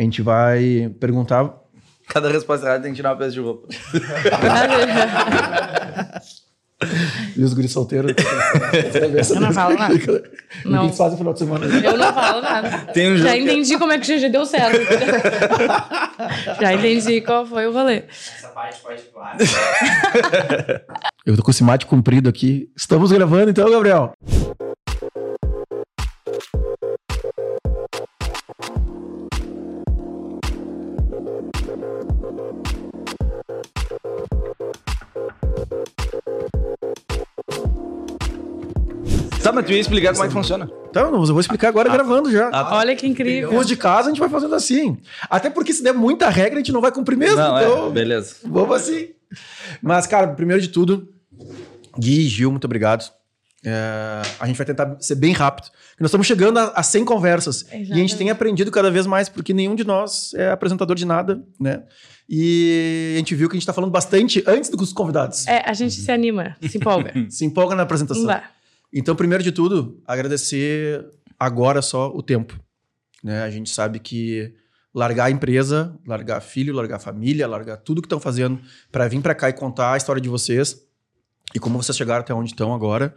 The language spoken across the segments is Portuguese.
A gente vai perguntar. Cada resposta errada tem que tirar uma peça de roupa. E os guris solteiros. Eu não falo nada. Não. O que fazem no final de semana? Eu não falo nada. Tem um Já que- entendi como é que o GG deu certo. Já entendi qual foi o rolê. Essa parte pode pular. Eu tô com esse mate comprido aqui. Estamos gravando então, Gabriel. Tá, mas tu ia explicar como é que funciona. Então, eu vou explicar agora gravando já. Ah, Olha que incrível. Os de casa a gente vai fazendo assim. Até porque se der muita regra, a gente não vai cumprir mesmo. Não, então, é, beleza. vamos assim. Mas, cara, primeiro de tudo, Gui e Gil, muito obrigado. É, a gente vai tentar ser bem rápido. Porque nós estamos chegando a, a 100 conversas. E a gente Exatamente. tem aprendido cada vez mais, porque nenhum de nós é apresentador de nada, né? E a gente viu que a gente está falando bastante antes dos convidados. É, a gente se anima, se empolga. Se empolga na apresentação. Dá. Então, primeiro de tudo, agradecer agora só o tempo. Né? A gente sabe que largar a empresa, largar filho, largar família, largar tudo que estão fazendo para vir para cá e contar a história de vocês e como vocês chegaram até onde estão agora.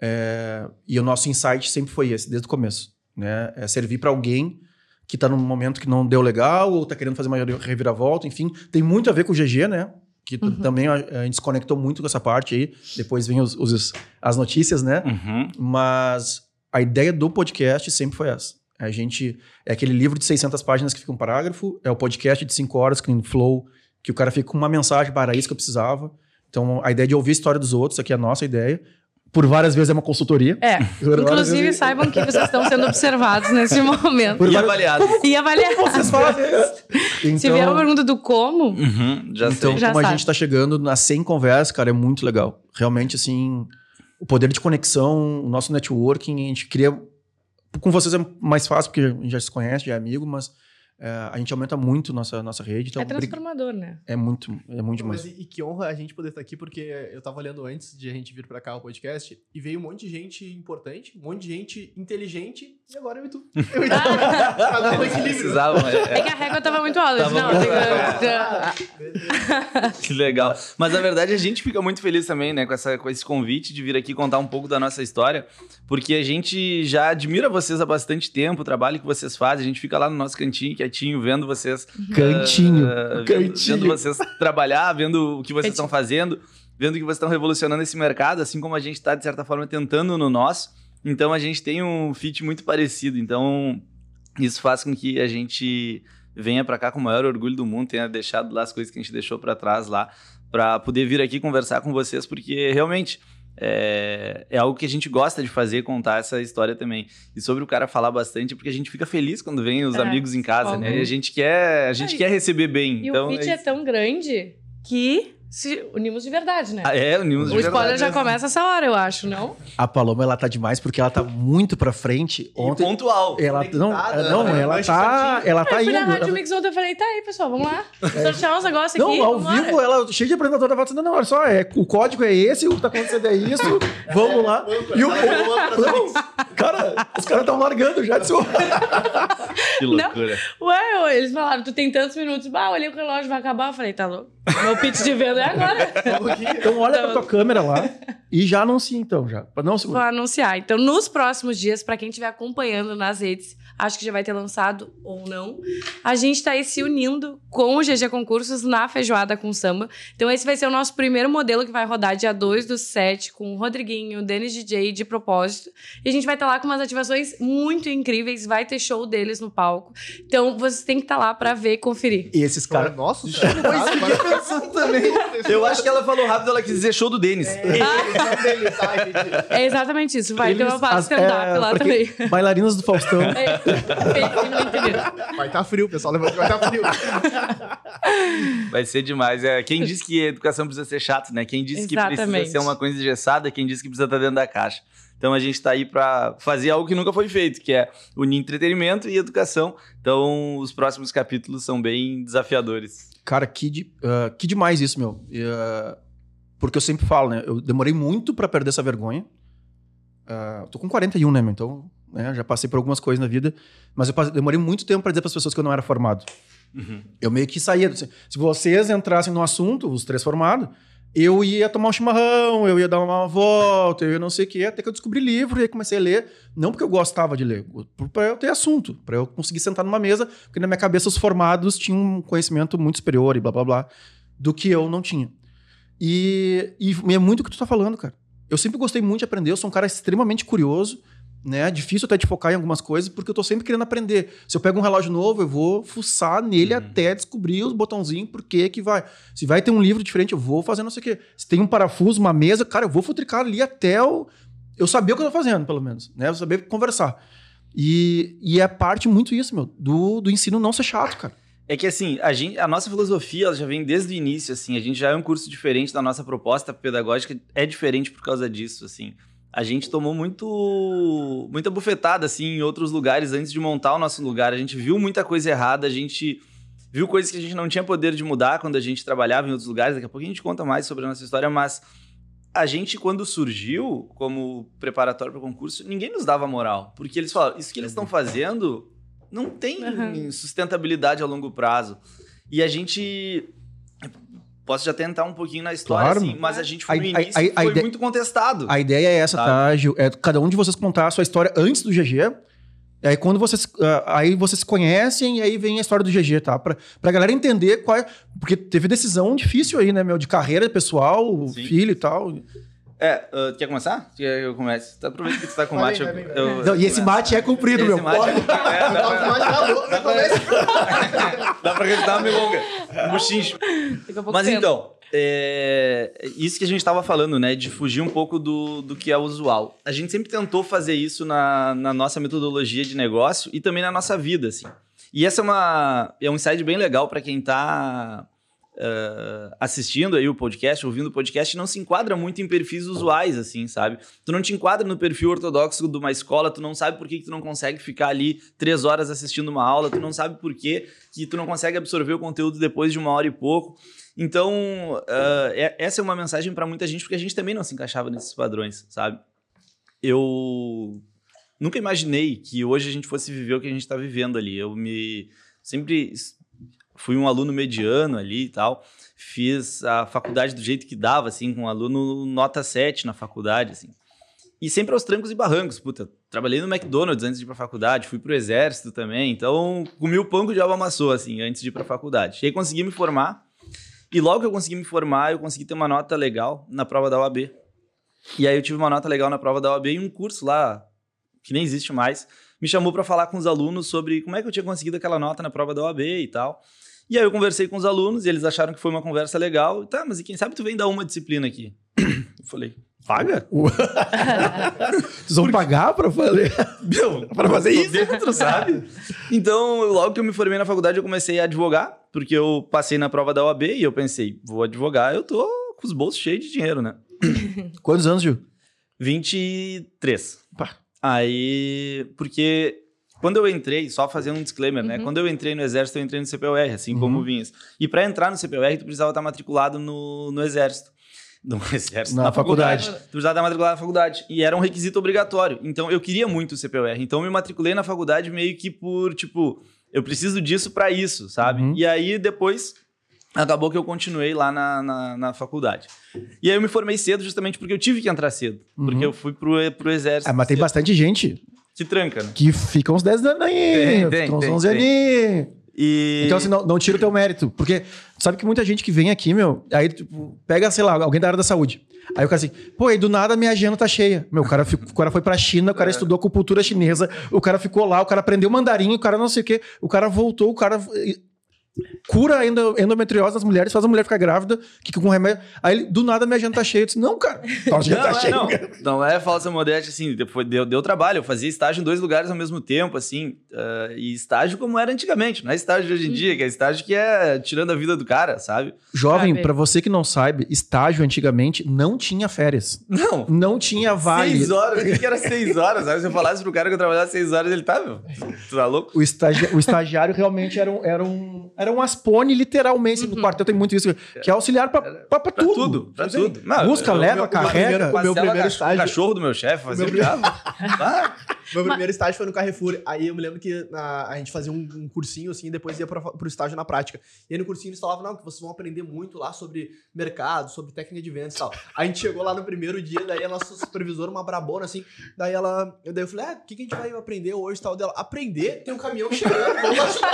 É, E o nosso insight sempre foi esse, desde o começo. Né? É servir para alguém que está num momento que não deu legal ou está querendo fazer uma reviravolta, enfim. Tem muito a ver com o GG, né? Que t- também a, a gente se conectou muito com essa parte aí. Depois vem os, os- as notícias, né? Uhum. Mas a ideia do podcast sempre foi essa. A gente é aquele livro de 600 páginas que fica um parágrafo, é o podcast de 5 horas que tem flow, que o cara fica com uma mensagem para isso que eu precisava. Então, a ideia de ouvir a história dos outros, aqui é a nossa ideia. Por várias vezes é uma consultoria. É, inclusive vezes- saibam que vocês estão sendo observados nesse momento. Por E várias- avaliado. E avaliar. Vocês fazem. Então, Se vier a pergunta do como, Uhum, já então sei. Já como a sabe. gente tá chegando nas 100 conversas, cara, é muito legal. Realmente, assim, o poder de conexão, o nosso networking, a gente cria. Com vocês é mais fácil, porque a gente já se conhece, já é amigo, mas é, a gente aumenta muito nossa, nossa rede. Então, é transformador, né? é muito, é muito Mas demais. e, e que honra a gente poder estar aqui, porque eu tava olhando antes de a gente vir pra cá o podcast e veio um monte de gente importante, um monte de gente inteligente e agora eu e tu. Eu e tu. um equilíbrio. Precisavam, é, É que a régua tava muito alta. Tava não, muito tem- Que legal. Mas na verdade a gente fica muito feliz também, né, com, essa, com esse convite de vir aqui contar um pouco da nossa história, porque a gente já admira vocês há bastante tempo, o trabalho que vocês fazem, a gente fica lá no nosso cantinho, quietinho, vendo vocês. Cantinho. ah, vendo, cantinho. vendo vocês trabalhar, vendo o que vocês estão fazendo, vendo que vocês estão revolucionando esse mercado, assim como a gente está, de certa forma, tentando no nosso. Então a gente tem um fit muito parecido. Então isso faz com que a gente venha para cá com o maior orgulho do mundo, tenha deixado lá as coisas que a gente deixou para trás lá, para poder vir aqui conversar com vocês, porque realmente é, é algo que a gente gosta de fazer, contar essa história também. E sobre o cara falar bastante, porque a gente fica feliz quando vem os É, amigos em casa, óbvio. né? E a gente quer, a gente É, quer receber bem. E então, o fit é é tão grande que se unimos de verdade, né? Ah, é, unimos de o spoiler verdade. já começa essa hora, eu acho, não? A Paloma, ela tá demais porque ela tá muito pra frente. E Ontem. pontual. Ela não, Conectada, não, né? ela tá, ela tá eu fui na indo. Rádio Ela- Mix ontem e falei, tá aí, pessoal, vamos lá. Sortear uns negócios aqui. Não, ao vambora. vivo, ela cheia de apresentadora, ela falando, não, olha só, é, o código é esse, o que tá acontecendo é isso, vamos lá. E o, não, cara, os caras estão largando já de sua. Que loucura. Ué, eles falaram, tu tem tantos minutos. Bah, olhei o relógio, vai acabar. Eu falei, tá louco. Meu pitch de venda é agora. Então olha pra tua câmera lá e já anuncia então, já. Não Vou anunciar. Então, nos próximos dias, pra quem estiver acompanhando nas redes, acho que já vai ter lançado ou não, a gente tá aí se unindo com o GG Concursos na Feijoada com Samba. Então, esse vai ser o nosso primeiro modelo que vai rodar dia 2 do 7 com o Rodriguinho, o Denis DJ de propósito. E a gente vai estar lá com umas ativações muito incríveis. Vai ter show deles no palco. Então, vocês têm que estar lá pra ver e conferir. E esses Cara, caras. nossa, pensando também. Eu acho que ela falou rápido, ela quis dizer show do Denis. É exatamente isso. Vai ter eles- uma parte as- stand-up é, lá também. Bailarinas do Faustão. É. Vai estar frio, pessoal. Levanta que vai estar frio. Vai ser demais. É, quem disse que educação precisa ser chato, né? Quem disse que precisa Exatamente. ser uma coisa engessada, quem disse que precisa estar dentro da caixa. Então a gente está aí para fazer algo que nunca foi feito, que é unir entretenimento e educação. Então os próximos capítulos são bem desafiadores. Cara, que, de- ah, que demais isso, meu. Ah, porque eu sempre falo, né? Eu demorei muito pra perder essa vergonha. Ah, tô com 41, né, meu? Então né? Já passei por algumas coisas na vida, mas eu passei- demorei muito tempo para dizer para as pessoas que eu não era formado. Eu meio que saía. Se vocês entrassem no assunto, os três formados, eu ia tomar um chimarrão, eu ia dar uma volta, eu ia não sei o quê, até que eu descobri livro e aí comecei a ler. Não porque eu gostava de ler, para eu ter assunto, para eu conseguir sentar numa mesa, porque na minha cabeça os formados tinham um conhecimento muito superior e blá blá blá, do que eu não tinha. E, e é muito o que tu tá falando, cara. Eu sempre gostei muito de aprender, eu sou um cara extremamente curioso, né? Difícil até de focar em algumas coisas, porque eu tô sempre querendo aprender. Se eu pego um relógio novo, eu vou fuçar nele até descobrir os botãozinhos, por que que vai. Se vai ter um livro diferente, eu vou fazer não sei o quê. Se tem um parafuso, uma mesa, cara, eu vou futricar ali até eu, eu saber o que eu tô fazendo, pelo menos, né? Eu saber conversar. E, e é parte muito isso, meu, do, do ensino não ser chato, cara. É que assim, a, gente, a nossa filosofia ela já vem desde o início, assim, a gente já é um curso diferente da nossa proposta pedagógica, é diferente por causa disso, assim. A gente tomou muito muita bufetada assim em outros lugares antes de montar o nosso lugar. A gente viu muita coisa errada, a gente viu coisas que a gente não tinha poder de mudar quando a gente trabalhava em outros lugares. Daqui a pouco a gente conta mais sobre a nossa história, mas a gente, quando surgiu como preparatório para o concurso, ninguém nos dava moral. Porque eles falaram, isso que eles estão fazendo não tem Uhum. sustentabilidade a longo prazo. E a gente. Posso já tentar um pouquinho na história, Claro. assim, mas a gente foi A- no início a- a foi ide- muito contestado. A ideia é essa, Sabe? tá, Gil? É cada um de vocês contar a sua história antes do GG. E aí quando vocês. ah, aí vocês se conhecem e aí vem a história do GG, tá? Pra, pra galera entender qual é. Porque teve decisão difícil aí, né, meu? De carreira pessoal, Sim. filho e tal. É, ah, quer começar? Quer que eu comece? Tá, aproveita que tu tá com Vai mate. eu- vai eu- Não, e esse mate é comprido, Esse meu. mate- Pode- é, dá, Tá pra, né? Dá pra acreditar uma milonga. Um buchincho. Daqui a pouco Mas tenta. então, é, isso que a gente estava falando, né? De fugir um pouco do, do que é usual. A gente sempre tentou fazer isso na, na nossa metodologia de negócio e também na nossa vida, assim. E essa é, uma, é um insight bem legal para quem está assistindo aí o podcast, ouvindo o podcast, não se enquadra muito em perfis usuais, assim, sabe? Tu não te enquadra no perfil ortodoxo de uma escola, tu não sabe por que, que tu não consegue ficar ali três horas assistindo uma aula, tu não sabe por que, que tu não consegue absorver o conteúdo depois de uma hora e pouco. Então, ah, é- essa é uma mensagem para muita gente, porque a gente também não se encaixava nesses padrões, sabe? Eu nunca imaginei que hoje a gente fosse viver o que a gente está vivendo ali. Eu me sempre fui um aluno mediano ali e tal. Fiz a faculdade do jeito que dava, assim, com um aluno nota 7 na faculdade, assim. E sempre aos trancos e barrancos. Puta, trabalhei no McDonald's antes de ir pra faculdade, fui pro exército também. Então, comi o pão que o diabo amassou, assim, antes de ir pra faculdade. E aí consegui me formar. E logo que eu consegui me formar, eu consegui ter uma nota legal na prova da OAB. E aí eu tive uma nota legal na prova da OAB e um curso lá, que nem existe mais, me chamou para falar com os alunos sobre como é que eu tinha conseguido aquela nota na prova da OAB e tal. E aí eu conversei com os alunos e eles acharam que foi uma conversa legal. Tá, mas e quem sabe tu vem dar uma disciplina aqui? Eu falei, paga? Vocês vão pagar pra fazer? Meu, Pra fazer isso? dentro, sabe? Então, logo que eu me formei na faculdade, eu comecei a advogar, porque eu passei na prova da OAB e eu pensei, vou advogar, eu tô com os bolsos cheios de dinheiro, né? Quantos anos, Gil? 23. Pá. Aí, porque quando eu entrei, só fazendo um disclaimer, né? Quando eu entrei no exército, eu entrei no CPUR, assim como o Vinhas. E para entrar no CPUR, tu precisava estar matriculado no, no exército. No exército, Na faculdade. Tu precisava estar matriculado na faculdade. E era um requisito obrigatório. Então, eu queria muito o CPUR. Então, eu me matriculei na faculdade meio que por, tipo, eu preciso disso para isso, sabe? Uhum. E aí, depois, acabou que eu continuei lá na, na, na faculdade. E aí, eu me formei cedo justamente porque eu tive que entrar cedo. Porque eu fui pro, pro exército. Ah, mas tem cedo. bastante gente Que tranca, né? que fica uns 10 anos aí. Tem, tem, fica uns tem, 11 tem. aninhos. E... Então, assim, não, não tira o teu mérito. Porque sabe que muita gente que vem aqui, meu, aí, tipo, pega, sei lá, alguém da área da saúde. Aí o cara assim, pô, aí do nada minha agenda tá cheia. Meu, o cara, fico- o cara foi pra China, o cara estudou acupuntura chinesa, o cara ficou lá, o cara aprendeu mandarim, o cara não sei o quê, o cara voltou, o cara cura a endo- endometriose das mulheres, faz a mulher ficar grávida, que com remédio. Aí ele, do nada minha agenda tá cheia. Eu disse, não, cara, tua agenda Não, tá é, cheia. não, não é falsa modéstia, assim, depois deu, deu trabalho, eu fazia estágio em dois lugares ao mesmo tempo, assim, ah, e estágio como era antigamente, não é estágio de hoje em dia, que é estágio que é tirando a vida do cara, sabe? Jovem, pra você que não sabe, estágio antigamente não tinha férias. Não, Não tinha vale. seis horas, o que, que era seis horas, sabe? Se eu falasse pro cara que eu trabalhava seis horas, ele tá, meu, tu tá louco? O, estagi- o estagiário realmente era um, era um. Era um aspone, literalmente, no quartel tem muito isso, que é auxiliar pra, pra, pra Pra tudo. tudo, pra tudo. Não, Busca, eu- leva, meu- carrega. primeiro- o meu Marcelo primeiro estágio- cachorro do meu chefe, fazia Meu o diabo. Ah, Meu primeiro estágio foi no Carrefour. Aí eu me lembro que na- a gente fazia um, um cursinho assim, e depois ia pra, pro estágio na prática. E aí no cursinho eles falavam, não, que vocês vão aprender muito lá sobre mercado, sobre técnica de vendas e tal. Aí a gente chegou lá no primeiro dia, daí a nossa supervisora, uma brabona assim, daí ela. eu- Daí eu falei, ah, o que, que a gente vai aprender hoje e tal dela? Aprender, tem um caminhão chegando, vamos ajudar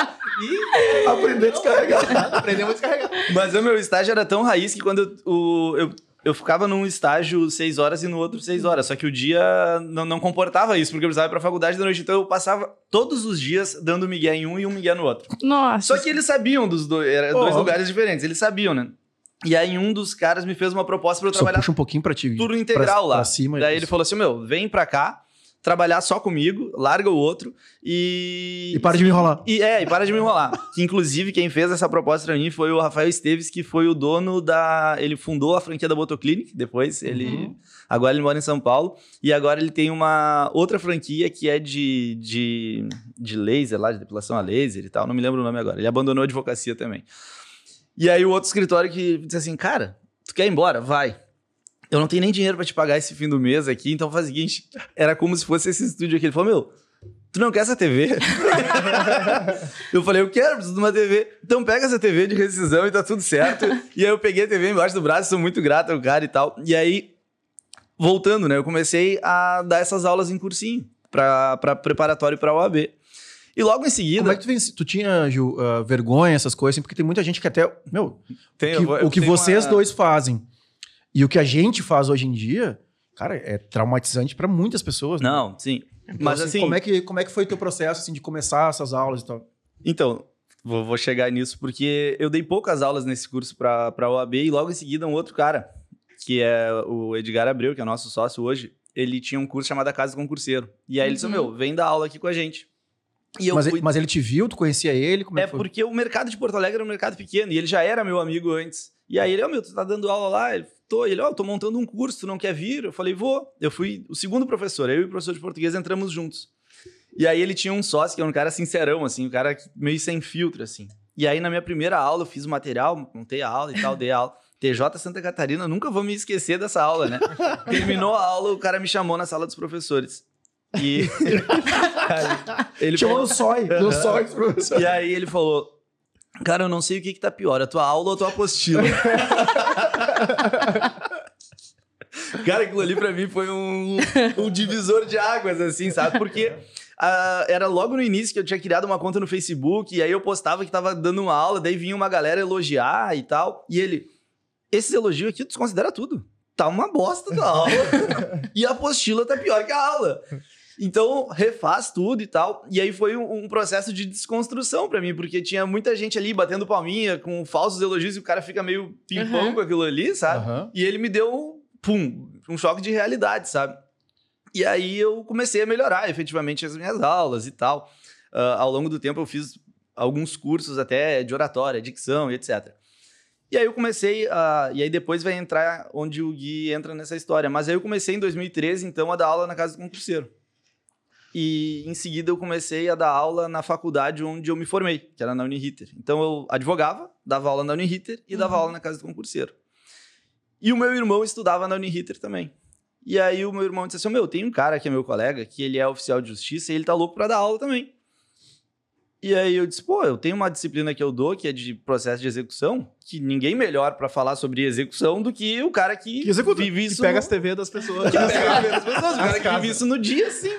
a. E Aprender a descarregar. aprendemos a descarregar. Mas o meu estágio era tão raiz que quando eu, o- eu, eu ficava num estágio seis horas e no outro seis horas. Só que o dia não, não comportava isso, porque eu precisava ir pra faculdade da noite. Então eu passava todos os dias dando migué em um e um migué no outro. Nossa. Só que eles sabiam dos dois, eram Pô, dois lugares diferentes, eles sabiam, né? E aí um dos caras me fez uma proposta pra eu Só trabalhar puxa um pouquinho pra ti. turno integral pra, lá. Pra cima. Daí isso. ele falou assim: meu, vem pra cá, trabalhar só comigo, larga o outro e. E para de me enrolar. E, é, e para de me enrolar. inclusive, quem fez essa proposta pra mim foi o Rafael Esteves, que foi o dono da. Ele fundou a franquia da Botoclinic, depois ele. Uhum. Agora ele mora em São Paulo. E agora ele tem uma outra franquia que é de, de, de laser lá, de depilação a laser e tal. Não me lembro o nome agora. Ele abandonou a advocacia também. E aí o outro escritório que disse assim, cara, tu quer ir embora? Vai. Eu não tenho nem dinheiro pra te pagar esse fim do mês aqui, então faz o seguinte, era como se fosse esse estúdio aqui. Ele falou, meu, tu não quer essa TV? eu falei, eu quero, preciso de uma TV. Então pega essa TV de rescisão e tá tudo certo. e aí eu peguei a TV embaixo do braço, sou muito grato ao cara e tal. E aí, voltando, né, eu comecei a dar essas aulas em cursinho, pra, pra preparatório pra OAB. E logo em seguida... Como é que tu, venci- tu tinha, Gil, ah, vergonha, essas coisas, assim? Porque tem muita gente que até. Meu, Tem- o eu que, vou- eu o que vocês uma- dois fazem e o que a gente faz hoje em dia, cara, é traumatizante pra muitas pessoas. né? Não, sim. Então, Mas assim, Como é, que, como é que foi o teu processo, assim, de começar essas aulas e tal? Então, vou, vou chegar nisso porque eu dei poucas aulas nesse curso para a OAB e logo em seguida um outro cara, que é o Edgar Abreu, que é nosso sócio hoje, ele tinha um curso chamado A Casa do Concurseiro. E aí ele disse, Uhum. meu, vem dar aula aqui com a gente. E eu Mas, fui... ele, mas ele te viu, tu conhecia ele? Como é, É porque o mercado de Porto Alegre era um mercado pequeno e ele já era meu amigo antes. E aí ele, ó, meu, tu tá dando aula lá? Ele, tô. Ele, ó, tô montando um curso, tu não quer vir? Eu falei, vou. Eu fui o segundo professor, eu e o professor de português entramos juntos. E aí ele tinha um sócio que era um cara sincerão, assim, um cara meio sem filtro, assim. E aí na minha primeira aula eu fiz o material, montei a aula e tal, dei a aula. TJ Santa Catarina, nunca vou me esquecer dessa aula, né? Terminou a aula, o cara me chamou na sala dos professores. E ele Chamou no sói, no sói, professor. e aí ele falou: Cara, eu não sei o que, que tá pior, a tua aula ou a tua apostila. Cara, aquilo ali pra mim foi um, um divisor de águas, assim, sabe? Porque ah, era logo no início que eu tinha criado uma conta no Facebook, e aí eu postava que tava dando uma aula, daí vinha uma galera elogiar e tal. E ele, esses elogios aqui, tu desconsidera tudo. Tá uma bosta tua aula. e a apostila tá pior que a aula. Então, refaz tudo e tal. E aí foi um, um processo de desconstrução pra mim, porque tinha muita gente ali batendo palminha com falsos elogios e o cara fica meio pimpão Uhum. com aquilo ali, sabe? Aham. E ele me deu, pum, um choque de realidade, sabe? E aí eu comecei a melhorar efetivamente as minhas aulas e tal. Ah, ao longo do tempo eu fiz alguns cursos até de oratória, dicção e etc. E aí eu comecei a... E aí depois vai entrar onde o Gui entra nessa história. Mas aí eu comecei em 2013, então, a dar aula na casa do concurseiro. E em seguida eu comecei a dar aula na faculdade onde eu me formei, que era na Uniriter. Então eu advogava, dava aula na Uniriter e dava Uhum. aula na casa do concurseiro. E o meu irmão estudava na Uniriter também. E aí o meu irmão disse assim: Meu, tem um cara que é meu colega, que ele é oficial de justiça e ele tá louco pra dar aula também. E aí eu disse: Pô, eu tenho uma disciplina que eu dou, que é de processo de execução, que ninguém melhor pra falar sobre execução do que o cara que, Que executa. vive E isso. pega no- as TV das pessoas. que pega a vida das pessoas, o cara que vive isso no dia, sim.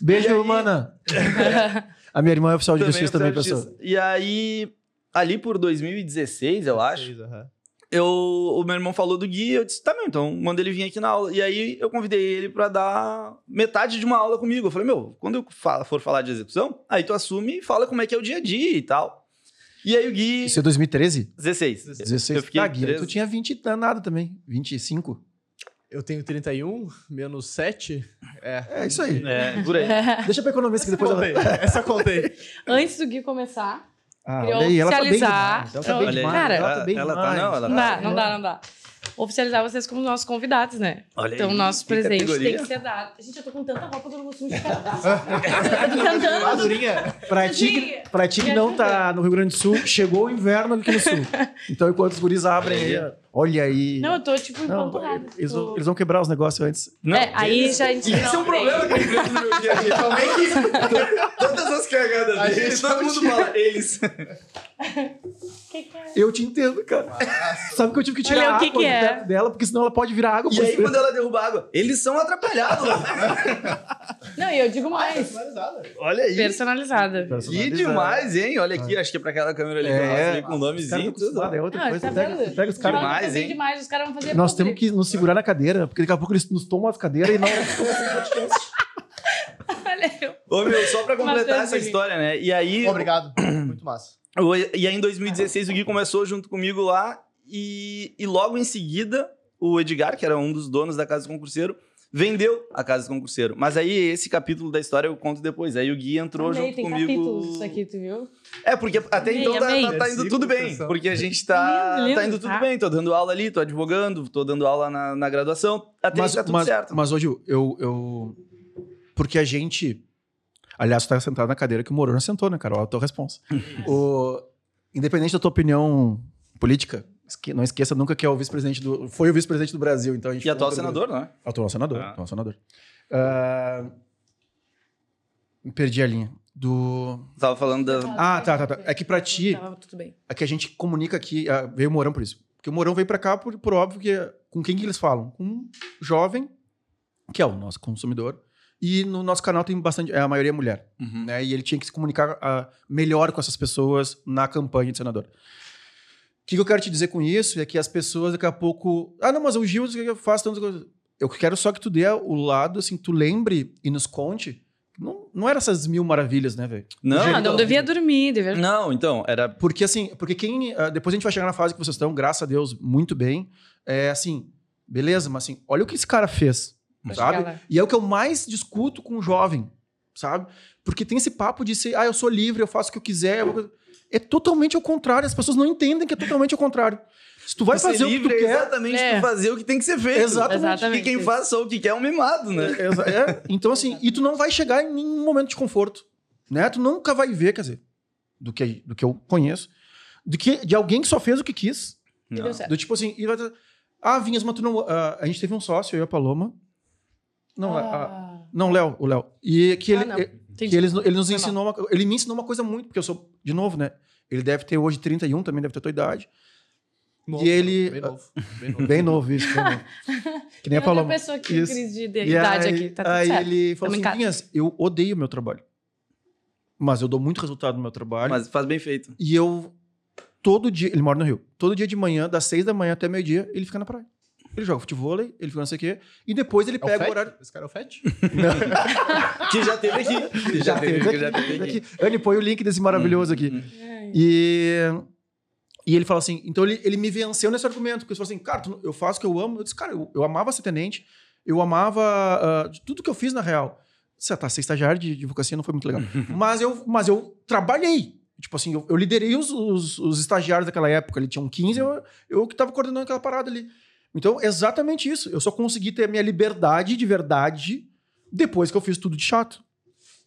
Beijo, aí- mana. A minha irmã é oficial de justiça também, oficial de pessoal. justiça. E aí, ali por 2016, eu acho, eu, o meu irmão falou do Gui, eu disse, tá, meu, então manda ele vir aqui na aula. E aí eu convidei ele pra dar metade de uma aula comigo. Eu falei, meu, quando eu for falar de execução, aí tu assume e fala como é que é o dia a dia e tal. E aí o Gui... Isso é 2013? 16. 16. Eu fiquei Ah, Gui, 13. tu tinha 20 e nada também. 25? Eu tenho 31, menos 7. É. É isso aí. É, por aí. Deixa pra economista que depois Contei. ela... Essa eu contei. Antes do Gui começar, Ah, Queria olha aí, ela tá bem oficializar. demais. Ela tá bem demais. ela- Ela tá bem ela tá- não, ela não tá- dá, não dá, não dá. oficializar vocês como nossos convidados, né? Olha então, aí, nosso que presente categoria. tem que ser dado. Gente, eu tô com tanta roupa que eu não consigo ficar. eu tô tentando. Madurinha. Pra ti, que- pra ti que não tá no Rio Grande do Sul, chegou o inverno aqui no Sul. Então, enquanto os guris abrem aí, olha aí. Não, eu tô, tipo, Não, empanturrada. eles, Tô- vão, eles vão quebrar os negócios antes. Não, É, aí já a gente. Esse é um problema que eu enfrento no meu dia a dia. Todas as cagadas A deles, gente todo não mundo tinha. fala, eles. Que que é? Eu te entendo, cara. Sabe que eu tive que tirar Olha, que água que é? perto dela, porque senão ela pode virar água. E aí, você. quando ela derruba água, eles são atrapalhados. Não, e eu digo mais. Personalizada. Olha aí. Personalizada. Que demais, hein? Olha aqui, acho que é pra aquela câmera ali que eu mostro ali com o nomezinho e tudo. É outra Não, coisa. tá Pega, pega os caras. Demais, também hein? demais, os caras vão fazer Nós temos que nos segurar na cadeira, porque daqui a pouco eles nos tomam as cadeiras e não. Olha eu. Ô, meu, só pra completar essa história, né? E aí, Obrigado. Muito massa. e aí em 2016 o Gui começou junto comigo lá e, e logo em seguida o Edgar, que era um dos donos da Casa do Concurseiro, vendeu a Casa do Concurseiro. Mas aí esse capítulo da história eu conto depois. Aí o Gui entrou Amei, junto tem comigo. capítulos isso aqui, tu viu? É, porque até Amei, então tá, amei. tá- tá indo tudo bem. Porque a gente tá, Lindo, lindo, tá indo tudo tá? bem. Tô dando aula ali, tô advogando, tô dando aula na, na graduação. Até mas, tá tudo mas, certo. mas hoje eu, eu. Porque a gente. Aliás, tu tá sentado na cadeira que o Morona sentou, né, cara? Olha a tua responsa. o, independente da tua opinião política, não esqueça nunca que é o vice-presidente do. Foi o vice-presidente do Brasil, então a gente. E atual senador, não é? Atual senador. Ah. Atual senador. Me perdi a linha. Do. Tava falando da. Ah, tá, tá, tá. É que pra ti- Tava tudo bem. É que a gente comunica aqui. ah, veio o Morão por isso. Porque o Morão veio pra cá por, por óbvio que. é- Com quem que eles falam? Com um jovem, que é o nosso consumidor. E no nosso canal tem bastante. É a maioria mulher. Uhum. Né? E ele tinha que se comunicar ah, melhor com essas pessoas na campanha de senador. O que, que eu quero te dizer com isso é que as pessoas daqui a pouco. Ah, não, mas o Gil, o que eu faço tantas coisas. Eu quero só que tu dê o lado, assim, tu lembre e nos conte. Não, não era essas mil maravilhas, né, velho? Não, Não, não devia dormir, devia... Não, então, era. Porque assim, porque quem. ah, depois a gente vai chegar na fase que vocês estão, graças a Deus, muito bem. É assim, beleza, mas assim, olha o que esse cara fez. Sabe? E é o que eu mais discuto com o jovem, sabe? Porque tem esse papo de ser, ah, eu sou livre, eu faço o que eu quiser. eu vou- É totalmente ao contrário, as pessoas não entendem que é totalmente ao contrário. Se tu vai Ser fazer o que tu é quer. exatamente É. tu fazer o que tem que ser feito. Exatamente. Exatamente. E quem faz só o que quer é um mimado, né? É, é, então, assim, e tu não vai chegar em nenhum momento de conforto. Né? Tu nunca vai ver, quer dizer, do que, do que eu conheço, de, que, de alguém que só fez o que quis. Não. deu certo. Do tipo assim, e vai dizer, ah, Vinhas, mas tu não. ah, a gente teve um sócio, eu e a Paloma. Não, a- Ah, não, Léo, o Léo. E que ele, Ah, não. e- entendi. que eles, ele nos Foi ensinou uma, Ele me ensinou uma coisa muito, porque eu sou, de novo, né? Ele deve ter hoje 31, também deve ter a tua idade. Novo, E ele- Bem novo. Bem novo. Bem novo, isso. Bem novo. Que nem a Paloma. pessoa aqui, Isso. crise de, de E idade aí, aqui, tá tudo aí certo. ele falou Tamo assim: casa. Vinhas, eu odeio o meu trabalho. Mas eu dou muito resultado no meu trabalho. Mas faz bem feito. E eu, todo dia, ele mora no Rio, todo dia de manhã, das seis da manhã até meio-dia, ele fica na praia. Ele joga futebol, ele fica não sei o quê, e depois ele É o pega o, Fett? horário. Esse cara é o Fett? Que já teve aqui. Que já, teve, que já teve aqui. aqui. Anne, põe o link desse maravilhoso aqui. Hum, Ai. E, e ele fala assim, então ele, ele me venceu nesse argumento, porque ele falou assim, cara, tu- eu faço o que eu amo. Eu disse, cara, eu, eu amava ser tenente, eu amava de tudo que eu fiz na real. Você tá, ser estagiário de advocacia não foi muito legal. mas, eu, mas eu trabalhei. Tipo assim, eu, eu liderei os, os, os estagiários daquela época. Ele tinha um 15, eu, eu que tava coordenando aquela parada ali. Então, exatamente isso. Eu só consegui ter a minha liberdade de verdade depois que eu fiz tudo de chato.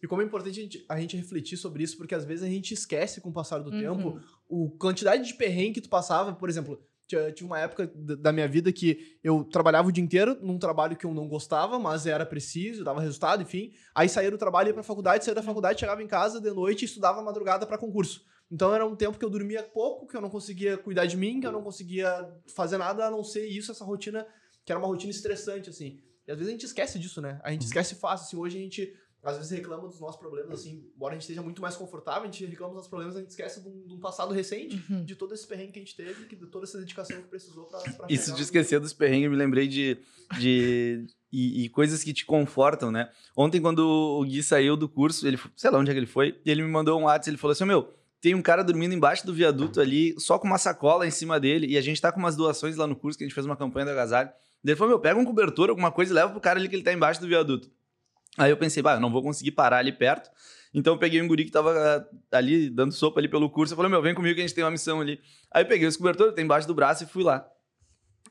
E como é importante a gente, a gente refletir sobre isso, porque às vezes a gente esquece com o passar do Uhum. tempo o quantidade de perrengue que tu passava. Por exemplo, tinha, uma época da minha vida que eu trabalhava o dia inteiro num trabalho que eu não gostava, mas era preciso, dava resultado, enfim. Aí saía do trabalho, ia pra faculdade, saía da faculdade, chegava em casa de noite e estudava madrugada pra concurso. Então era um tempo que eu dormia pouco, que eu não conseguia cuidar de mim, que eu não conseguia fazer nada a não ser isso, essa rotina, que era uma rotina estressante, assim. E às vezes a gente esquece disso, né? A gente esquece fácil, assim. Hoje a gente às vezes reclama dos nossos problemas, assim, embora a gente esteja muito mais confortável, a gente reclama dos nossos problemas, a gente esquece de um, de um passado recente, Uhum. de todo esse perrengue que a gente teve, que de toda essa dedicação que precisou pra, pra Isso de esquecer dos perrengues, me lembrei de. de e, e coisas que te confortam, né? Ontem, quando o Gui saiu do curso, ele, sei lá onde é que ele foi, e ele me mandou um WhatsApp, ele falou assim: Meu, tem um cara dormindo embaixo do viaduto ali, só com uma sacola em cima dele, e a gente tá com umas doações lá no curso, que a gente fez uma campanha do agasalho. Ele falou: Meu, pega um cobertor, alguma coisa e leva pro cara ali que ele tá embaixo do viaduto. Aí eu pensei, bah, eu não vou conseguir parar ali perto. Então eu peguei um guri que tava ah, ali dando sopa ali pelo curso. Eu falei, meu, vem comigo que a gente tem uma missão ali. Aí eu peguei os cobertores, tem embaixo do braço e fui lá.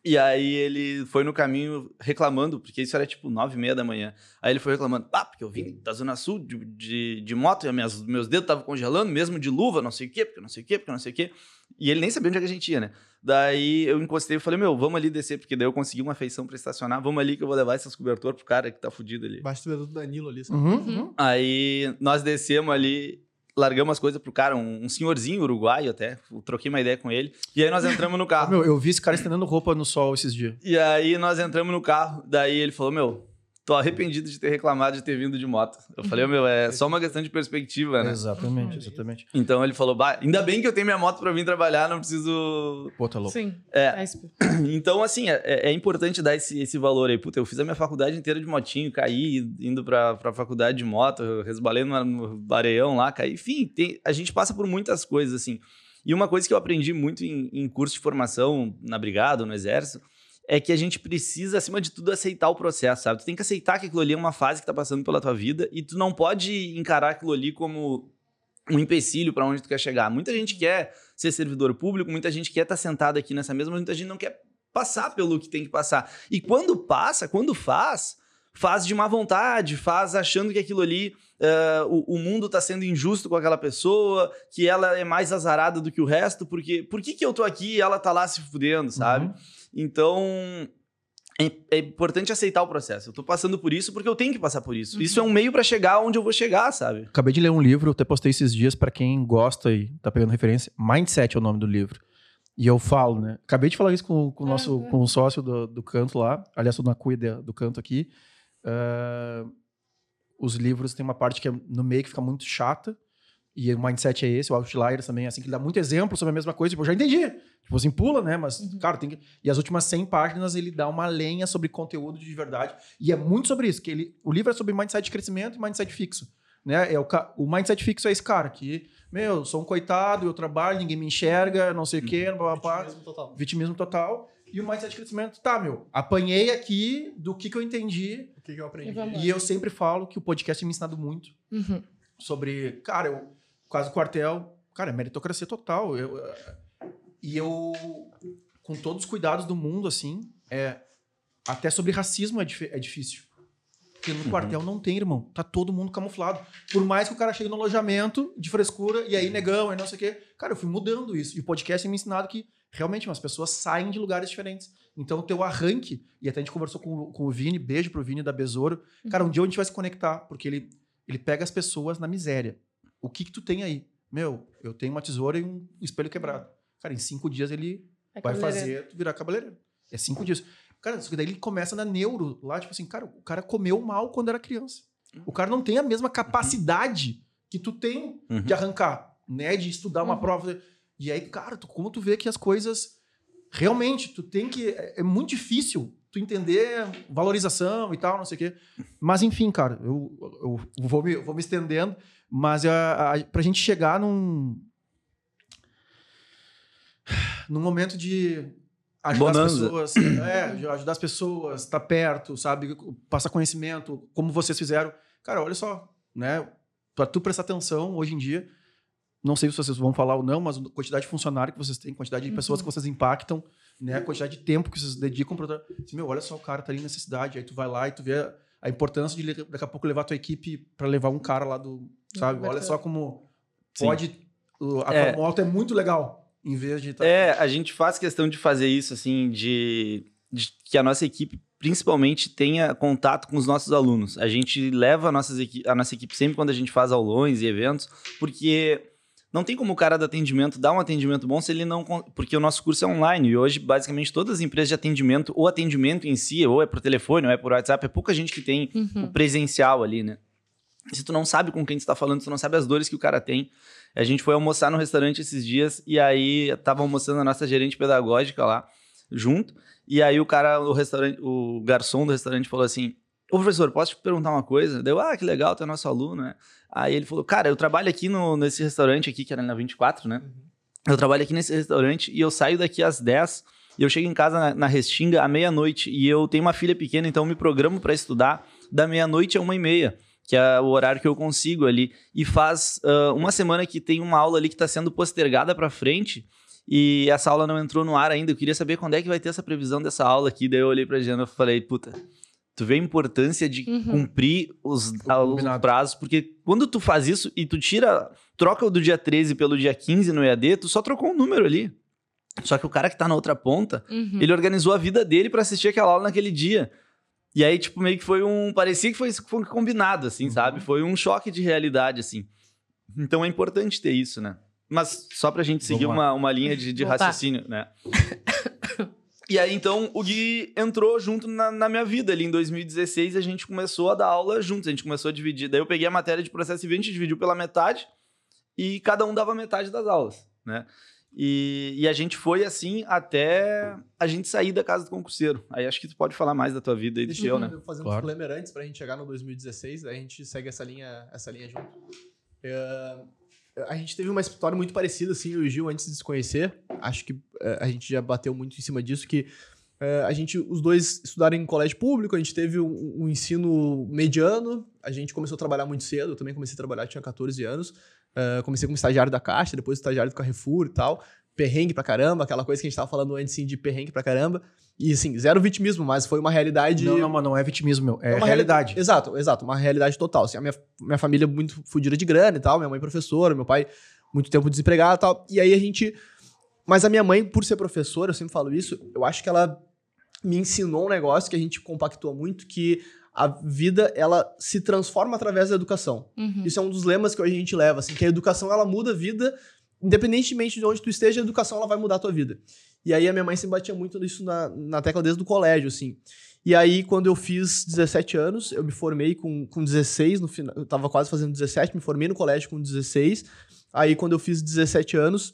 E aí ele foi no caminho reclamando, porque isso era tipo nove e meia da manhã. Aí ele foi reclamando, ah, porque eu vim da Zona Sul de, de, de moto e minhas, meus dedos estavam congelando, mesmo de luva, não sei o quê, porque não sei o quê, porque não sei o quê. E ele nem sabia onde é que a gente ia, né? Daí eu encostei e falei, meu, vamos ali descer, porque daí eu consegui uma feição pra estacionar, vamos ali que eu vou levar esses cobertores pro cara que tá fudido ali. Baixo do Danilo ali, sabe? Uhum, Uhum. uhum. Aí nós descemos ali, largamos as coisas pro cara, um, um senhorzinho uruguaio até, troquei uma ideia com ele. E aí nós entramos no carro. meu, eu vi esse cara estendendo roupa no sol esses dias. E aí nós entramos no carro, daí ele falou, meu, tô arrependido de ter reclamado de ter vindo de moto. Eu falei, meu, é só uma questão de perspectiva, né? Exatamente, exatamente. Então ele falou, bah, ainda bem que eu tenho minha moto pra vir trabalhar, não preciso... Pô, tá louco. Sim. É. Exp- Então, assim, é, é importante dar esse, esse valor aí. Puta, eu fiz a minha faculdade inteira de motinho, caí indo pra, pra faculdade de moto, resbalei no, no areião lá, caí. Enfim, tem- a gente passa por muitas coisas, assim. E uma coisa que eu aprendi muito em, em curso de formação na Brigada, no Exército, é que a gente precisa, acima de tudo, aceitar o processo, sabe? Tu tem que aceitar que aquilo ali é uma fase que tá passando pela tua vida e tu não pode encarar aquilo ali como um empecilho para onde tu quer chegar. Muita gente quer ser servidor público, muita gente quer estar sentado aqui nessa mesa, mas muita gente não quer passar pelo que tem que passar. E quando passa, quando faz, faz de má vontade, faz achando que aquilo ali, eh, o, o mundo tá sendo injusto com aquela pessoa, que ela é mais azarada do que o resto, porque por que, que eu tô aqui e ela tá lá se fudendo, sabe? Uhum. Então. É, é importante aceitar o processo. Eu tô passando por isso porque eu tenho que passar por isso. Isso é um meio para chegar onde eu vou chegar, sabe? Acabei de ler um livro, eu até postei esses dias pra quem gosta e tá pegando referência. Mindset é o nome do livro. E eu falo, né? Acabei de falar isso com, com o nosso Uhum. com o sócio do, do canto lá. Aliás, eu não cuida do canto aqui. Ah, os livros tem uma parte que é no meio que fica muito chata. E o mindset é esse, o Outliers também, assim, que ele dá muito exemplo sobre a mesma coisa. Tipo, eu já entendi. Tipo assim, pula, né? Mas, Uhum. cara, tem que. E as últimas 100 páginas ele dá uma lenha sobre conteúdo de verdade. E é muito sobre isso, que ele, o livro é sobre mindset de crescimento e mindset fixo. Né? É o, ca- o mindset fixo é esse cara que, meu, eu sou um coitado, eu trabalho, ninguém me enxerga, não sei o quê, blá, blá, blá, Mesmo total. vitimismo total. E o mindset de crescimento, tá, meu, apanhei aqui do que, que eu entendi. O que, que eu aprendi? E. E eu sempre falo que o podcast tem me ensinado muito Uhum. sobre, cara, eu quase o quartel, cara, é meritocracia total. Eu, eh, e eu, com todos os cuidados do mundo, assim, é, até sobre racismo é, é difícil. Porque no Uhum. quartel não tem, irmão. Tá todo mundo camuflado. Por mais que o cara chegue no alojamento de frescura e aí negão e não sei o quê. Cara, eu fui mudando isso. E o podcast tem me ensinado que realmente as pessoas saem de lugares diferentes. Então o teu arranque, e até a gente conversou com, o- com o Vini, beijo pro Vini da Besouro. Cara, um dia a gente vai se conectar, porque ele, ele pega as pessoas na miséria. O que que tu tem aí? Meu, eu tenho uma tesoura e um espelho quebrado. Cara, em cinco dias ele É vai fazer tu virar cabeleireiro. É cinco dias. Cara, daí ele começa na neuro, lá, tipo assim, cara, o cara comeu mal quando era criança. O cara não tem a mesma capacidade que tu tem Uhum. de arrancar, né? De estudar uma Uhum. prova. E aí, cara, tu, como tu vê que as coisas. Realmente, tu tem que. É, é muito difícil tu entender valorização e tal, não sei o quê. Mas, enfim, cara, eu, eu vou, me, vou me estendendo, mas a, a, pra gente chegar num. num momento de ajudar as Bonanza. pessoas. é, ajudar as pessoas, estar perto, sabe? Passar conhecimento, como vocês fizeram. Cara, olha só, né? Pra tu prestar atenção hoje em dia, não sei se vocês vão falar ou não, mas a quantidade de funcionário que vocês têm, quantidade de Uhum. pessoas que vocês impactam, né? A quantidade de tempo que vocês dedicam para assim, meu, olha só, o cara tá ali na necessidade, aí tu vai lá e tu vê a, importância de daqui a pouco levar a tua equipe para levar um cara lá do, sabe? Olha só como Sim. pode o- a É. moto é muito legal em vez de tá- É, a gente faz questão de fazer isso, assim, de, de que a nossa equipe principalmente tenha contato com os nossos alunos. A gente leva a, nossas a nossa equipe sempre quando a gente faz aulões e eventos, porque não tem como o cara do atendimento dar um atendimento bom se ele não. Porque o nosso curso é online e hoje, basicamente, todas as empresas de atendimento, ou atendimento em si, ou é por telefone, ou é por WhatsApp, é pouca gente que tem Uhum. o presencial ali, né? Se tu não sabe com quem tu tá falando, se tu não sabe as dores que o cara tem. A gente foi almoçar no restaurante esses dias e aí tava almoçando a nossa gerente pedagógica lá, junto. E aí o cara, o restaurante, o garçom do restaurante falou assim: Ô professor, posso te perguntar uma coisa? Deu, ah, que legal, tu é nosso aluno, né? Aí ele falou: Cara, eu trabalho aqui no, nesse restaurante aqui, que era na 24, né? Eu trabalho aqui nesse restaurante e eu saio daqui às 10 e eu chego em casa na, na Restinga à meia-noite e eu tenho uma filha pequena, então eu me programo para estudar da meia-noite a uma e meia. que é o horário que eu consigo ali. E faz uh, uma semana que tem uma aula ali que está sendo postergada para frente e essa aula não entrou no ar ainda. Eu queria saber quando é que vai ter essa previsão dessa aula aqui. Daí eu olhei pra Jana e falei, puta, tu vê a importância de uhum. cumprir os, os, prazos, porque quando tu faz isso e tu tira, troca o do dia 13 pelo dia 15 no EAD, tu só trocou um número ali. Só que o cara que tá na outra ponta, uhum. ele organizou a vida dele para assistir aquela aula naquele dia. E aí, tipo, meio que foi um. Parecia que foi, foi combinado, assim, uhum. sabe? Foi um choque de realidade, assim. Então é importante ter isso, né? Mas só pra gente seguir uma, uma linha de, de raciocínio, né? E aí, então, o Gui entrou junto na, na, minha vida ali em 2016 e a gente começou a dar aula juntos, a gente começou a dividir. Daí eu peguei a matéria de processo civil, a gente dividiu pela metade e cada um dava metade das aulas, né? E, e, a gente foi assim até a gente sair da casa do concurseiro. Aí acho que tu pode falar mais da tua vida e do teu, né? Fazer um claro. disclaimer antes pra gente chegar no 2016, aí a gente segue essa linha, essa linha junto. Uh, a gente teve uma história muito parecida, assim, eu e o Gil, antes de se conhecer. Acho que uh, a gente já bateu muito em cima disso, que uh, a gente, os dois estudaram em colégio público, a gente teve um, um, ensino mediano, a gente começou a trabalhar muito cedo, eu também comecei a trabalhar, tinha 14 anos. Uh, comecei como estagiário da Caixa, depois estagiário do Carrefour e tal. Perrengue pra caramba, aquela coisa que a gente tava falando antes, assim, de perrengue pra caramba. E, assim, zero vitimismo, mas foi uma realidade... Não, não, mas não é vitimismo, meu. É, é uma realidade. Exato, exato. Uma realidade total. Assim, a minha, minha família é muito fodida de grana e tal, minha mãe é professora, meu pai muito tempo desempregado e tal. E aí a gente... Mas a minha mãe, por ser professora, eu sempre falo isso, eu acho que ela me ensinou um negócio que a gente compactua muito, que a vida ela se transforma através da educação. Uhum. Isso é um dos lemas que a gente leva, assim, que a educação ela muda a vida, independentemente de onde tu esteja, a educação ela vai mudar a tua vida. E aí a minha mãe sempre batia muito nisso na, na tecla desde o colégio, assim. E aí, quando eu fiz 17 anos, eu me formei com, com 16, no final, eu tava quase fazendo 17, me formei no colégio com 16. Aí, quando eu fiz 17 anos,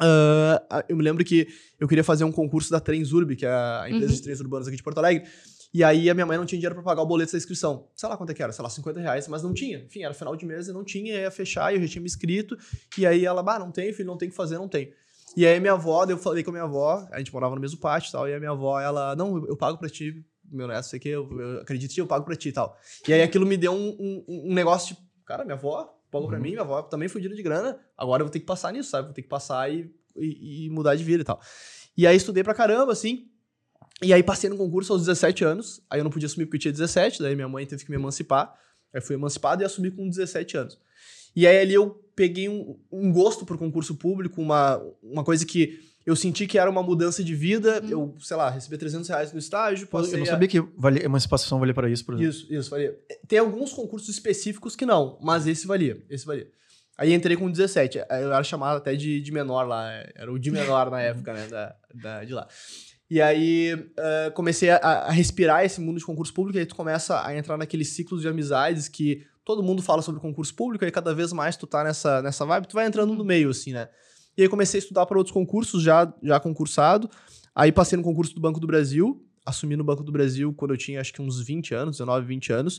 uh, eu me lembro que eu queria fazer um concurso da Transurb, que é a empresa uhum. de trens urbanos aqui de Porto Alegre. E aí a minha mãe não tinha dinheiro para pagar o boleto da inscrição. Sei lá quanto é que era, sei lá, 50 reais, mas não tinha. Enfim, era final de mês e não tinha, ia fechar, e eu já tinha me inscrito. E aí ela, bah, não tem, filho, não tem o que fazer, não tem. E aí minha avó, eu falei com a minha avó, a gente morava no mesmo pátio e tal, e a minha avó, ela, não, eu pago pra ti, meu neto, sei que, eu, eu acredito que eu pago pra ti e tal. E aí aquilo me deu um, um, um negócio tipo, cara, minha avó pagou uhum. pra mim, minha avó também foi de grana, agora eu vou ter que passar nisso, sabe? Vou ter que passar e, e, e mudar de vida e tal. E aí estudei pra caramba, assim, e aí passei no concurso aos 17 anos, aí eu não podia assumir porque eu tinha 17, daí minha mãe teve que me emancipar, aí fui emancipado e assumi com 17 anos. E aí ali eu peguei um, um gosto por concurso público, uma, uma coisa que eu senti que era uma mudança de vida. Hum. Eu, sei lá, recebi 300 reais no estágio. Eu não sabia a... que valia, emancipação valia para isso, por exemplo. Isso, isso, valia. Tem alguns concursos específicos que não, mas esse valia. Esse valia. Aí entrei com 17. Eu era chamado até de, de menor lá. Era o de menor na época, né? Da, da, de lá. E aí uh, comecei a, a, respirar esse mundo de concurso público, e aí tu começa a entrar naqueles ciclos de amizades que todo mundo fala sobre concurso público, e cada vez mais tu tá nessa, nessa vibe, tu vai entrando no meio, assim, né? E aí comecei a estudar para outros concursos, já, já concursado. Aí passei no concurso do Banco do Brasil, assumi no Banco do Brasil quando eu tinha acho que uns 20 anos, 19, 20 anos.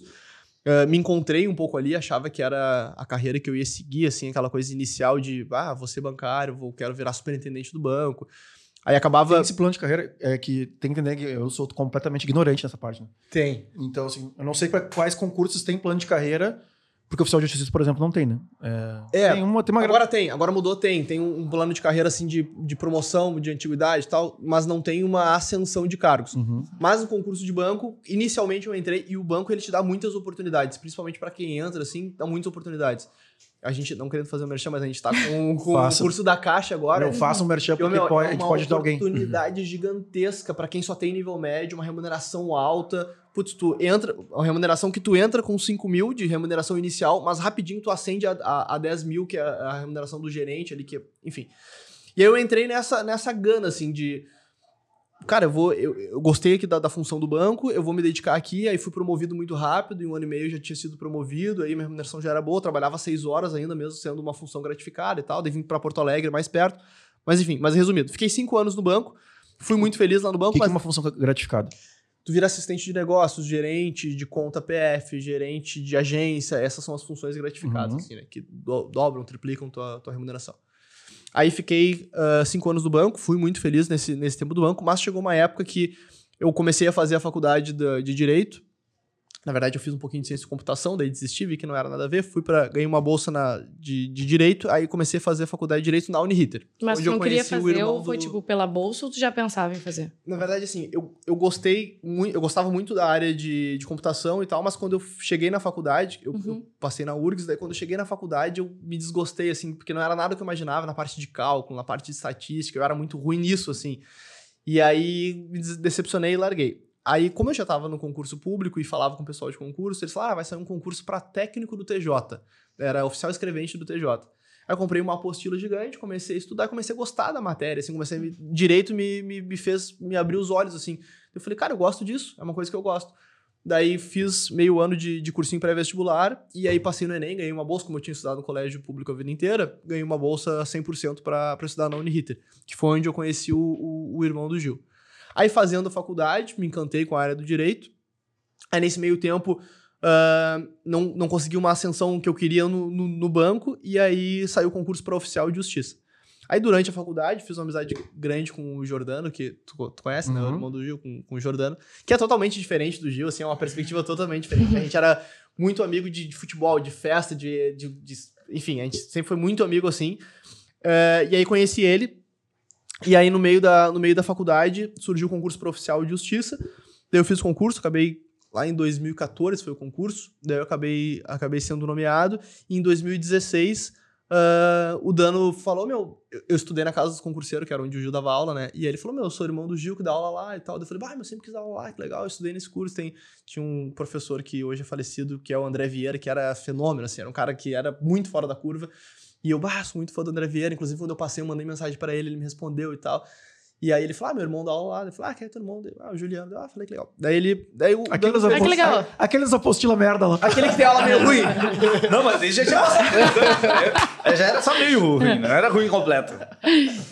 Uh, me encontrei um pouco ali, achava que era a carreira que eu ia seguir, assim, aquela coisa inicial de, ah, vou ser bancário, vou, quero virar superintendente do banco. Aí acabava. Tem esse plano de carreira é que tem que entender que eu sou completamente ignorante nessa parte. Né? Tem. Então, assim, eu não sei para quais concursos tem plano de carreira, porque o oficial de justiça, por exemplo, não tem, né? É. é tem uma, tem uma... Agora tem, agora mudou, tem. Tem um plano de carreira assim de, de promoção, de antiguidade e tal, mas não tem uma ascensão de cargos. Uhum. Mas no concurso de banco, inicialmente eu entrei e o banco ele te dá muitas oportunidades, principalmente para quem entra, assim, dá muitas oportunidades. A gente, não querendo fazer um merchan, mas a gente tá com, com o curso da Caixa agora. Eu faço um merchan porque meu, pode, é a gente pode ajudar alguém. uma oportunidade gigantesca para quem só tem nível médio, uma remuneração alta. Putz, tu entra, a remuneração que tu entra com 5 mil de remuneração inicial, mas rapidinho tu acende a, a, a 10 mil, que é a remuneração do gerente ali, que, enfim. E aí eu entrei nessa, nessa gana, assim, de cara, eu vou. Eu, eu gostei aqui da, da, função do banco, eu vou me dedicar aqui. Aí fui promovido muito rápido, em um ano e meio já tinha sido promovido, aí minha remuneração já era boa, trabalhava seis horas ainda, mesmo sendo uma função gratificada e tal. Daí vim para Porto Alegre mais perto. Mas enfim, mas resumido, fiquei cinco anos no banco, fui muito feliz lá no banco. O que, mas... que é uma função gratificada? Tu vira assistente de negócios, gerente de conta PF, gerente de agência, essas são as funções gratificadas, uhum. assim, né? Que do, dobram, triplicam tua, tua remuneração. Aí fiquei uh, cinco anos no banco, fui muito feliz nesse, nesse tempo do banco, mas chegou uma época que eu comecei a fazer a faculdade de, de Direito, Na verdade, eu fiz um pouquinho de ciência de computação, daí desisti, vi que não era nada a ver. Fui para ganhei uma bolsa na, de, de direito, aí comecei a fazer faculdade de direito na Uniriter. Mas onde tu eu não queria fazer ou foi do- tipo pela bolsa ou tu já pensava em fazer? Na verdade, assim, eu, eu gostei muito, eu gostava muito da área de, de computação e tal, mas quando eu cheguei na faculdade, eu, Uhum. eu passei na URGS, daí quando eu cheguei na faculdade, eu me desgostei, assim, porque não era nada que eu imaginava na parte de cálculo, na parte de estatística, eu era muito ruim nisso, assim. E aí me decepcionei e larguei. Aí, como eu já tava no concurso público e falava com o pessoal de concurso, eles falaram, ah, vai sair um concurso para técnico do TJ. Era oficial escrevente do TJ. Aí eu comprei uma apostila gigante, comecei a estudar, comecei a gostar da matéria, assim, comecei me, direito me, me, me fez, me abriu os olhos, assim. Eu falei, cara, eu gosto disso, é uma coisa que eu gosto. Daí fiz meio ano de, de cursinho pré-vestibular, e aí passei no Enem, ganhei uma bolsa, como eu tinha estudado no colégio público a vida inteira, ganhei uma bolsa 100% para estudar na Uniriter, que foi onde eu conheci o, o, o irmão do Gil. Aí fazendo a faculdade, me encantei com a área do direito. Aí nesse meio tempo, ah, não, não consegui uma ascensão que eu queria no, no, no banco, e aí saiu o concurso para oficial de justiça. Aí durante a faculdade, fiz uma amizade grande com o Jordano, que tu, tu conhece, né? O Uhum. irmão do Gil, com, com o Jordano, que é totalmente diferente do Gil, assim, é uma perspectiva totalmente diferente. A gente era muito amigo de, de futebol, de festa, de, de, de- Enfim, a gente sempre foi muito amigo, assim. Eh, e aí conheci ele, e aí, no meio da, no meio da faculdade, surgiu o concurso para oficial de justiça. Daí eu fiz o concurso, acabei lá em 2014, foi o concurso. Daí eu acabei, acabei sendo nomeado. E em 2016, ah, o Dano falou: Meu, eu, estudei na casa dos concurseiros, que era onde o Gil dava aula, né? E ele falou: Meu, eu sou irmão do Gil que dá aula lá e tal. Daí eu falei: mas eu sempre quis dar aula lá, que legal. Eu estudei nesse curso. Tem, tinha um professor que hoje é falecido, que é o André Vieira, que era fenômeno, assim, era um cara que era muito fora da curva. E eu, bah, sou muito fã do André Vieira. Inclusive, quando eu passei, eu mandei mensagem pra ele, ele me respondeu e tal. E aí ele falou, ah, meu irmão dá aula lá. Ele falou, ah, quem é teu irmão? Daí, Ah, o Juliano. Ah, falei que legal. Daí ele... Daí o Aqueles, Ah, que legal. aqueles apostila merda lá. Aquele que tem aula meio ruim. Não, mas ele já tinha passado. já era só meio ruim, não era ruim completo.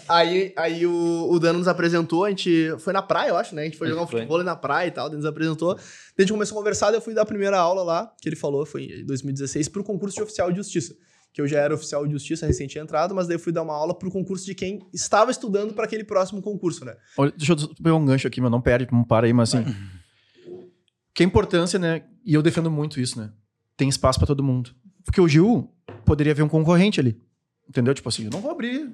Aí, aí o, o Dano nos apresentou, a gente foi na praia, eu acho, né? A gente foi jogar um futebol na praia e tal, daí nos apresentou. Daí a gente começou a conversar, daí eu fui dar a primeira aula lá, que ele falou, foi em 2016, pro concurso de oficial de justiça. Que eu já era oficial de justiça, tinha entrado, mas daí eu fui dar uma aula pro concurso de quem estava estudando para aquele próximo concurso, né? Olha, deixa eu pegar um gancho aqui, meu. Não perde, não para aí, mas assim. Que a importância, né? E eu defendo muito isso, né? Tem espaço pra todo mundo. Porque o Gil poderia ver um concorrente ali. Entendeu? Tipo assim, eu não vou abrir.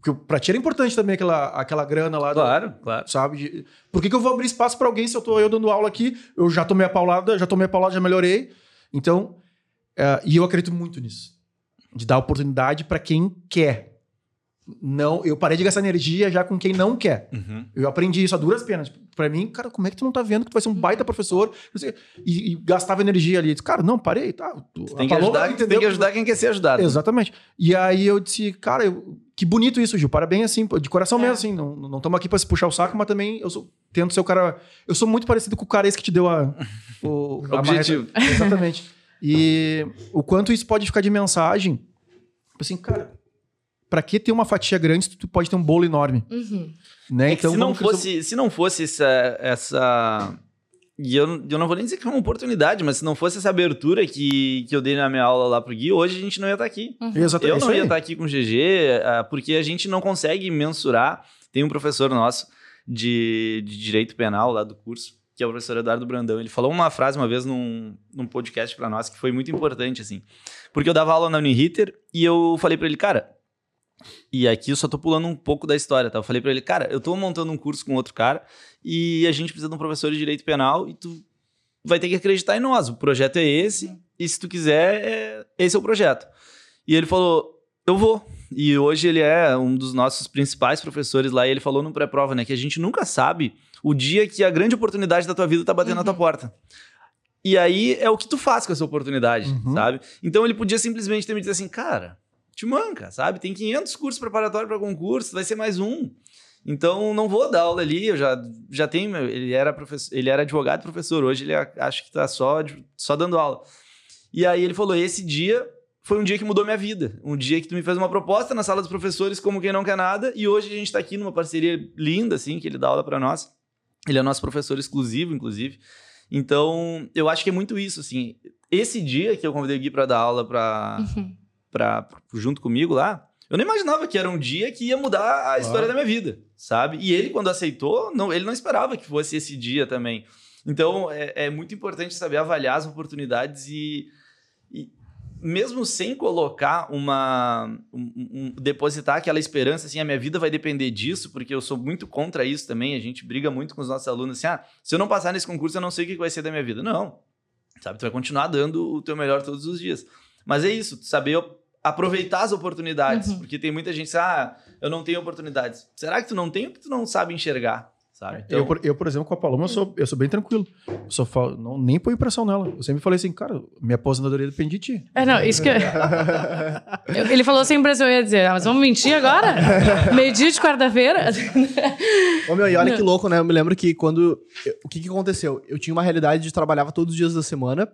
Porque pra ti era importante também aquela, aquela grana lá. do- Claro, claro. sabe? De- Por que, que eu vou abrir espaço pra alguém se eu tô eu dando aula aqui? Eu já tomei a paulada, já tomei a paulada, já melhorei. Então, é, e eu acredito muito nisso. De dar oportunidade pra quem quer. Não, eu parei de gastar energia já com quem não quer. Uhum. Eu aprendi isso a duras penas. Pra mim, cara, como é que tu não tá vendo que tu vai ser um baita professor? E, e gastava energia ali. Cara, não, parei, tá. Tu, Tem que, Paloma ajudar, entendeu tem que ajudar quem quer ser ajudado. Exatamente. E aí eu disse, cara, eu- que bonito isso, Gil. Parabéns, assim, de coração É. mesmo, assim. Não estamos aqui pra se puxar o saco, mas também eu sou, tento ser o cara. Eu sou muito parecido com o cara esse que te deu a, o a Objetivo. marreta. Exatamente. E o quanto isso pode ficar de mensagem. Tipo Assim, cara, pra que ter uma fatia grande se tu pode ter um bolo enorme? Uhum. Né? É que se, não fosse, se não fosse essa. essa... E eu, eu não vou nem dizer que é uma oportunidade, mas se não fosse essa abertura que, que eu dei na minha aula lá pro Gui, hoje a gente não ia estar aqui. Exatamente. Eu não ia estar aqui com o GG, ah, porque a gente não consegue mensurar. Tem um professor nosso de, de direito penal lá do curso, que é o professor Eduardo Brandão. Ele falou uma frase uma vez num, num podcast para nós que foi muito importante, assim. Porque eu dava aula na Uniriter e eu falei para ele, cara. E aqui eu só tô pulando um pouco da história, tá? Eu falei para ele, cara, eu tô montando um curso com outro cara e a gente precisa de um professor de direito penal e tu vai ter que acreditar em nós. O projeto é esse e se tu quiser, é, esse é o projeto. E ele falou, eu vou. E hoje ele é um dos nossos principais professores lá. E ele falou no pré-prova, né? Que a gente nunca sabe o dia que a grande oportunidade da tua vida tá batendo na tua porta. E aí é o que tu faz com essa oportunidade, Uhum. sabe? Então ele podia simplesmente ter me dito assim, cara, te manca, sabe? Tem 500 cursos preparatórios para concurso, vai ser mais um. Então não vou dar aula ali, eu já, já tenho, ele era professor, ele era advogado e professor, hoje ele acho que tá só, só dando aula. E aí ele falou: esse dia foi um dia que mudou minha vida. Um dia que tu me fez uma proposta na sala dos professores, como quem não quer nada, e hoje a gente tá aqui numa parceria linda, assim, que ele dá aula para nós. Ele é nosso professor exclusivo, inclusive. Então, eu acho que é muito isso, assim. Esse dia que eu convidei o Gui para dar aula para Uhum. pra, junto comigo lá, eu não imaginava que era um dia que ia mudar a história da minha vida, sabe? E ele, quando aceitou, não, ele não esperava que fosse esse dia também. Então, é, é muito importante saber avaliar as oportunidades e mesmo sem colocar uma. Um, um, depositar aquela esperança, assim, a minha vida vai depender disso, porque eu sou muito contra isso também. A gente briga muito com os nossos alunos assim: ah, se eu não passar nesse concurso, eu não sei o que vai ser da minha vida. Não. Sabe, tu vai continuar dando o teu melhor todos os dias. Mas é isso, saber aproveitar as oportunidades, uhum. porque tem muita gente que ah, eu não tenho oportunidades. Será que tu não tem ou que tu não sabe enxergar? Sabe? Então... Eu, por, eu, por exemplo, com a Paloma, eu sou, eu sou bem tranquilo. Eu só falo, não, nem ponho pressão nela. Eu sempre falei assim, cara, minha aposentadoria depende de ti. É, não, isso que. eu, ele falou sem pressão, eu ia dizer, ah, mas vamos mentir agora? Meio-dia de quarta-feira? Ô, meu, e olha não. que louco, né? Eu me lembro que quando. O que, que aconteceu? Eu tinha uma realidade de trabalhava todos os dias da semana,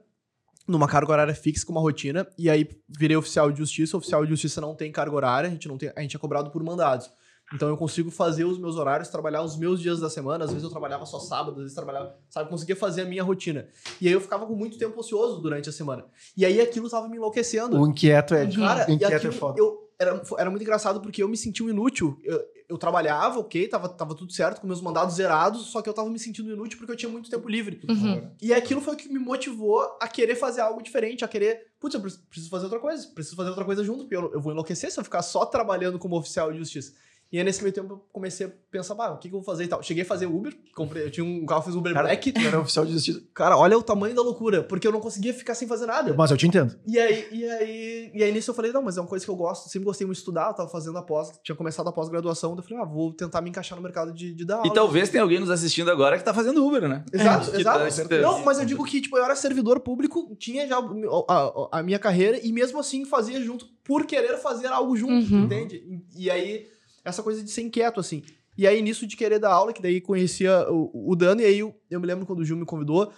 numa carga horária fixa com uma rotina, e aí virei oficial de justiça. O oficial de justiça não tem carga horária, a gente, não tem, a gente é cobrado por mandados. Então eu consigo fazer os meus horários, trabalhar os meus dias da semana. Às vezes eu trabalhava só sábado, às vezes trabalhava, sabe? Conseguia fazer a minha rotina. E aí eu ficava com muito tempo ocioso durante a semana. E aí aquilo tava me enlouquecendo. O inquieto é, cara, o inquieto é foda. Eu, era, era muito engraçado porque eu me sentia um inútil. Eu, eu trabalhava, ok, tava, tava tudo certo, com meus mandados zerados, só que eu tava me sentindo inútil porque eu tinha muito tempo livre. Uhum. E aquilo foi o que me motivou a querer fazer algo diferente, a querer, putz, eu preciso fazer outra coisa, preciso fazer outra coisa junto, porque eu, eu vou enlouquecer se eu ficar só trabalhando como oficial de justiça. E aí, nesse meio tempo, eu comecei a pensar, ah, o que, que eu vou fazer e tal. Cheguei a fazer Uber, comprei, eu tinha um carro, fiz Uber cara, Black. era oficial de justiça. Cara, olha o tamanho da loucura, porque eu não conseguia ficar sem fazer nada. Mas eu te entendo. E aí, e aí, e aí nisso eu falei, não, mas é uma coisa que eu gosto, sempre gostei muito de estudar, eu tava fazendo a pós, tinha começado a pós-graduação, eu falei, ah, vou tentar me encaixar no mercado de, de dar aula. E talvez tenha alguém nos assistindo agora que tá fazendo Uber, né? Exato, é, exato. Tá, não, mas eu digo que, tipo, eu era servidor público, tinha já a, a, a minha carreira, e mesmo assim fazia junto, por querer fazer algo junto, uhum. entende? E, e aí essa coisa de ser inquieto, assim. E aí, nisso de querer dar aula, que daí conhecia o, o Dano, e aí eu, eu me lembro quando o Gil me convidou,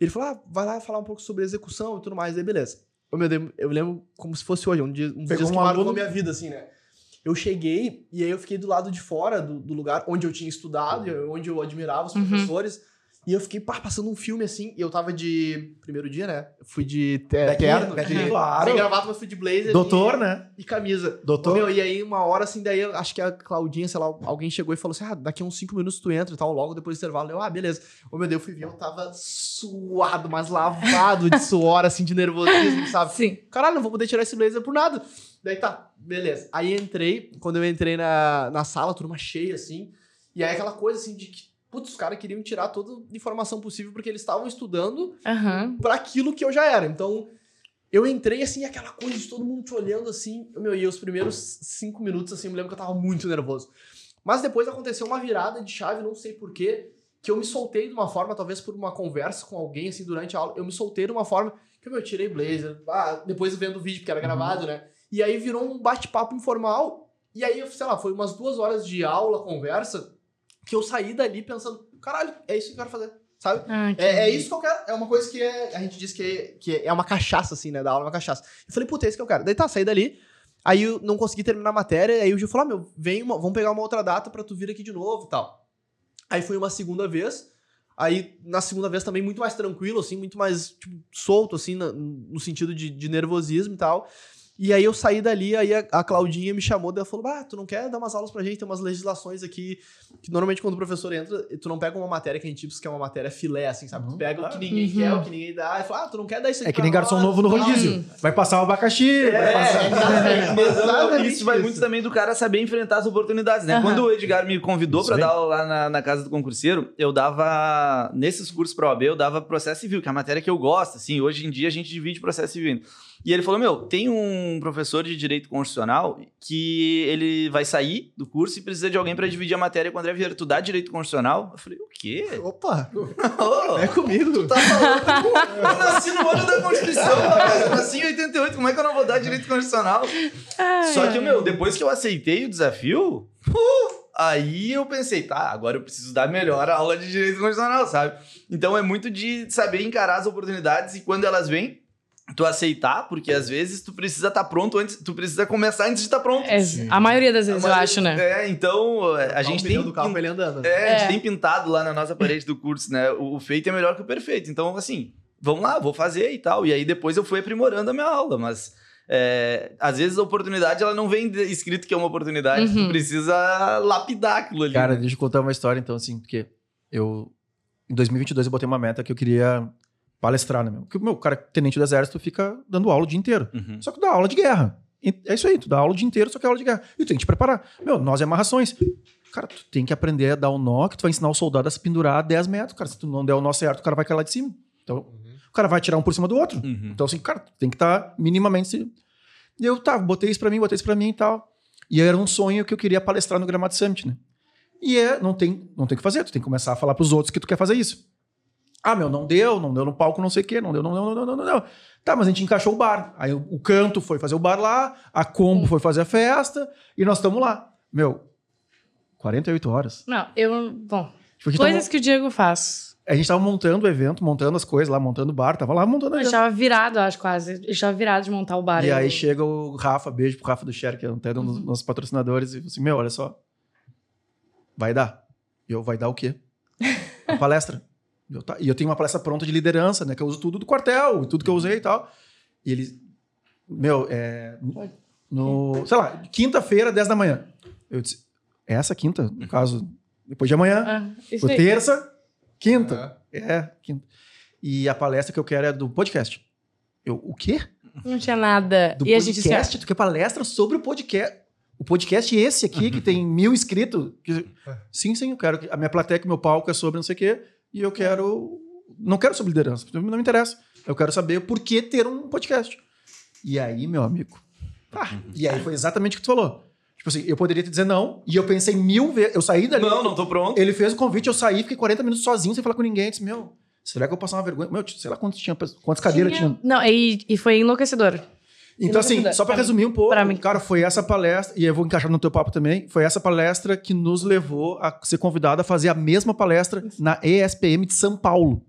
ele falou: ah, vai lá falar um pouco sobre execução e tudo mais. Aí, beleza. Eu, me, eu lembro como se fosse hoje, um dia, um dias que marcou na minha vida, assim, né? Eu cheguei e aí eu fiquei do lado de fora do, do lugar onde eu tinha estudado, onde eu admirava os uhum. professores. E eu fiquei pá, passando um filme assim, e eu tava de. Primeiro dia, né? fui de te terno, de, claro. sem gravata, mas fui de blazer. Doutor, e, né? E camisa. Doutor. meu, e aí, uma hora assim, daí acho que a Claudinha, sei lá, alguém chegou e falou assim: ah, daqui a uns cinco minutos tu entra e tal, logo depois do intervalo. Eu, ah, beleza. Ô meu Deus, eu fui ver, eu tava suado, mas lavado de suor, assim, de nervosismo, sabe? Sim. Caralho, não vou poder tirar esse blazer por nada. Daí tá, beleza. Aí entrei, quando eu entrei na, na sala, turma cheia, assim. E aí aquela coisa assim de que putz, os caras queriam tirar toda a informação possível porque eles estavam estudando uhum. para aquilo que eu já era. Então, eu entrei assim, aquela coisa de todo mundo te olhando assim. Meu, e os primeiros cinco minutos, assim, eu me lembro que eu tava muito nervoso. Mas depois aconteceu uma virada de chave, não sei porquê, que eu me soltei de uma forma, talvez por uma conversa com alguém, assim, durante a aula, eu me soltei de uma forma que eu, tirei blazer, ah, depois vendo o vídeo, porque era uhum. gravado, né? E aí virou um bate-papo informal. E aí, sei lá, foi umas duas horas de aula, conversa, que eu saí dali pensando, caralho, é isso que eu quero fazer. Sabe? Ah, é, é, isso que eu quero. É uma coisa que é, a gente diz que é, que é uma cachaça, assim, né? Da aula é uma cachaça. Eu falei, puta, é isso que eu quero. Daí tá, saí dali. Aí eu não consegui terminar a matéria. Aí o Gil falou: ah, meu, vem uma, vamos pegar uma outra data pra tu vir aqui de novo e tal. Aí foi uma segunda vez. Aí, na segunda vez também, muito mais tranquilo, assim, muito mais tipo, solto, assim, no, no sentido de, de nervosismo e tal. E aí eu saí dali, aí a, a Claudinha me chamou, daí ela falou: Ah, tu não quer dar umas aulas pra gente? Tem umas legislações aqui que normalmente quando o professor entra, tu não pega uma matéria que a gente diz que é uma matéria filé, assim, sabe? Tu uhum. pega o que ninguém uhum. quer, o que ninguém dá, e fala, ah, tu não quer dar isso aqui. É que nem garçom novo no rodízio. Vai passar o abacaxi. É, vai passar... exatamente. isso vai muito também do cara saber enfrentar as oportunidades, né? Uhum. Quando o Edgar me convidou para dar aula lá na, na, casa do concurseiro, eu dava, nesses cursos pro OAB, eu dava processo civil, que é a matéria que eu gosto, assim, hoje em dia a gente divide processo civil. E ele falou: Meu, tem um professor de direito constitucional que ele vai sair do curso e precisa de alguém para dividir a matéria com o André Vieira. Tu dá direito constitucional? Eu falei: O quê? Opa! oh, é comigo. Tu tá falando? eu nasci no ano da Constituição, rapaz. Eu nasci em 88. Como é que eu não vou dar direito constitucional? Ai, Só que, meu, depois que eu aceitei o desafio. Uh, aí eu pensei, tá, agora eu preciso dar melhor a aula de direito constitucional, sabe? Então é muito de saber encarar as oportunidades e quando elas vêm, tu aceitar, porque às vezes tu precisa estar tá pronto antes, tu precisa começar antes de estar tá pronto. É, a maioria das vezes, maioria, eu acho, né? É, então a, a gente tem do carro ele andando. É, é, a gente tem pintado lá na nossa parede do curso, né? O, o, feito é melhor que o perfeito. Então, assim, vamos lá, vou fazer e tal. E aí depois eu fui aprimorando a minha aula, mas é, às vezes a oportunidade ela não vem escrito que é uma oportunidade, uhum. tu precisa lapidar aquilo ali. Cara, deixa eu contar uma história então, assim, porque eu em 2022 eu botei uma meta que eu queria palestrar, né, meu? Porque o meu cara, tenente do exército, fica dando aula o dia inteiro. Uhum. Só que dá aula de guerra. É isso aí, tu dá aula o dia inteiro, só que é aula de guerra. E tu tem que te preparar. Meu, nós é amarrações. Cara, tu tem que aprender a dar o nó, que tu vai ensinar o soldado a se pendurar a 10 metros. Cara, se tu não der o nó certo, o cara vai cair lá de cima. Então, o cara vai tirar um por cima do outro. Uhum. Então, assim, cara, tu tem que estar minimamente. se- E eu, tá, botei isso pra mim, botei isso pra mim e tal. E era um sonho que eu queria palestrar no Gramado Summit, né? E é, não tem, não tem o que fazer, tu tem que começar a falar pros outros que tu quer fazer isso. Ah, meu, não deu, não deu no palco, não sei o quê, não deu, não deu, não deu, não deu, não deu. Tá, mas a gente encaixou o bar. Aí o, o canto foi fazer o bar lá, a combo foi fazer a festa, e nós estamos lá. Meu, 48 horas. Não, eu. Bom, Tipo, a gente coisas tava- que o Diego faz. a gente tava montando o evento, montando as coisas lá, montando o bar, tava lá montando o Eu evento. estava virado, acho, quase. Eu estava virado de montar o bar. E aí chega o Rafa, beijo pro Rafa do Share, que é até um dos Uhum. nossos patrocinadores, e fala assim: Meu, olha só, vai dar. E eu, vai dar o quê? A palestra. E eu, tá- e eu tenho uma palestra pronta de liderança, né? Que eu uso tudo do quartel, tudo que eu usei e tal. E eles, meu, é. No, sei lá, quinta-feira, 10 da manhã. Eu disse: "É essa quinta, no caso, depois de amanhã. Ah, isso Foi aí. terça, quinta. É, quinta. E a palestra que eu quero é do podcast. Eu, o quê? Não tinha nada. Do e a gente podcast? Tu quer palestra sobre o podcast? O podcast esse aqui, que tem mil inscritos. que- Sim, sim, eu quero. que- A minha plateia, que meu palco é sobre não sei o quê. E eu quero. Não quero sobre liderança. Não me interessa. Eu quero saber por que ter um podcast. E aí, meu amigo. ah, e aí foi exatamente o que tu falou. Tipo assim, eu poderia te dizer não. E eu pensei mil vezes. Eu saí dali. Não, não tô pronto. Ele fez o convite, eu saí, fiquei 40 minutos sozinho, sem falar com ninguém. Eu disse, meu, será que eu vou passar uma vergonha? Meu, sei lá quantos, tinha, quantas cadeiras tinha. Não, e, e foi enlouquecedor. Então, assim, só pra Pra resumir um pouco, cara, foi essa palestra, e eu vou encaixar no teu papo também, foi essa palestra que nos levou a ser convidado a fazer a mesma palestra na ESPM de São Paulo,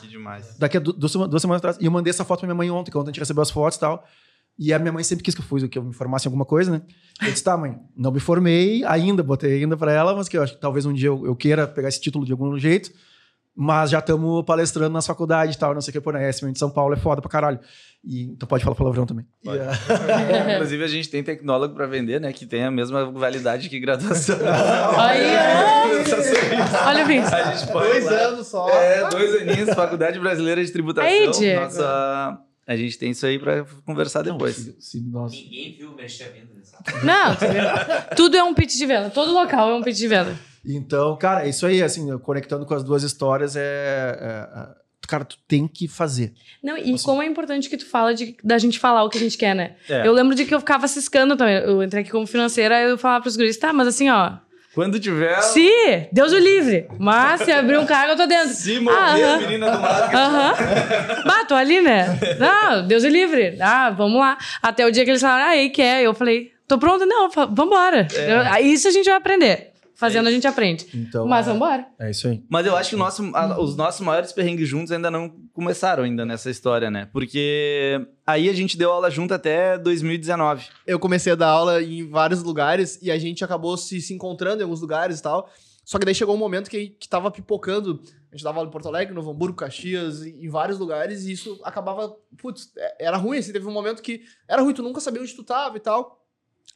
Que demais. daqui a du- duas, duas semanas atrás. E eu mandei essa foto pra minha mãe ontem, que ontem a gente recebeu as fotos e tal. E a minha mãe sempre quis que eu fosse, que eu me formasse em alguma coisa, né? Eu disse, tá, mãe, não me formei ainda, botei ainda pra ela, mas que eu acho que talvez um dia eu, eu queira pegar esse título de algum jeito. Mas já estamos palestrando nas faculdades e tal, não sei o que, pô, na ESPM de São Paulo é foda pra caralho. E, então pode falar palavrão também. E, Pode. ah, Inclusive, a gente tem tecnólogo pra vender, né? Que tem a mesma validade que graduação. Aí, olha o Vince. A gente pode Dois lá. anos só. É, dois aninhos, Faculdade Brasileira de Tributação. Aí, Diego. Nossa, a gente tem isso aí pra conversar depois. se- se nós- Ninguém viu mexer a venda nessa. Não, tudo é um pitch de venda. Todo local é um pitch de venda. Então, cara, isso aí, assim, conectando com as duas histórias, é, é- é- Cara, tu tem que fazer. Não, e Assim. como é importante que tu fala de, da gente falar o que a gente quer, né? É. Eu lembro de que eu ficava ciscando também. Eu entrei aqui como financeira, aí eu falava pros guris, tá, mas assim, ó. Quando tiver. Se, Deus o livre. Mas se abrir um cargo, eu tô dentro. Se morrer, Ah, a aham. menina do marketing. Aham. Bah, tô ali, né? Não, Deus o livre. Ah, vamos lá. Até o dia que eles falaram, ah, aí quer. Eu falei, tô pronta? Não, vambora. Eu- Isso a gente vai aprender. Fazendo a gente aprende. Então, Mas é, vambora. é isso aí. Mas eu acho que o nosso, a- os nossos maiores perrengues juntos ainda não começaram ainda nessa história, né? Porque aí a gente deu aula junto até 2019. eu comecei a dar aula em vários lugares e a gente acabou se, se encontrando em alguns lugares e tal. Só que daí chegou um momento que, que tava pipocando. A gente dava aula em Porto Alegre, Novo Hamburgo, Caxias, em em vários lugares, e isso acabava. Putz, é- era ruim, assim. Teve um momento que era ruim, tu nunca sabia onde tu tava e tal.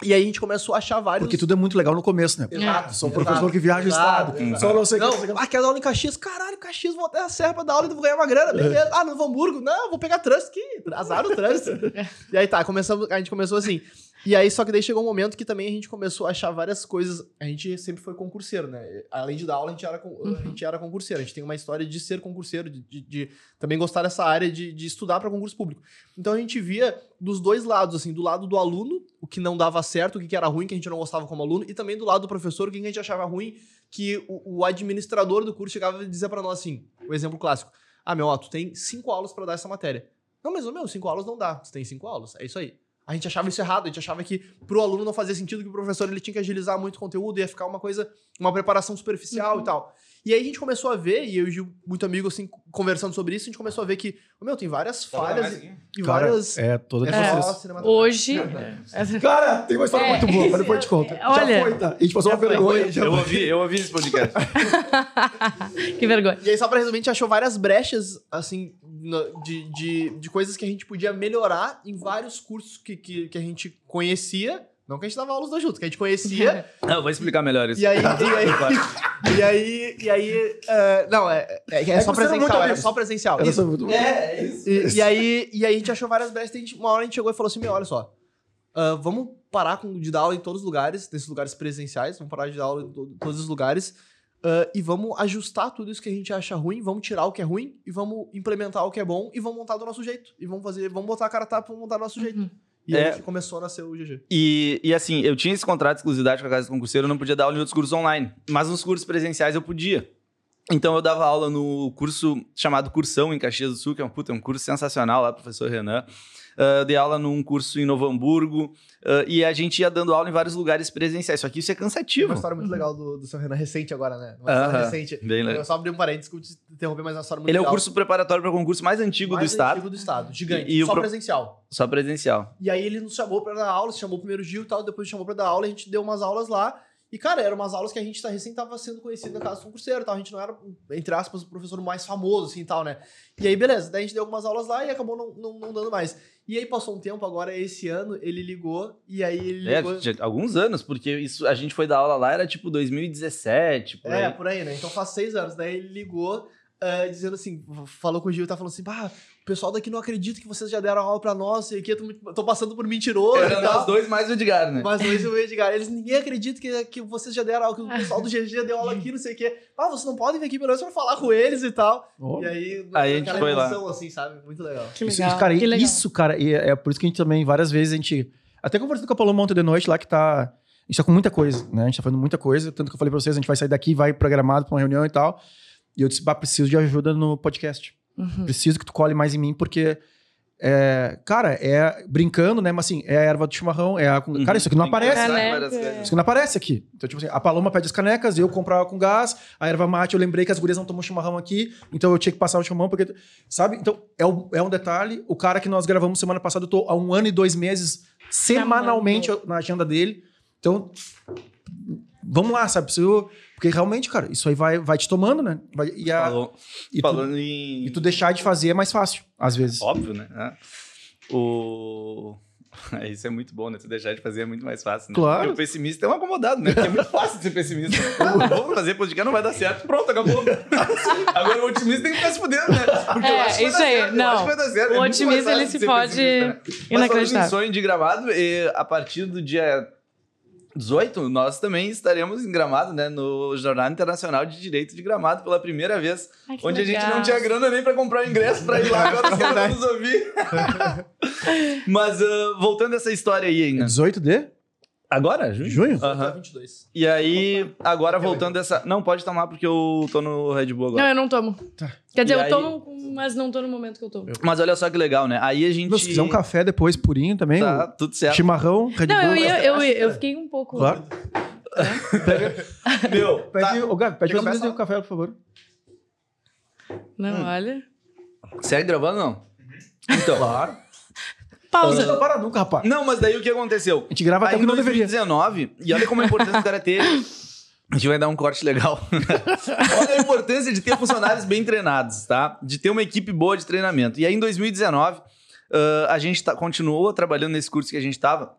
E aí a gente começou a achar vários. Porque tudo é muito legal no começo, né? Exato, Sou um exato, professor que viaja o exato, estado. exato. Só não sei o que, o ah, quero dar aula em Caxias. Caralho, Caxias, vou até a Serra pra dar aula e vou ganhar uma grana. Beleza. Ah, no Hamburgo. Não, vou pegar trânsito aqui. Azar o trânsito. e aí tá, começamos, a gente começou assim. E aí, só que daí chegou um momento que também a gente começou a achar várias coisas. A gente sempre foi concurseiro, né? Além de dar aula, a gente era, con- a gente era concurseiro. A gente tem uma história de ser concurseiro, de, de- de também gostar dessa área de, de estudar para concurso público. Então a gente via dos dois lados, assim, do lado do aluno, o que não dava certo, o que era ruim, que a gente não gostava como aluno, e também do lado do professor, o que a gente achava ruim, que o, o administrador do curso chegava a dizer para nós assim, o exemplo clássico, ah, meu, ó, tu tem cinco aulas para dar essa matéria. Não, mas, meu, cinco aulas não dá, tu tem cinco aulas, é isso aí. A gente achava isso errado, a gente achava que pro aluno não fazia sentido que o professor ele tinha que agilizar muito o conteúdo, ia ficar uma coisa, uma preparação superficial e tal. E aí a gente começou a ver, e eu e o Gil, muito amigo, assim, conversando sobre isso, a gente começou a ver que, ô, meu, tem várias falhas e, e Cara, várias... é toda É é. só cinematográfica. Hoje. Cara, tem uma história É, muito boa, mas depois eu te conto. é- olha, já foi, tá? A gente passou uma foi. vergonha. Já Eu foi. ouvi, eu ouvi esse podcast. que vergonha. E aí, só pra resumir, a gente achou várias brechas, assim, de, de, de coisas que a gente podia melhorar em vários cursos que, que, que a gente conhecia, Não que a gente dava aula os dois juntos, que a gente conhecia. Não, eu vou explicar melhor isso. e aí. E aí, e aí. E aí eh, não, é, é, é só era muito presencial. Era honesto. só presencial. Eu Isso. sou muito- É, é isso. E, e aí, e aí a gente achou várias brechas. a gente- Uma hora a gente chegou e falou assim: meu, olha só. ah, vamos parar com, de dar aula em todos os lugares, nesses lugares presenciais, vamos parar de dar aula em to- todos os lugares. ah, e vamos ajustar tudo isso que a gente acha ruim, vamos tirar o que é ruim e vamos implementar o que é bom e vamos montar do nosso jeito. E vamos fazer, vamos botar a cara tapa, vamos montar do nosso jeito. E É. aí que começou a nascer o GG. E, e assim, eu tinha esse contrato de exclusividade com a Casa do Concurseiro, eu não podia dar aula em outros cursos online. Mas nos cursos presenciais eu podia. Então eu dava aula no curso chamado Cursão em Caxias do Sul, que é um, puta, é um curso sensacional lá, professor Renan. Ah, dei aula num curso em Novo Hamburgo. ah, e a gente ia dando aula em vários lugares presenciais. Só que isso é cansativo. uma história muito legal do, do seu Renan recente agora, né? Uma história Aham, recente. bem legal. Eu só abri um parênteses, desculpa te interromper, mas é uma história muito Ele é o legal. curso preparatório para concurso mais antigo mais do estado, antigo do estado. Gigante. E- e o só pro- presencial. só presencial. E aí ele nos chamou pra dar aula, se chamou o primeiro dia e tal, depois chamou pra dar aula, a gente deu umas aulas lá. E, cara, eram umas aulas que a gente tá, recém tava sendo conhecido na casa do concurseiro e tal. A gente não era, entre aspas, o professor mais famoso, assim e tal, né? E aí, beleza. Daí a gente deu algumas aulas lá e acabou não, não, não dando mais. E aí passou um tempo, agora esse ano, ele ligou e aí ele É, ligou. alguns anos, porque isso, a gente foi dar aula lá, era tipo 2017, por É, aí. por aí, né? Então faz seis anos. Daí ele ligou eh, dizendo assim, falou com o Gil e tá falando assim, bah, o pessoal daqui não acredita que vocês já deram aula pra nós, e aqui eu tô, tô passando por mentiroso Era e tal. nós dois mais o Edgar, né? Mas Luiz e o Edgar, eles ninguém acredita que, que vocês já deram aula, que o pessoal do GG deu aula aqui, não sei o quê. Ah, vocês não podem vir aqui pelo menos pra falar com eles e tal. Ó. E aí, Aí a gente aquela foi lá. emoção, assim, sabe? Muito legal. Que Isso, legal. cara, que legal. isso, cara, e é é por isso que a gente também, várias vezes, a gente. Até conversando com a Paloma ontem de noite lá, que tá. A gente tá com muita coisa, né? A gente tá fazendo muita coisa. Tanto que eu falei pra vocês, a gente vai sair daqui, vai programado pra uma reunião e tal. E eu disse, bah, preciso de ajuda no podcast. Uhum. Preciso que tu cole mais em mim, porque. É, cara, é brincando, né? Mas assim, é a erva do chimarrão, é a. Cara, isso aqui não Uhum. Aparece. Caneca. Isso que não aparece aqui. Então, tipo assim, a Paloma pede as canecas, eu comprava com gás, a erva mate, eu lembrei que as gurias não tomam chimarrão aqui, então eu tinha que passar o chimarrão, porque. Sabe? Então, é, o- é um detalhe. O cara que nós gravamos semana passada, eu tô há um ano e dois meses, semanalmente, na agenda dele. Então, vamos lá, sabe? Preciso. Porque realmente, cara, isso aí vai, vai te tomando, né? Vai- e, a- Falou- e, tu, falando em. e tu deixar de fazer é mais fácil, às vezes. Óbvio, né? É. O. Isso é muito bom, né? Tu deixar de fazer é muito mais fácil, né? Claro. Porque o pessimista é um acomodado, né? Porque é muito fácil de ser pessimista. Vamos fazer podcast, não vai dar certo. Pronto, acabou. Agora o otimista tem que ficar se fudendo, né? Porque eu É, acho que vai isso dar aí, certo, eu não. acho que vai dar certo. O É otimista, ele se pode né? Mas falando em sonho de gramado, e a partir do dia 18, nós também estaremos em Gramado, né? No Jornal Internacional de Direito de Gramado pela primeira vez. Ai, que onde a gente legal. não tinha grana nem pra comprar o ingresso pra ir lá, agora os caras nos ouvir. Mas ah, voltando a essa história aí É ainda. 18 de Agora? Junho? junho? Dia Aham. 22. E aí, agora voltando essa. Não, pode tomar porque eu tô no Red Bull Não, agora. eu não tomo. Tá. Quer dizer, E eu aí- tomo, mas não tô no momento que eu tomo. Mas olha só que legal, né? Aí a gente. Se quiser um café depois, purinho também, Tá, o tudo certo. chimarrão, Red Não, Bull. eu, ia, eu, eu fiquei um pouco. Claro. Meu, Pede, ô, Gabi, pede Quer mais café, um café, por favor. Não, Hum. olha. segue gravando não? Então. Claro. Pausa. Não para nunca, rapaz. Não, mas daí o que aconteceu? A gente grava até Aí o que em não deveria. 2019, e olha como é importante o cara ter. A gente vai dar um corte legal. olha a importância de ter funcionários bem treinados, tá? De ter uma equipe boa de treinamento. E aí em 2019, ah, a gente tá- continuou trabalhando nesse curso que a gente tava.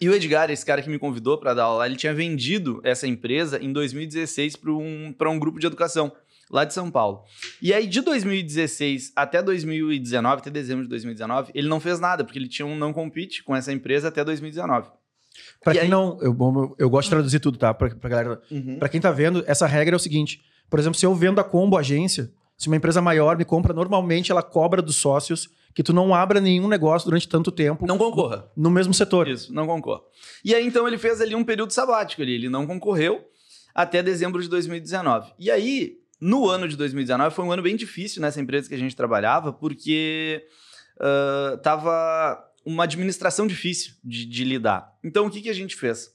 E o Edgar, esse cara que me convidou para dar aula ele tinha vendido essa empresa em 2016 para um, pra um grupo de educação lá de São Paulo. E aí, de 2016 até 2019, até dezembro de 2019, ele não fez nada, porque ele tinha um não compete com essa empresa até 2019. Pra E quem aí- não. Eu, bom, eu gosto de traduzir tudo, tá? Pra, pra galera. Pra quem tá vendo, essa regra é o seguinte: por exemplo, se eu vendo a Combo Agência, se uma empresa maior me compra, normalmente ela cobra dos sócios que tu não abra nenhum negócio durante tanto tempo Não concorra. no mesmo setor. Isso, não concorra. E aí, então, ele fez ali um período sabático ali. Ele não concorreu até dezembro de 2019. E aí, no ano de 2019, foi um ano bem difícil nessa empresa que a gente trabalhava, porque ah, tava uma administração difícil de, de lidar. Então, o que, que a gente fez?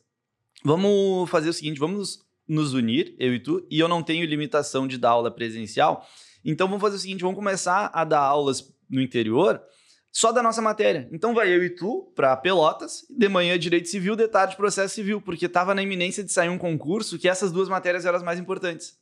Vamos fazer o seguinte, vamos nos unir, eu e tu, e eu não tenho limitação de dar aula presencial, então vamos fazer o seguinte, vamos começar a dar aulas no interior só da nossa matéria. Então vai eu e tu para Pelotas, de manhã Direito Civil, de tarde Processo Civil, porque estava na iminência de sair um concurso que essas duas matérias eram as mais importantes.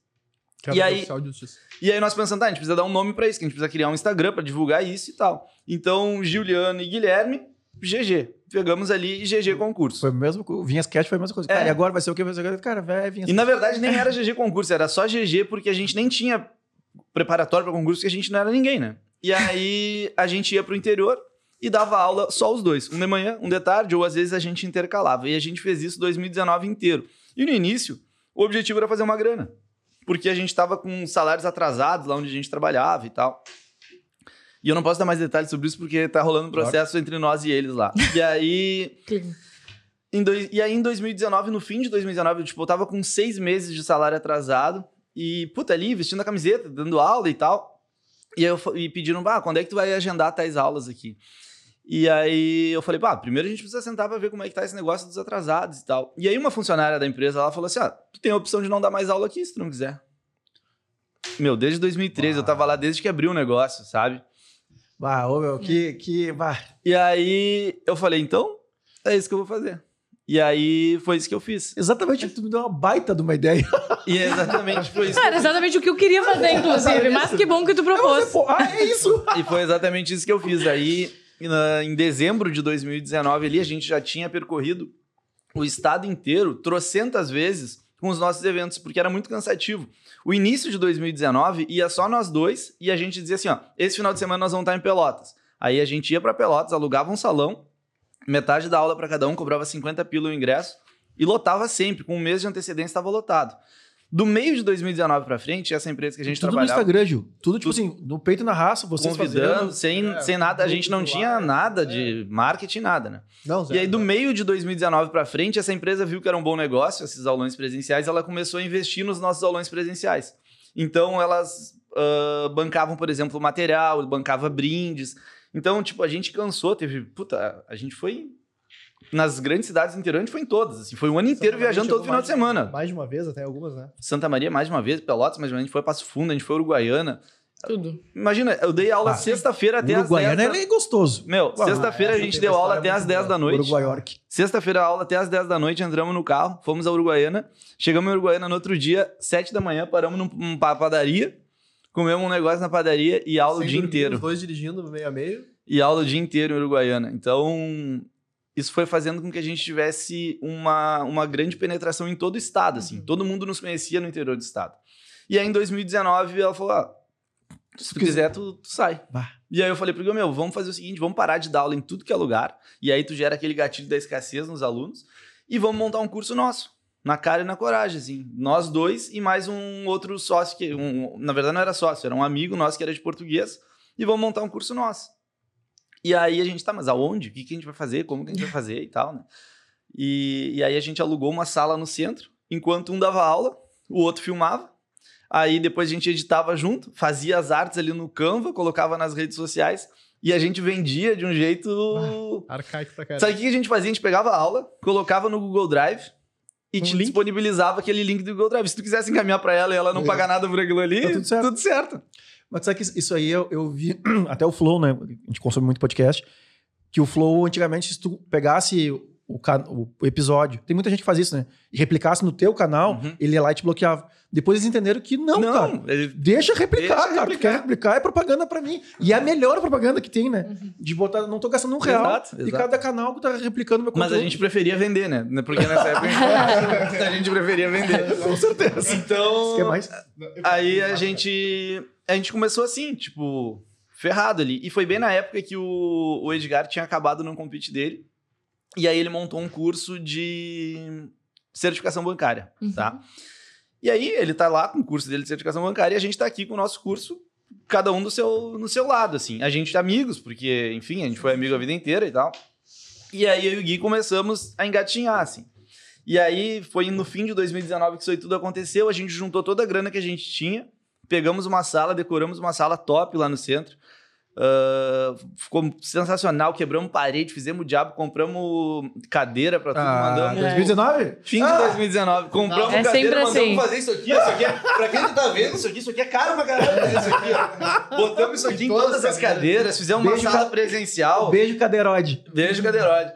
Que é E a aí- oficial de justiça. E aí nós pensamos, tá, a gente precisa dar um nome para isso, que a gente precisa criar um Instagram para divulgar isso e tal. Então, Juliano e Guilherme, GG. pegamos ali GG concurso. Foi o mesmo. o Vinhas Cat foi a mesma coisa. É. Cara, e agora vai ser o que? Vai ser o quê? Cara, vai, Vinhas E na verdade nem era GG concurso, era só GG porque a gente nem tinha preparatório para concurso, porque a gente não era ninguém, né? E aí a gente ia pro interior e dava aula só os dois, um de manhã, um de tarde, ou às vezes a gente intercalava. E a gente fez isso 2019 inteiro. E no início, o objetivo era fazer uma grana, porque a gente tava com salários atrasados lá onde a gente trabalhava e tal. E eu não posso dar mais detalhes sobre isso porque tá rolando um processo entre nós e eles lá. E aí em dois- e aí, em 2019, no fim de 2019, eu, tipo, eu tava com seis meses de salário atrasado. E, puta, ali, vestindo a camiseta, dando aula e tal. E aí eu e pediram, ah, quando é que tu vai agendar tais aulas aqui? E aí eu falei, pá, primeiro a gente precisa sentar pra ver como é que tá esse negócio dos atrasados e tal. E aí uma funcionária da empresa, ela falou assim, ah, tu tem a opção de não dar mais aula aqui, se tu não quiser. Meu, desde 2013, eu tava lá desde que abriu o negócio, sabe? Ah, ô, meu, que. que bah. E aí eu falei, então, é isso que eu vou fazer. E aí foi isso que eu fiz. Exatamente, tu me deu uma baita de uma ideia. E é exatamente foi isso. Era exatamente o que eu queria fazer, inclusive. Mas que bom que tu propôs. Pô, ah, é isso! E foi exatamente isso que eu fiz. Aí, em dezembro de 2019, ali, a gente já tinha percorrido o estado inteiro, trocentas vezes, com os nossos eventos, porque era muito cansativo. O início de 2019 ia só nós dois e a gente dizia assim: ó, esse final de semana nós vamos estar em Pelotas. Aí a gente ia para Pelotas, alugava um salão, metade da aula para cada um, cobrava 50 pila o ingresso e lotava sempre, com um mês de antecedência estava lotado. Do meio de 2019 para frente, essa empresa que a gente Tudo no trabalhava Instagram, Gil. Tudo, tipo Tudo- assim, no peito e na raça, vocês convidando, fazendo. sem, É, sem nada. A gente não lá, tinha nada é. de marketing, nada, né? Não, E aí, do meio de 2019 para frente, essa empresa viu que era um bom negócio, esses aulões presenciais, ela começou a investir nos nossos aulões presenciais. Então, elas ah, bancavam, por exemplo, material, bancava brindes. Então, tipo, a gente cansou, teve... Puta, a gente foi... Nas grandes cidades do interior, a gente foi em todas. Assim, foi o ano inteiro viajando todo final de semana. Mais de uma vez, até algumas, né? Santa Maria, mais de uma vez, Pelotas, mais uma vez, a gente foi a Passo Fundo, a gente foi Uruguaiana. Tudo. Imagina, eu dei aula Ah, sexta-feira até às 10 Uruguaiana da... é gostoso. Meu, Ah, sexta-feira a gente deu aula até às muito 10 da noite. Uruguai York. Sexta-feira, aula até às 10 da noite, entramos no carro, fomos a Uruguaiana. Chegamos em Uruguaiana no outro dia, 7 da manhã, paramos num- numa padaria, comemos um negócio na padaria e aula Sem o dia dormir, inteiro. Os dois dirigindo meio a meio. E aula o dia inteiro em Uruguaiana. Então, isso foi fazendo com que a gente tivesse uma, uma grande penetração em todo o estado, assim. Uhum. Todo mundo nos conhecia no interior do estado. E aí, em 2019, ela falou, ah, se tu quiser, tu, tu sai. Bah. E aí eu falei pro Igor, meu, vamos fazer o seguinte, vamos parar de dar aula em tudo que é lugar. E aí tu gera aquele gatilho da escassez nos alunos. E vamos montar um curso nosso. Na cara e na coragem, assim. Nós dois e mais um outro sócio, que um, na verdade não era sócio, era um amigo nosso que era de português. E vamos montar um curso nosso. E aí a gente, tá, mas aonde? O que, que a gente vai fazer? Como que a gente vai fazer e tal, né? E, e aí a gente alugou uma sala no centro, enquanto um dava aula, o outro filmava. Aí depois a gente editava junto, fazia as artes ali no Canva, colocava nas redes sociais e a gente vendia de um jeito. Arcaico pra caralho. Sabe o que a gente fazia? A gente pegava a aula, colocava no Google Drive e Um te link? disponibilizava aquele link do Google Drive. Se tu quisesse encaminhar pra ela e ela não É. pagar nada por aquilo ali, Tá tudo certo. Tudo certo. Mas sabe que isso aí eu, eu vi até o Flow, né? A gente consome muito podcast. Que o Flow, antigamente, se tu pegasse o, ca- o- episódio, tem muita gente que faz isso, né? E replicasse no teu canal, Uhum. ele ia lá e te bloqueava. Depois eles entenderam que não, cara. ele- Deixa replicar, Deixa cara. Tu replicar. quer replicar é propaganda pra mim. E é a melhor propaganda que tem, né? De botar, não tô gastando um real. Exato, E exato. cada canal que tá replicando meu Mas conteúdo. a gente preferia vender, né? Porque nessa época a gente preferia vender. Com certeza. Então, Quer mais? aí a gente, a gente começou assim, tipo, ferrado ali. E foi bem na época que o, o Edgar tinha acabado no compete dele. E aí ele montou um curso de certificação bancária, Uhum. tá? E aí ele tá lá com o curso dele de certificação bancária e a gente tá aqui com o nosso curso, cada um do seu, no seu lado, assim. A gente é amigos, porque, enfim, a gente foi amigo a vida inteira e tal. E aí eu e o Gui começamos a engatinhar, assim. E aí foi no fim de 2019 que isso aí tudo aconteceu. A gente juntou toda a grana que a gente tinha, pegamos uma sala, decoramos uma sala top lá no centro. Ah, ficou sensacional, quebramos parede, fizemos o diabo, compramos cadeira pra tudo, Ah, mandamos. 2019? Fim de Ah, 2019, compramos É cadeira, sempre mandamos assim. fazer isso aqui, isso aqui é, pra quem não tá vendo isso aqui, isso aqui é caro pra caralho fazer isso aqui, ó. Botamos isso aqui em Todas todas as as cadeiras, fizemos uma Beijo, sala ca- presencial. Beijo, Cadeiroide. Beijo, Cadeiroide.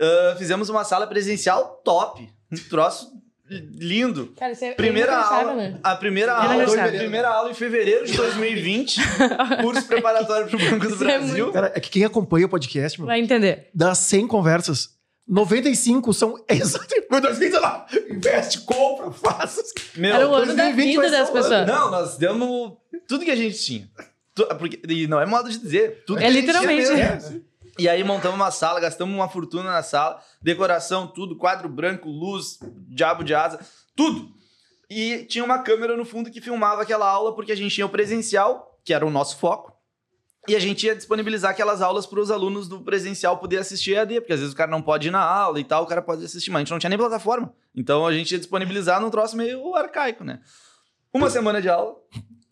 Ah, fizemos uma sala presencial top. Um troço lindo. Cara, isso é Primeira aula, né? a primeira É aula, inacreditável. primeira aula em fevereiro de 2020, curso preparatório para o Banco do Isso é Brasil. Cara, é que quem acompanha o podcast, meu, Vai entender. das 100 conversas, 95 são exatamente. Meu Deus, sei lá, investe, compra, faça. Meu, Era o ano da 2020 vida das pessoas. Não, nós demos tudo que a gente tinha. Porque, e não é modo de dizer. Tudo É que a gente tinha literalmente. E aí montamos uma sala, gastamos uma fortuna na sala, decoração, tudo, quadro branco, luz, diabo de asa, tudo. E tinha uma câmera no fundo que filmava aquela aula, porque a gente tinha o presencial, que era o nosso foco, e a gente ia disponibilizar aquelas aulas para os alunos do presencial poder assistir EAD, porque às vezes o cara não pode ir na aula e tal, o cara pode assistir, mas a gente não tinha nem plataforma. Então a gente ia disponibilizar num troço meio arcaico, né? Uma semana de aula,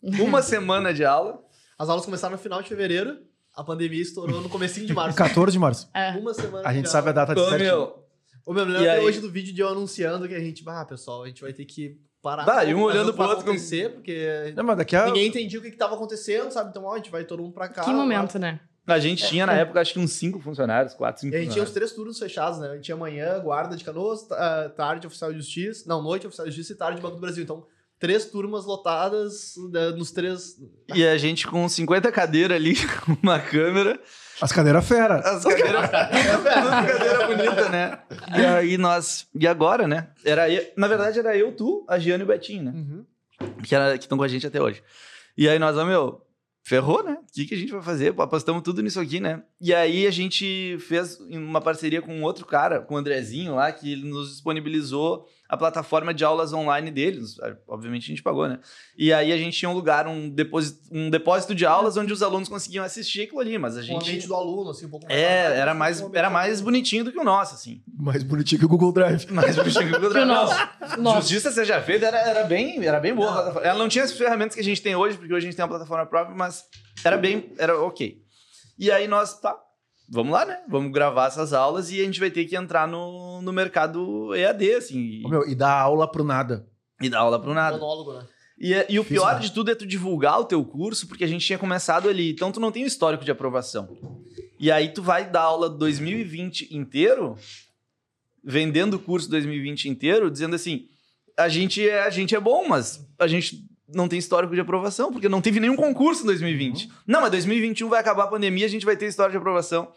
uma semana de aula, As aulas começaram no final de fevereiro, a pandemia estourou no comecinho de março. 14 de março. É. Uma semana A gente de sabe a data de Ô, certinho. meu, Ô, meu, me lembro aí? hoje do vídeo de eu anunciando que a gente, ah, pessoal, a gente vai ter que parar. Bah, e um fazer olhando pro outro acontecer, porque Não, mas daqui a. ninguém entendia o que, que tava acontecendo, sabe? Então, ó, a gente vai todo mundo pra cá. Que momento, né? a gente tinha na época acho que uns cinco funcionários, quatro, cinco E a gente tinha os três turnos fechados, né? A gente tinha manhã, guarda de canoas, ah, tarde, oficial de justiça. Não, noite, oficial de justiça e tarde, Banco do Brasil. Então, três turmas lotadas né, nos três. E a gente com 50 cadeiras ali, uma câmera, As cadeiras fera. as cadeiras, cadeira bonita, né? E aí nós, e agora, né? Era eu, na verdade era eu, tu, a Giane e o Betinho, né? Uhum. Que era- que estão com a gente até hoje. E aí nós, ó, meu, ferrou, né? O que, que a gente vai fazer? Pô, apostamos tudo nisso aqui, né? E aí a gente fez uma parceria com um outro cara, com o Andrezinho lá, que ele nos disponibilizou a plataforma de aulas online deles. Obviamente a gente pagou, né? E aí a gente tinha um lugar, um depósito, um depósito de aulas onde os alunos conseguiam assistir aquilo ali, mas a O gente... ambiente do aluno, assim, um pouco mais. É, era mais, Um ambiente era mais bonitinho do que o nosso, assim. Mais bonitinho que o Google Drive. Mais bonitinho que o Que o nosso. Nosso. Justiça seja feita, era, era bem, era bem boa. Ela não tinha as ferramentas que a gente tem hoje, porque hoje a gente tem uma plataforma própria, mas era bem, era ok. E aí nós, tá, vamos lá, né? Vamos gravar essas aulas e a gente vai ter que entrar no, no mercado EAD, assim, e, Ô, meu, e dar aula pro nada. e dar aula pro nada. Monólogo, né? E, é- e o Difícil, pior né? de tudo é tu divulgar o teu curso, porque a gente tinha começado ali, então tu não tem o histórico de aprovação. E aí tu vai dar aula 2020 inteiro, vendendo o curso 2020 inteiro, dizendo assim, a gente é, a gente é bom, mas a gente não tem histórico de aprovação, porque não teve nenhum concurso em 2020. Não, mas 2021 vai acabar a pandemia, a gente vai ter história de aprovação.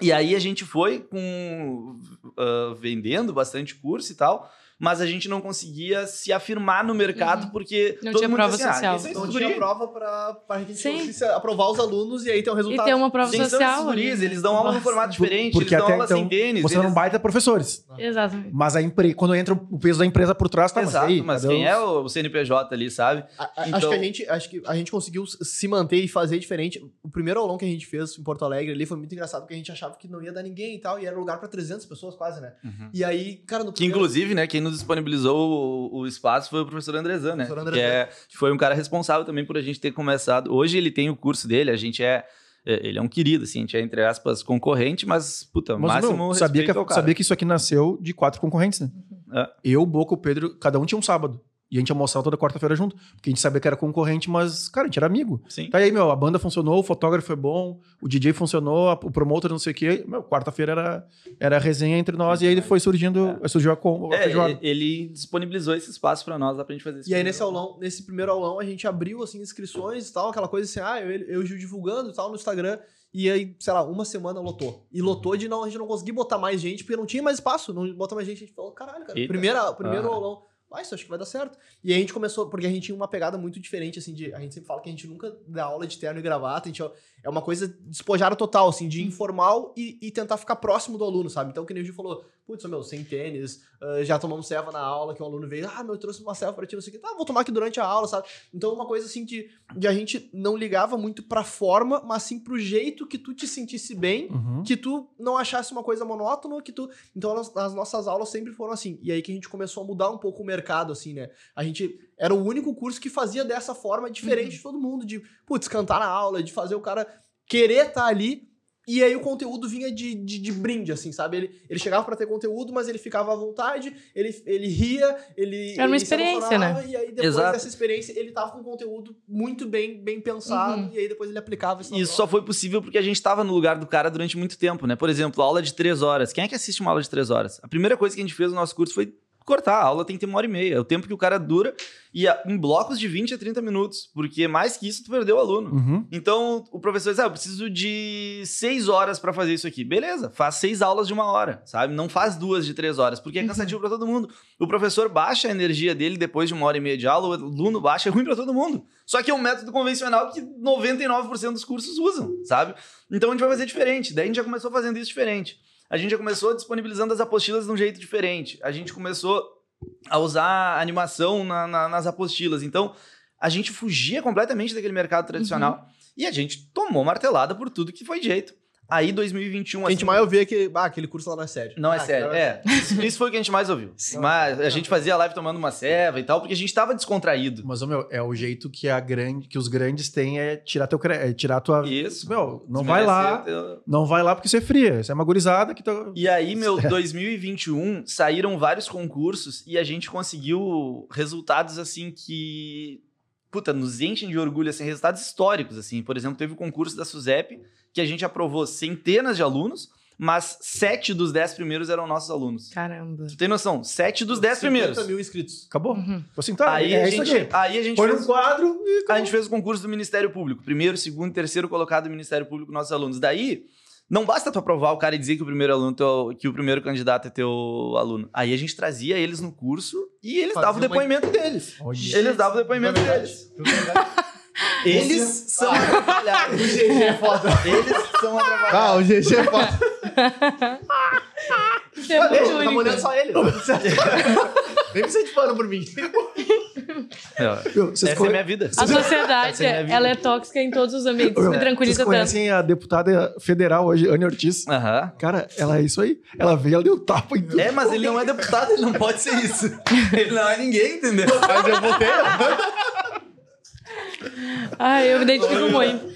E aí a gente foi com ah, vendendo bastante curso e tal, mas a gente não conseguia se afirmar no mercado Uhum. porque Não todo tinha mundo prova dizia, social. Ah, quem são Não esses tinha prova pra, pra gente Sim. aprovar os alunos e aí ter um E resultado. ter uma prova social. guris? Eles dão aula num formato diferente, Porque eles dão até aula então sem tênis. Você eles... não baita professores. Exatamente. Mas a empre... quando entra o peso da empresa por trás, tá, Exato, mas, aí, mas quem os- é o CNPJ ali, sabe? A- a- Então- Acho que a gente, acho que a gente conseguiu se manter e fazer diferente. O primeiro aulão que a gente fez em Porto Alegre ali foi muito engraçado porque a gente achava que não ia dar ninguém e tal, e era lugar pra 300 pessoas quase, né? E aí, cara, no Que primeiro- inclusive, né, quem nos disponibilizou o, o espaço foi o professor Andrezan, né? Professor Que, Andrezan. é, que foi um cara responsável também por a gente ter começado. Hoje ele tem o curso dele, a gente é. é, Ele é um querido, assim, a gente é, entre aspas, concorrente, mas, puta, Mas, máximo meu, sabia, que, sabia que isso aqui nasceu de quatro concorrentes, né? É. Eu, o Boca, o Pedro, cada um tinha um sábado. E a gente almoçava toda quarta-feira junto. Porque a gente sabia que era concorrente, mas, cara, a gente era amigo. Sim. Tá aí, meu, a banda funcionou, o fotógrafo foi bom, o DJ funcionou, o promotor não sei o quê. Meu, quarta-feira era, era a resenha entre nós e aí foi surgindo, surgiu a, a É, feijoada. ele disponibilizou esse espaço pra nós lá pra gente fazer esse E aí, nesse aulão, nesse primeiro aulão, a gente abriu, assim, inscrições e tal, aquela coisa assim, ah, eu, eu e Gil divulgando e tal no Instagram. E aí, sei lá, uma semana lotou. E lotou de não, a gente não conseguir botar mais gente, porque não tinha mais espaço. Não botar mais gente, a gente falou, caralho, cara, Eita. primeira, primeiro Ah. aulão. Ah, isso acho que vai dar certo. E aí a gente começou, porque a gente tinha uma pegada muito diferente, assim, de. A gente sempre fala que a gente nunca dá aula de terno e gravata, a gente é uma coisa despojada total, assim, de informal e, e tentar ficar próximo do aluno, sabe? Então, que nem o Gil falou, putz, meu, sem tênis, ah, já tomamos ceva na aula, que o aluno veio, ah, meu, eu trouxe uma ceva pra ti, não sei o que, ah, vou tomar aqui durante a aula, sabe? Então, uma coisa assim de, de a gente não ligava muito pra forma, mas sim pro jeito que tu te sentisse bem, Uhum. que tu não achasse uma coisa monótona, que tu. Então, as, as nossas aulas sempre foram assim. E aí que a gente começou a mudar um pouco o mercado, assim, né? A gente era o único curso que fazia dessa forma diferente de todo mundo, de, putz, cantar na aula, de fazer o cara querer estar ali. E aí o conteúdo vinha de, de, de brinde, assim, sabe? Ele, ele chegava pra ter conteúdo, mas ele ficava à vontade, ele, ele ria, ele. Era uma ele experiência, né? E aí, depois Exato. dessa experiência, ele tava com conteúdo muito bem, bem pensado, Uhum. e aí depois ele aplicava isso. Isso só foi possível porque a gente estava no lugar do cara durante muito tempo, né? Por exemplo, aula de três horas. Quem é que assiste uma aula de três horas? A primeira coisa que a gente fez no nosso curso foi cortar. A aula tem que ter uma hora e meia. É o tempo que o cara dura e a- em blocos de 20 a 30 minutos. Porque mais que isso, tu perdeu o aluno. Uhum. Então, o professor diz, ah, eu preciso de seis horas para fazer isso aqui. Beleza, faz seis aulas de uma hora, sabe? Não faz duas de três horas, porque é cansativo para todo mundo. O professor baixa a energia dele depois de uma hora e meia de aula, o aluno baixa, é ruim para todo mundo. Só que é um método convencional que 99% dos cursos usam, sabe? Então, a gente vai fazer diferente. Daí, a gente já começou fazendo isso diferente. A gente já começou disponibilizando as apostilas de um jeito diferente. A gente começou a usar animação na- na- nas apostilas. Então, a gente fugia completamente daquele mercado tradicional e a gente tomou martelada por tudo que foi jeito. Aí, 2021... A gente assim, mais ouvia que ah, aquele curso lá não é sério. Não é Ah, sério, cara, é. Isso, isso foi o que a gente mais ouviu. Mas a gente fazia live tomando uma ceva e tal, porque a gente tava descontraído. Mas, ô, meu, é o jeito que, a grande, que os grandes têm é tirar, teu, cre- é tirar tua... Isso. Meu, não vai lá, teu- não vai lá porque você é fria. Você é uma gurizada que tá... E aí, meu, 2021 saíram vários concursos e a gente conseguiu resultados assim que puta, nos enchem de orgulho, assim, resultados históricos, assim. Por exemplo, teve o concurso da SUSEP, que a gente aprovou centenas de alunos, mas sete dos dez primeiros eram nossos alunos. Caramba. Tu tem noção? Sete dos dez 50 primeiros. mil inscritos. Acabou. Uhum. Assim, tá, Aí, é a isso gente, aqui. aí a gente Põe fez... no quadro e... A gente fez o concurso do Ministério Público. Primeiro, segundo, terceiro colocado do Ministério Público, nossos alunos. Daí, não basta tu aprovar o cara e dizer que o primeiro aluno, teu- que o primeiro candidato é teu aluno. Aí a gente trazia eles no curso e eles Fazia davam o uma- depoimento deles. Olha. Eles davam o depoimento verdade, deles. na verdade. Eles são atrapalhados. O GG é foda. Eles são atrapalhados. Ah, o GG é foda. É Ah, muito deixa, tá único. molhando só ele. Nem precisa de pano por mim. Meu, vocês Essa é minha vida. A sociedade, é minha vida. ela é tóxica em todos os ambientes. Meu, Me tranquiliza Vocês tanto. conhecem a deputada federal hoje, Anne Ortiz? Aham. Cara, ela é isso aí. Ela veio, ela deu tapa em tudo. É, mas ele não é deputado, ele não pode ser isso. Ele não é ninguém, entendeu? Mas eu voltei. Ai, eu me identifico muito.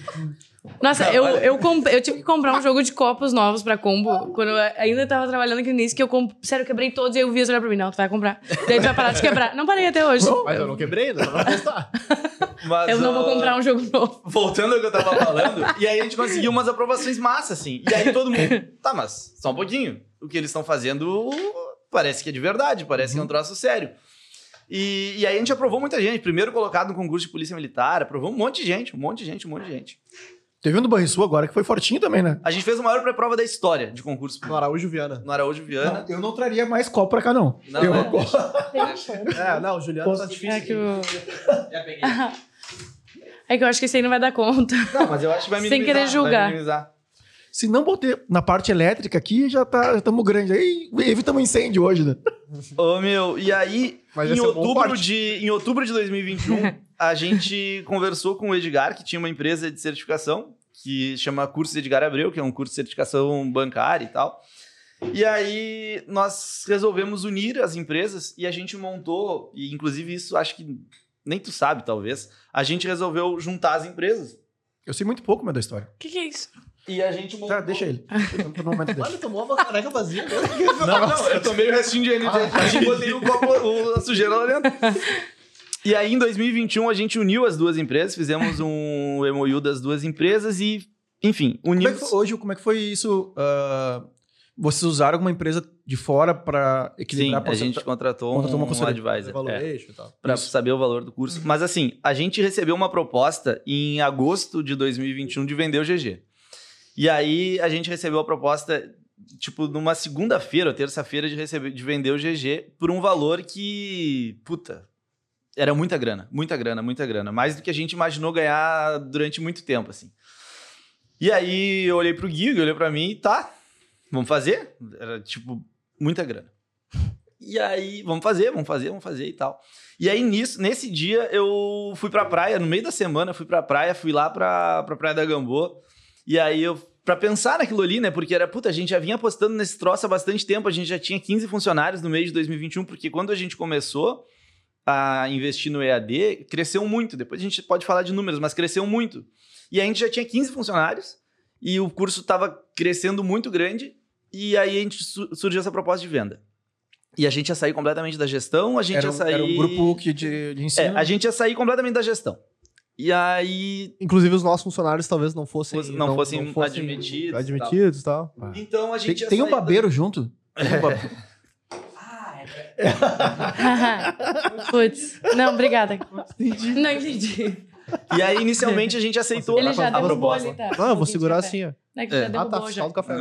Nossa, eu, eu, comp- eu tive que comprar um jogo de copos novos pra combo. Quando eu ainda tava trabalhando aqui no início, que eu comp... Sério, eu quebrei todos e aí o Vias olhou pra mim. Não, tu vai comprar. Daí tu vai parar de quebrar. Não parei até hoje. Mas eu não quebrei, não vai testar. Mas, Eu não vou comprar um jogo novo. Voltando ao que eu tava falando, e aí a gente conseguiu umas aprovações massa, assim. E aí todo mundo, tá, mas só um pouquinho. O que eles estão fazendo parece que é de verdade, parece que é um troço sério. E, e aí a gente aprovou muita gente. Primeiro colocado no concurso de polícia militar, aprovou um monte de gente, um monte de gente, um monte de gente. Teve um do Banrisul agora que foi fortinho também, né? A gente fez a maior pré-prova da história de concurso No Araújo Viana. no Araújo Viana. Não, eu não traria mais copo pra cá, não. Não, eu é. gosto. É, não, o Juliano tá difícil. É que, eu... Já peguei. é que eu acho que esse aí não vai dar conta. Não, mas eu acho que vai Sem minimizar. querer vai julgar. Se não botar na parte elétrica aqui, já tá, já estamos grande. Aí evitamos incêndio hoje, né? Ô, meu, e aí, Mas em, é outubro de, em outubro de 2021, a gente conversou com o Edgar, que tinha uma empresa de certificação, que chama Curso Edgar Abreu, que é um curso de certificação bancária e tal. E aí, nós resolvemos unir as empresas e a gente montou, e inclusive isso acho que nem tu sabe, talvez, a gente resolveu juntar as empresas. Eu sei muito pouco, meu, da história. O que, que é isso? E a gente montou... Tá, deixa ele. No momento dele. Mano, tomou uma caneca vazia. né? Não, não, eu tomei o restinho de energia e botei o copo, o- a sujeira lá dentro. E aí, em 2021, a gente uniu as duas empresas, fizemos um MOU das duas empresas e, enfim, Como é que unimos. foi, hoje, como é que foi isso? ah, vocês usaram alguma empresa de fora Sim, equilibrar a porcenta- gente contratou, contratou uma um, advisor. É, Isso. saber o valor do curso. Mas assim, a gente recebeu uma proposta em agosto de 2021 de vender o GG. E aí a gente recebeu a proposta, tipo, numa segunda-feira ou terça-feira de, receber, de vender o GG por um valor que, puta, era muita grana, muita grana, muita grana. Mais do que a gente imaginou ganhar durante muito tempo, assim. E aí eu olhei pro Gui, o Gui olhou pra mim e tá, vamos fazer? Era, tipo, muita grana. E aí, vamos fazer, vamos fazer, vamos fazer e tal. E aí, nisso, nesse dia, eu fui pra praia, no meio da semana, fui pra praia, fui lá pra, pra Praia da Gambô. E aí, eu, pra pensar naquilo ali, né? Porque era, puta, a gente já vinha apostando nesse troço há bastante tempo, a gente já tinha 15 funcionários no mês de 2021, porque quando a gente começou a investir no EAD, cresceu muito. Depois a gente pode falar de números, mas cresceu muito. E a gente já tinha 15 funcionários, e o curso tava crescendo muito grande, e aí a gente su- surgiu essa proposta de venda. E a gente ia sair completamente da gestão, a gente Era, ia um- sair. era um grupo que de, de É, ensino. a gente ia sair completamente da gestão. E aí. Inclusive, os nossos funcionários talvez não fossem... Fosse- não fossem admitidos e admitidos e tal. Então a Tem, gente ia tem um sair da- babeiro junto? Tem um babeiro. Ah, Putz. Não, obrigada. Não entendi. E aí, inicialmente, a gente aceitou Ele a, já a derrubou proposta. ali, tá? Não, eu vou Um segurar assim, ó. É que É. já Ah, derrubou tá. já. Só do café.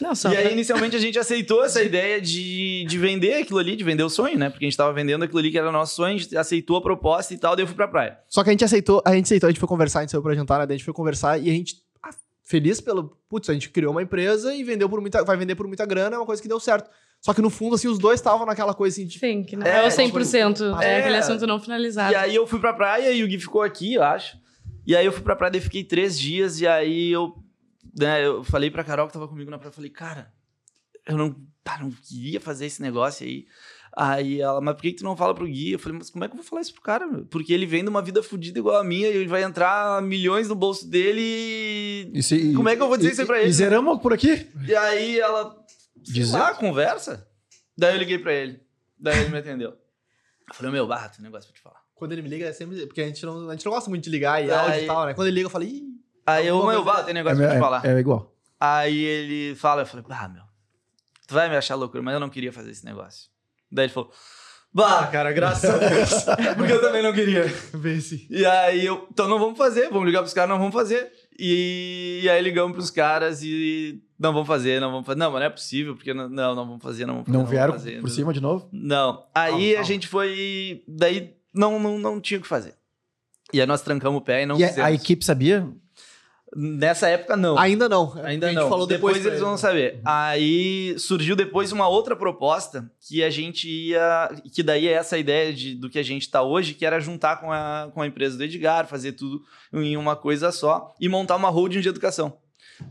Não, só E aí, pra- inicialmente, a gente aceitou essa ideia de, de vender aquilo ali, de vender o sonho, né? Porque a gente tava vendendo aquilo ali que era nosso sonho, a gente aceitou a proposta e tal, daí eu fui pra praia. Só que a gente aceitou, a gente aceitou, a gente foi conversar, a gente saiu pra jantar, né? Daí a gente foi conversar e a gente, ah, feliz pelo. Putz, a gente criou uma empresa e vendeu por muita. Vai vender por muita grana, é uma coisa que deu certo. Só que no fundo, assim, os dois estavam naquela coisa assim de. Sim, que não É, é, o 100%. tipo, é é. aquele assunto não finalizado. E aí eu fui pra praia e o Gui ficou aqui, eu acho. E aí eu fui pra praia, daí fiquei três dias, e aí eu, né, eu falei pra Carol que tava comigo na praia, eu falei, cara, eu não, tá, não queria fazer esse negócio aí. Aí ela, mas por que, que tu não fala pro Gui? Eu falei, mas como é que eu vou falar isso pro cara, meu? Porque ele vem de uma vida fodida igual a minha, e ele vai entrar milhões no bolso dele e... E se- Como é que eu vou dizer e- isso aí pra e- ele? E zeramos por aqui? E aí ela, lá, conversa. Daí eu liguei pra ele, daí ele me atendeu. Eu falei, meu, barra, tem um negócio pra te falar. Quando ele me liga, é sempre. Porque a gente não, a gente não gosta muito de ligar e Aí- áudio e tal, né? Quando ele liga, eu falei, ih. Aí eu, meu, barra, tem negócio pra te falar. É, é igual. Aí ele fala, eu falei, bah, meu, tu vai me achar loucura, mas eu não queria fazer esse negócio. Daí ele falou, bah, cara, graças a Deus. Porque eu também não queria. Vê se. E aí eu, então não vamos fazer, vamos ligar pros caras, não vamos fazer. E, e aí ligamos pros caras e não vamos fazer, não vamos fazer. Não, mas não é possível, porque não, não, não vamos fazer, não vamos fazer. Não vieram vamos fazer. por cima de novo? Não. Aí a gente foi, daí não, não, não tinha o que fazer. E aí nós trancamos o pé e não e fizemos. a equipe sabia? Nessa época não. Ainda não. Ainda a gente não. falou depois. depois eles vão saber. Aí surgiu depois uma outra proposta que a gente ia. Que daí é essa ideia de, do que a gente tá hoje, que era juntar com a, com a empresa do Edgar, fazer tudo em uma coisa só e montar uma holding de educação.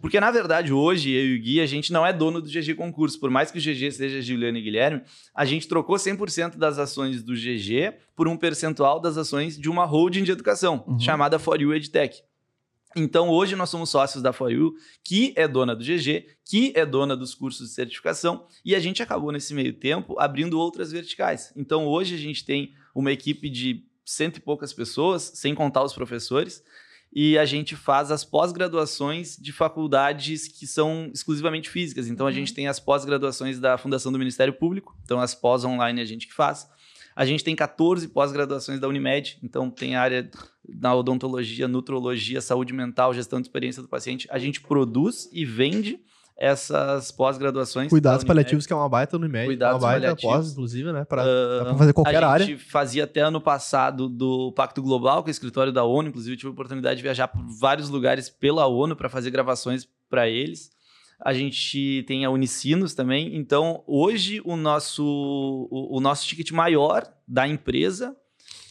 Porque, na verdade, hoje, eu e o Gui, a gente não é dono do GG Concurso. Por mais que o GG seja Juliano e Guilherme, a gente trocou 100% das ações do GG por um percentual das ações de uma holding de educação, Uhum. chamada For You EdTech. Então, hoje nós somos sócios da For You, que é dona do GG, que é dona dos cursos de certificação, e a gente acabou nesse meio tempo abrindo outras verticais. Então, hoje a gente tem uma equipe de cento e poucas pessoas, sem contar os professores, e a gente faz as pós-graduações de faculdades que são exclusivamente físicas. Então, a Uhum. gente tem as pós-graduações da Fundação do Ministério Público, então as pós online a gente que faz. A gente tem 14 pós-graduações da Unimed, então tem a área na odontologia, nutrologia, saúde mental, gestão de experiência do paciente. A gente produz e vende essas pós-graduações. Cuidados da Unimed. paliativos, que é uma baita no IMED. Cuidados uma baita paliativos. pós, inclusive, né? Dá pra fazer qualquer a área. gente fazia até ano passado do Pacto Global, que é o escritório da ONU. Inclusive, tive a oportunidade de viajar por vários lugares pela ONU para fazer gravações para eles. A gente tem a Unicinos também. Então, hoje, o nosso, o, o nosso ticket maior da empresa,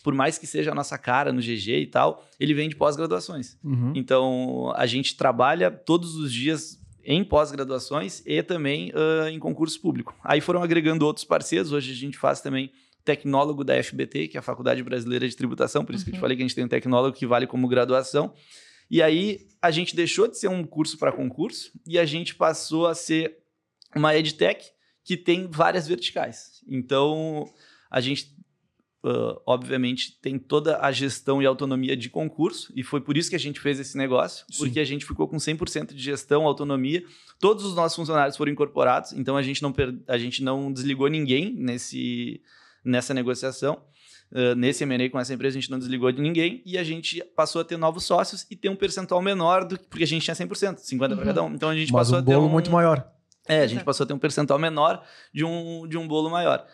por mais que seja a nossa cara no GG e tal, ele vem de pós-graduações. Uhum. Então, a gente trabalha todos os dias em pós-graduações e também ah, em concurso público. Aí foram agregando outros parceiros. Hoje a gente faz também tecnólogo da FBT, que é a Faculdade Brasileira de Tributação, por isso que eu te Uhum. falei que a gente tem um tecnólogo que vale como graduação. E aí a gente deixou de ser um curso para concurso e a gente passou a ser uma edtech que tem várias verticais. Então, a gente Uh, obviamente, tem toda a gestão e autonomia de concurso, e foi por isso que a gente fez esse negócio, Sim. porque a gente ficou com 100% de gestão, autonomia, todos os nossos funcionários foram incorporados, então a gente não, a gente não desligou ninguém nesse, nessa negociação. Uh, nesse M&A com essa empresa, a gente não desligou de ninguém e a gente passou a ter novos sócios e ter um percentual menor do que porque a gente tinha 100%, 50 para Uhum. cada um. Então a gente Mas passou um a ter bolo um, muito maior. é, a gente passou a ter um percentual menor de um, de um bolo maior.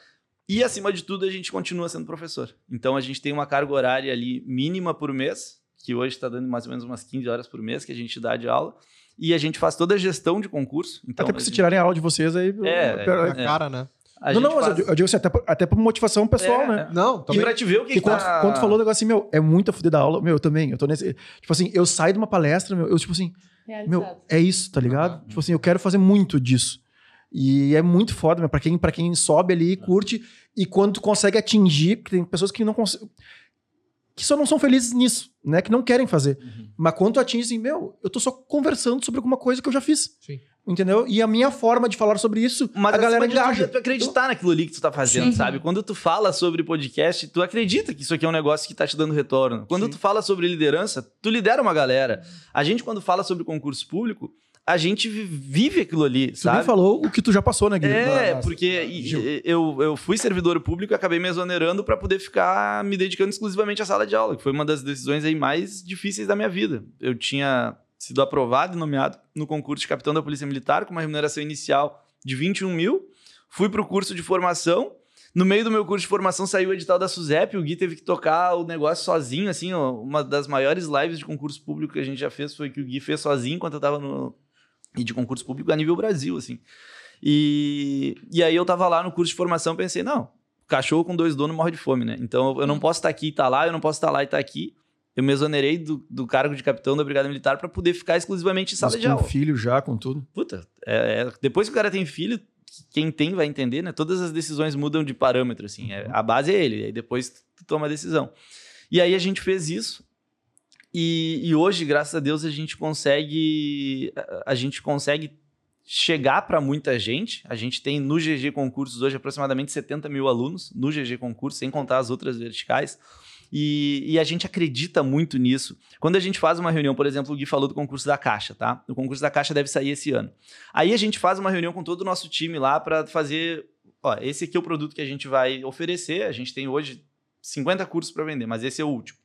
E, acima de tudo, a gente continua sendo professor. Então, a gente tem uma carga horária ali mínima por mês, que hoje está dando mais ou menos umas 15 horas por mês que a gente dá de aula. E a gente faz toda a gestão de concurso. Então, Até porque a se gente- tirarem a aula de vocês aí. É, pior- Na é. cara, né? A não, não, mas eu faz- digo- eu digo assim, até, por- até por motivação pessoal, É, né? Não, E também. pra te ver o que, que quando, tá... quando tu falou o negócio assim, meu, é muito a fuder da aula, meu, eu também, eu tô nesse. Tipo assim, eu saio de uma palestra, meu, eu, tipo assim, meu, Realizado. é isso, tá ligado? Tipo assim, eu quero fazer muito disso. E é muito foda, meu, pra quem, pra quem sobe ali e curte, e quando tu consegue atingir, porque tem pessoas que não conseguem. Que só não são felizes nisso, né? Que não querem fazer. Uhum. Mas quando tu atinge assim, meu, eu tô só conversando sobre alguma coisa que eu já fiz. Sim. Entendeu? E a minha forma de falar sobre isso, Mas a galera engaja. é tu acreditar naquilo ali que tu tá fazendo, Sim. sabe? Quando tu fala sobre podcast, tu acredita que isso aqui é um negócio que tá te dando retorno. Quando Sim. tu fala sobre liderança, tu lidera uma galera. A gente, quando fala sobre concurso público, a gente vi- vive aquilo ali, Tu sabe? nem falou o que tu já passou, né, Guilherme? É, Na- na- porque e- eu, eu fui servidor público e acabei me exonerando para poder ficar me dedicando exclusivamente à sala de aula, que foi uma das decisões aí mais difíceis da minha vida. Eu tinha sido aprovado e nomeado no concurso de capitão da Polícia Militar com uma remuneração inicial de 21 mil. Fui para o curso de formação. No meio do meu curso de formação saiu o edital da SUSEP, o Gui teve que tocar o negócio sozinho, assim, ó, uma das maiores lives de concurso público que a gente já fez foi que o Gui fez sozinho enquanto eu tava no e de concurso público a nível Brasil, assim. E, e aí eu tava lá no curso de formação pensei, não, cachorro com dois donos morre de fome, né? Então eu não posso estar aqui e estar lá, eu não posso estar lá e estar aqui. Eu me exonerei do, do cargo de capitão da Brigada Militar para poder ficar exclusivamente em sala Mas de com aula. filho já, com tudo. Puta, é- é- depois que o cara tem filho, quem tem vai entender, né? Todas as decisões mudam de parâmetro, assim. É- a base é ele, aí depois tu toma a decisão. E aí a gente fez isso. E, e hoje, graças a Deus, a gente consegue. a- gente consegue chegar para muita gente. A gente tem no GG Concursos hoje aproximadamente 70 mil alunos no GG Concursos, sem contar as outras verticais. E, e a gente acredita muito nisso. Quando a gente faz uma reunião, por exemplo, o Gui falou do concurso da Caixa, tá? O concurso da Caixa deve sair esse ano. Aí a gente faz uma reunião com todo o nosso time lá para fazer. Ó, esse aqui é o produto que a gente vai oferecer. A gente tem hoje 50 cursos para vender, mas esse é o último.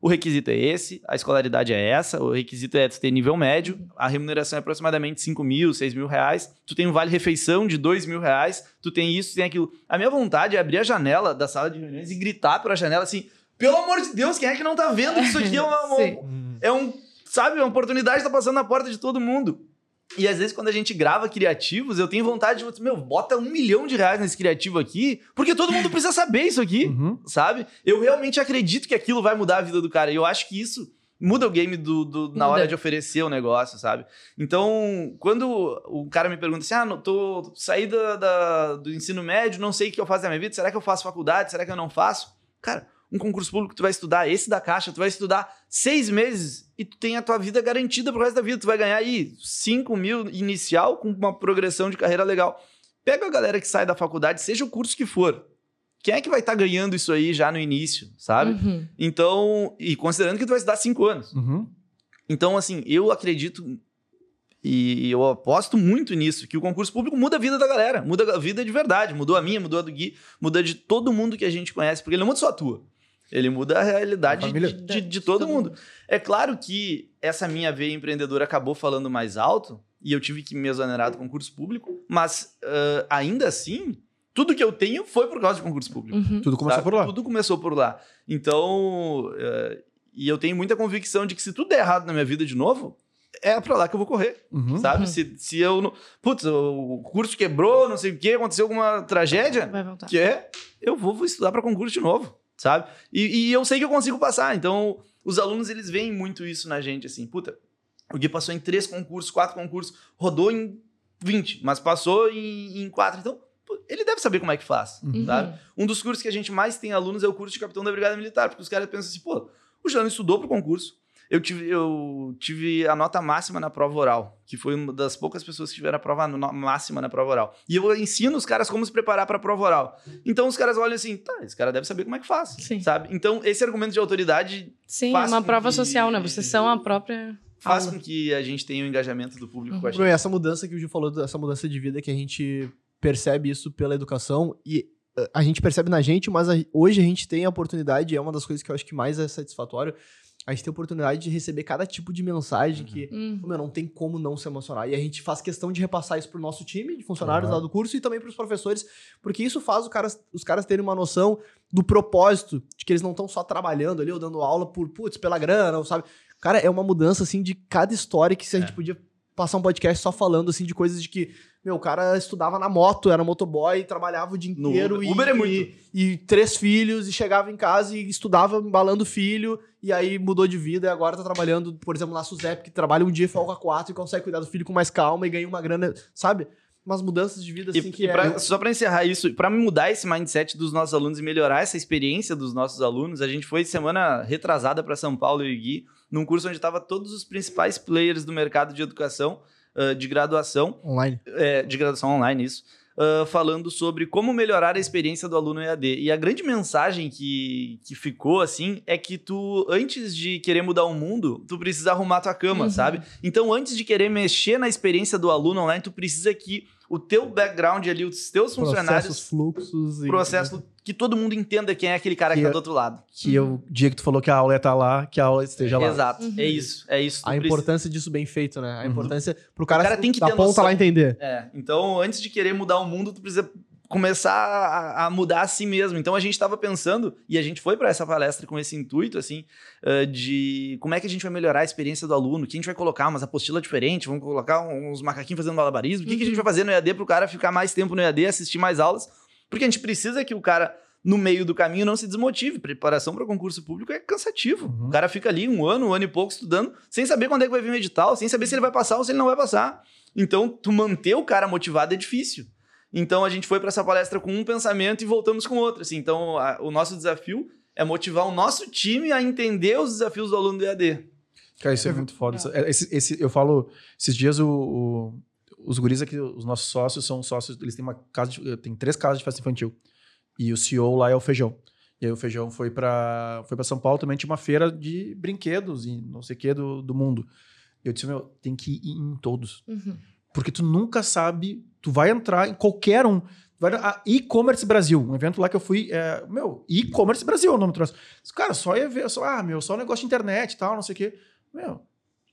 O requisito é esse, a escolaridade é essa, o requisito é tu ter nível médio, a remuneração é aproximadamente 5 mil, 6 mil reais, tu tem um vale-refeição de 2 mil reais, tu tem isso, tu tem aquilo. A minha vontade é abrir a janela da sala de reuniões e gritar pela janela assim, pelo amor de Deus, quem é que não tá vendo que isso aqui é uma, uma- é um, sabe, uma oportunidade tá passando na porta de todo mundo. E às vezes, quando a gente grava criativos, eu tenho vontade de, meu, bota um milhão de reais nesse criativo aqui, porque todo mundo precisa saber isso aqui, Uhum. sabe? Eu realmente acredito que aquilo vai mudar a vida do cara. E eu acho que isso muda o game do, do- na Muda. hora de oferecer o negócio, sabe? Então, quando o cara me pergunta assim, ah, não, tô saí da, da- do ensino médio, não sei o que eu faço da minha vida, será que eu faço faculdade, será que eu não faço? Cara, um concurso público tu vai estudar, esse da Caixa, tu vai estudar seis meses e tu tem a tua vida garantida pro resto da vida. Tu vai ganhar aí 5 mil inicial com uma progressão de carreira legal. Pega a galera que sai da faculdade, seja o curso que for. Quem é que vai estar ganhando isso aí já no início, sabe? Uhum. Então, e considerando que tu vai estudar cinco anos. Uhum. Então, assim, eu acredito e eu aposto muito nisso, que o concurso público muda a vida da galera, muda a vida de verdade, mudou a minha, mudou a do Gui, muda de todo mundo que a gente conhece, porque ele não muda só a tua, ele muda a realidade A família. de, de- de todo mundo. É claro que essa minha veia empreendedora acabou falando mais alto e eu tive que me exonerar do concurso público, mas ah, ainda assim, tudo que eu tenho foi por causa de concurso público. Uhum. Tudo começou Sabe? por lá. Tudo começou por lá. Então, eh, e eu tenho muita convicção de que se tudo der errado na minha vida de novo, é pra lá que eu vou correr, Uhum. sabe? Uhum. Se, se eu não. Putz, o curso quebrou, não sei o quê, aconteceu alguma tragédia, Vai voltar. que é, eu vou, vou estudar pra concurso de novo, sabe? E, e eu sei que eu consigo passar. Então, os alunos, eles veem muito isso na gente, assim, puta, o Gui passou em três concursos, quatro concursos, rodou em 20, mas passou em, em quatro. Então, ele deve saber como é que faz, Uhum. sabe? Um dos cursos que a gente mais tem alunos é o curso de capitão da Brigada Militar, porque os caras pensam assim, pô, o Jano estudou pro concurso. Eu tive, eu tive a nota máxima na prova oral, que foi uma das poucas pessoas que tiveram a prova máxima na prova oral. E eu ensino os caras como se preparar para a prova oral. Então os caras olham assim, tá, esse cara deve saber como é que faz, Sim. sabe? Então esse argumento de autoridade Sim, é Faz uma prova que- social, né? Vocês são a própria. faz aula. com que a gente tenha o engajamento do público com a Bruno, gente. essa mudança que o Gil falou, essa mudança de vida que a gente percebe isso pela educação e uh, a gente percebe na gente, mas a- hoje a gente tem a oportunidade, é uma das coisas que eu acho que mais é satisfatório, a gente tem a oportunidade de receber cada tipo de mensagem que, Hum. meu, não tem como não se emocionar. E a gente faz questão de repassar isso pro nosso time de funcionários Claro. lá do curso e também pros professores, porque isso faz o caras- os caras terem uma noção do propósito, de que eles não estão só trabalhando ali ou dando aula por, putz, pela grana, ou sabe? Cara, é uma mudança, assim, de cada história que se a gente podia passar um podcast só falando, assim, de coisas de que, meu, o cara estudava na moto, era motoboy, trabalhava o dia No inteiro Uber. e, Uber é muito. e, e três filhos, e chegava em casa e estudava embalando filho, e aí mudou de vida e agora tá trabalhando, por exemplo, na Suzep, que trabalha um dia e folga quatro e consegue cuidar do filho com mais calma e ganha uma grana, sabe? Umas mudanças de vida, assim, E, que e é... pra- só para encerrar isso, para mudar esse mindset dos nossos alunos e melhorar essa experiência dos nossos alunos, a gente foi semana retrasada para São Paulo e Gui, num curso onde estavam todos os principais players do mercado de educação, de graduação, Online. é, de graduação online, isso. Uh, falando sobre como melhorar a experiência do aluno EAD. E a grande mensagem que, que ficou, assim, é que tu, antes de querer mudar o mundo, tu precisa arrumar tua cama, Uhum. sabe? Então, antes de querer mexer na experiência do aluno online, tu precisa que o teu background ali, os teus funcionários, Processos, fluxos e... processo que todo mundo entenda quem é aquele cara que, Que tá é- do outro lado. Que o dia que tu falou que a aula ia estar lá, que a aula esteja lá. Exato. Uhum. É isso. É isso. A precisa- importância disso bem feito, né? A Uhum. importância pro cara, O cara tem que da ter ponta noção. lá entender. É, então antes de querer mudar o mundo, tu precisa começar a, a mudar a si mesmo. Então a gente estava pensando, e a gente foi para essa palestra com esse intuito, assim, eh, de como é que a gente vai melhorar a experiência do aluno, que a gente vai colocar umas apostilas diferentes, vamos colocar uns macaquinhos fazendo malabarismo, o que, que a gente vai fazer no EAD para o cara ficar mais tempo no EAD, assistir mais aulas, porque a gente precisa que o cara no meio do caminho não se desmotive. Preparação para concurso público é cansativo. Uhum. O cara fica ali um ano, um ano e pouco estudando, sem saber quando é que vai vir o edital, sem saber se ele vai passar ou se ele não vai passar. Então, tu manter o cara motivado é difícil. Então, a gente foi para essa palestra com um pensamento e voltamos com outro. Assim, então, a- o nosso desafio é motivar o nosso time a entender os desafios do aluno do EAD. Cara, isso é muito foda. É, Esse, esse- eu falo, esses dias o, o- os guris aqui, os nossos sócios são sócios, eles têm uma casa, de, tem três casas de festa infantil. E o CEO lá é o Feijão. E aí o Feijão foi para foi pra São Paulo também, tinha uma feira de brinquedos e não sei o que do, do mundo. Eu disse, meu, tem que ir em todos. Uhum. Porque tu nunca sabe, tu vai entrar em qualquer um. Vai, a e-commerce Brasil, um evento lá que eu fui, é, meu, e-commerce Brasil é o nome do troço. Cara, só ia ver, só, ah, meu, só negócio de internet e tal, não sei o quê. Meu,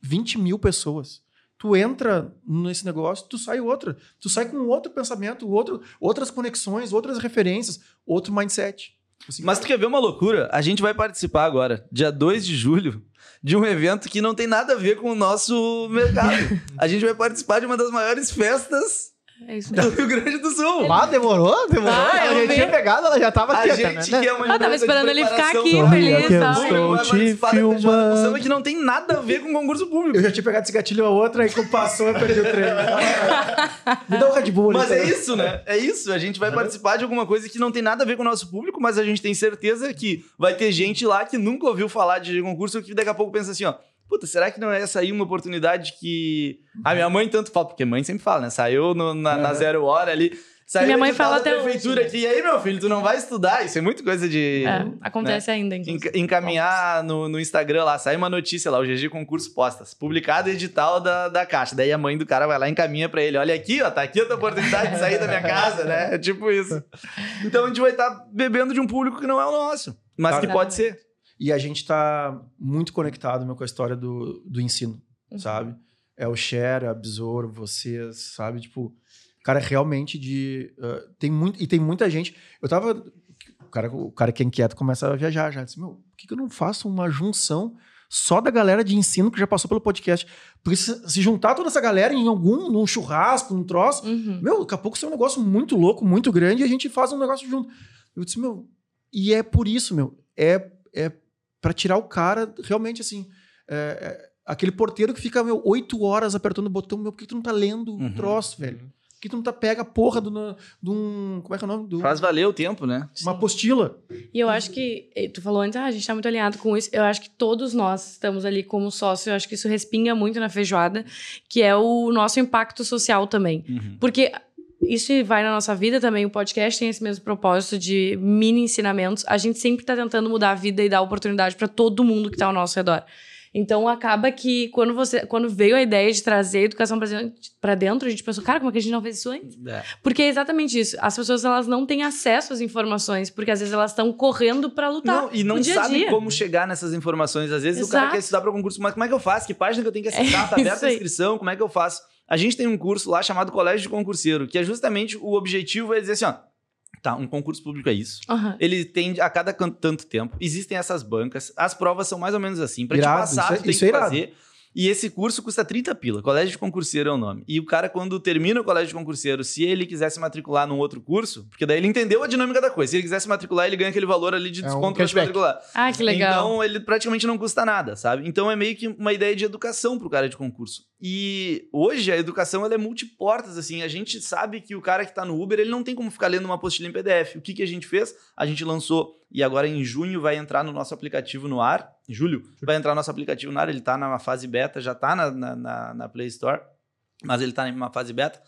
20 mil pessoas. Tu entra nesse negócio, tu sai outra. Tu sai com outro pensamento, outro, outras conexões, outras referências, outro mindset. Assim, Mas tu quer ver uma loucura? A gente vai participar agora, dia 2 de julho, de um evento que não tem nada a ver com o nosso mercado. A gente vai participar de uma das maiores festas É isso do mesmo. Rio Grande do Sul. Ah, demorou? Demorou? Ah, ela eu já vi. tinha pegado, ela já tava A quieta, gente né? que é uma Eu tava empresa de esperando ele ficar preparação aqui, do Grande do tá? Sul, Estou vai te participar da Feijoada com filmando. Samba que não tem nada a ver com concurso público. Eu já tinha pegado esse gatilho a outra, aí quando passou eu perdi o treino. Me dá um Red Bull ali Mas é também. isso, né? É isso. A gente vai participar de alguma coisa que não tem nada a ver com o nosso público, mas a gente tem certeza que vai ter gente lá que nunca ouviu falar de concurso que daqui a pouco pensa assim, ó. Puta, será que não é essa aí uma oportunidade que a minha mãe tanto fala? Porque mãe sempre fala, né? Saiu no- na, na zero hora ali. Saiu Minha mãe fala da até prefeitura hoje. aqui. E aí, meu filho, tu não vai estudar? Isso é muito coisa de. É, acontece ainda, inclusive. Enca- encaminhar no, no Instagram lá, sai uma notícia lá, o GG Concurso Postas, publicado edital da, da Caixa. Daí a mãe do cara vai lá e encaminha pra ele: olha aqui, ó, tá aqui a tua oportunidade de sair da minha casa, né? É tipo isso. Então a gente vai estar bebendo de um público que não é o nosso, mas que Cara. pode ser. E a gente tá muito conectado meu, com a história do, do ensino, Uhum. sabe? É o share, a besouro, vocês, sabe? Tipo, cara, realmente de. ah, tem muito, e tem muita gente. Eu tava. O cara, o cara que é inquieto começa a viajar já. Disse, meu, por que, que eu não faço uma junção só da galera de ensino que já passou pelo podcast? Porque se, se juntar toda essa galera em algum, num churrasco, num troço, Uhum. meu, daqui a pouco isso é um negócio muito louco, muito grande, e a gente faz um negócio junto. Eu disse, meu, e é por isso, meu, é, é para tirar o cara realmente assim. é- é aquele porteiro que fica, meu, oito horas apertando o botão, meu, por que tu não tá lendo o Uhum. troço, velho? Por que tu não tá pega a porra de um. Como é que é o nome? Do, Faz valer o tempo, né? uma apostila. E eu acho que, tu falou antes, ah, a gente tá muito alinhado com isso. Eu acho que todos nós estamos ali como sócio. Eu acho que isso respinga muito na feijoada, que é o nosso impacto social também. Porque isso vai na nossa vida também. O podcast tem esse mesmo propósito de mini ensinamentos. A gente sempre tá tentando mudar a vida e dar oportunidade para todo mundo que tá ao nosso redor. Então acaba que quando você quando veio a ideia de trazer a educação para dentro, a gente pensou, cara, como é que a gente não fez isso antes? É. Porque é exatamente isso. As pessoas elas não têm acesso às informações, porque às vezes elas estão correndo para lutar. Não, e não dia a sabe dia. como chegar nessas informações. Às vezes o cara Exato. quer estudar para concurso, mas como é que eu faço? Que página que eu tenho que acessar? É tá aberta a inscrição? Como é que eu faço? A gente tem um curso lá chamado Colégio de Concurseiro, que é justamente o objetivo é dizer assim, ó, tá, um concurso público é isso. Aham. Ele tem a cada tanto tempo, existem essas bancas, as provas são mais ou menos assim, para te Irado, passar, isso é- tu tem isso que é fazer. E esse curso custa 30 pila. Colégio de concurseiro é o nome. E o cara, quando termina o colégio de concurseiro, se ele quiser se matricular num outro curso, porque daí ele entendeu a dinâmica da coisa. Se ele quiser se matricular, ele ganha aquele valor ali de É um desconto pra se matricular. Ah, que legal. Então, ele praticamente não custa nada, sabe? Então, é meio que uma ideia de educação pro cara de concurso. E hoje, a educação, ela é multiportas, assim. A gente sabe que o cara que tá no Uber, ele não tem como ficar lendo uma apostila em PDF. O que, que a gente fez? A gente lançou, e agora em junho vai entrar no nosso aplicativo no ar. Em julho, vai entrar no nosso aplicativo no ar. Ele tá na fase beta, já tá na, na, na- na Play Store, mas ele tá em uma fase beta.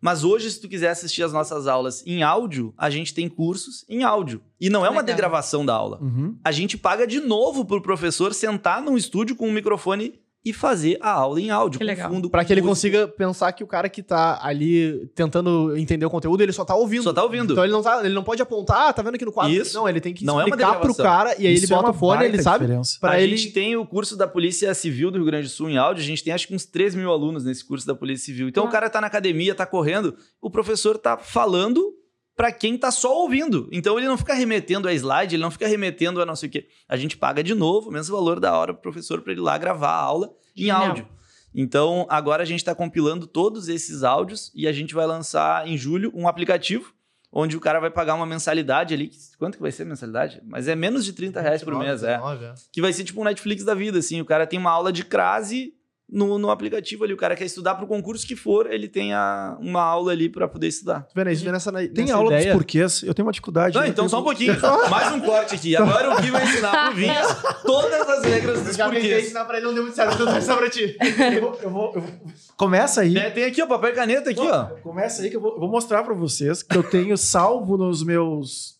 Mas hoje, se tu quiser assistir as nossas aulas em áudio, a gente tem cursos em áudio. E não é uma Legal. degravação da aula. Uhum. A gente paga de novo pro professor sentar num estúdio com um microfone e fazer a aula em áudio, Que com legal. fundo. Pra com que ele consiga pensar que o cara que tá ali tentando entender o conteúdo, ele só tá ouvindo. Só tá ouvindo. Então ele não, tá, ele não pode apontar, ah, tá vendo aqui no quadro? Isso. Não, ele tem que Não é explicar pro degravação. cara e aí Isso ele é bota uma o fone, ele sabe pra a ele... gente tem o curso da Polícia Civil do Rio Grande do Sul em áudio, a gente tem acho que uns 3 mil alunos nesse curso da Polícia Civil. Então Ah. o cara tá na academia, tá correndo, o professor tá falando pra quem tá só ouvindo. Então ele não fica remetendo a slide, ele não fica remetendo a não sei o quê. A gente paga de novo o mesmo valor da hora pro professor pra ele ir lá gravar a aula em áudio. Então agora a gente tá compilando todos esses áudios e a gente vai lançar em julho um aplicativo onde o cara vai pagar uma mensalidade ali. Quanto que vai ser a mensalidade? Mas é menos de 30 reais por mês, é. 19, é. Que vai ser tipo um Netflix da vida, assim. O cara tem uma aula de crase no, no aplicativo ali. O cara quer estudar pro concurso que for, ele tem a- uma aula ali pra poder estudar. Tu vendo, isso vem nessa, Tem nessa aula ideia. dos porquês. Eu tenho uma dificuldade. Não, né? então Eu só um pouquinho. Mais um corte aqui. Agora o Gui vai ensinar pro Vinhas todas as regras dos porquês. ensinar pra ele, não deu muito certo, então vai ensinar pra ti. Eu vou, eu vou- eu vou- Começa aí. É, Tem aqui, ó, papel e caneta aqui, ó. Começa aí que eu vou, eu vou mostrar pra vocês que eu tenho salvo nos meus.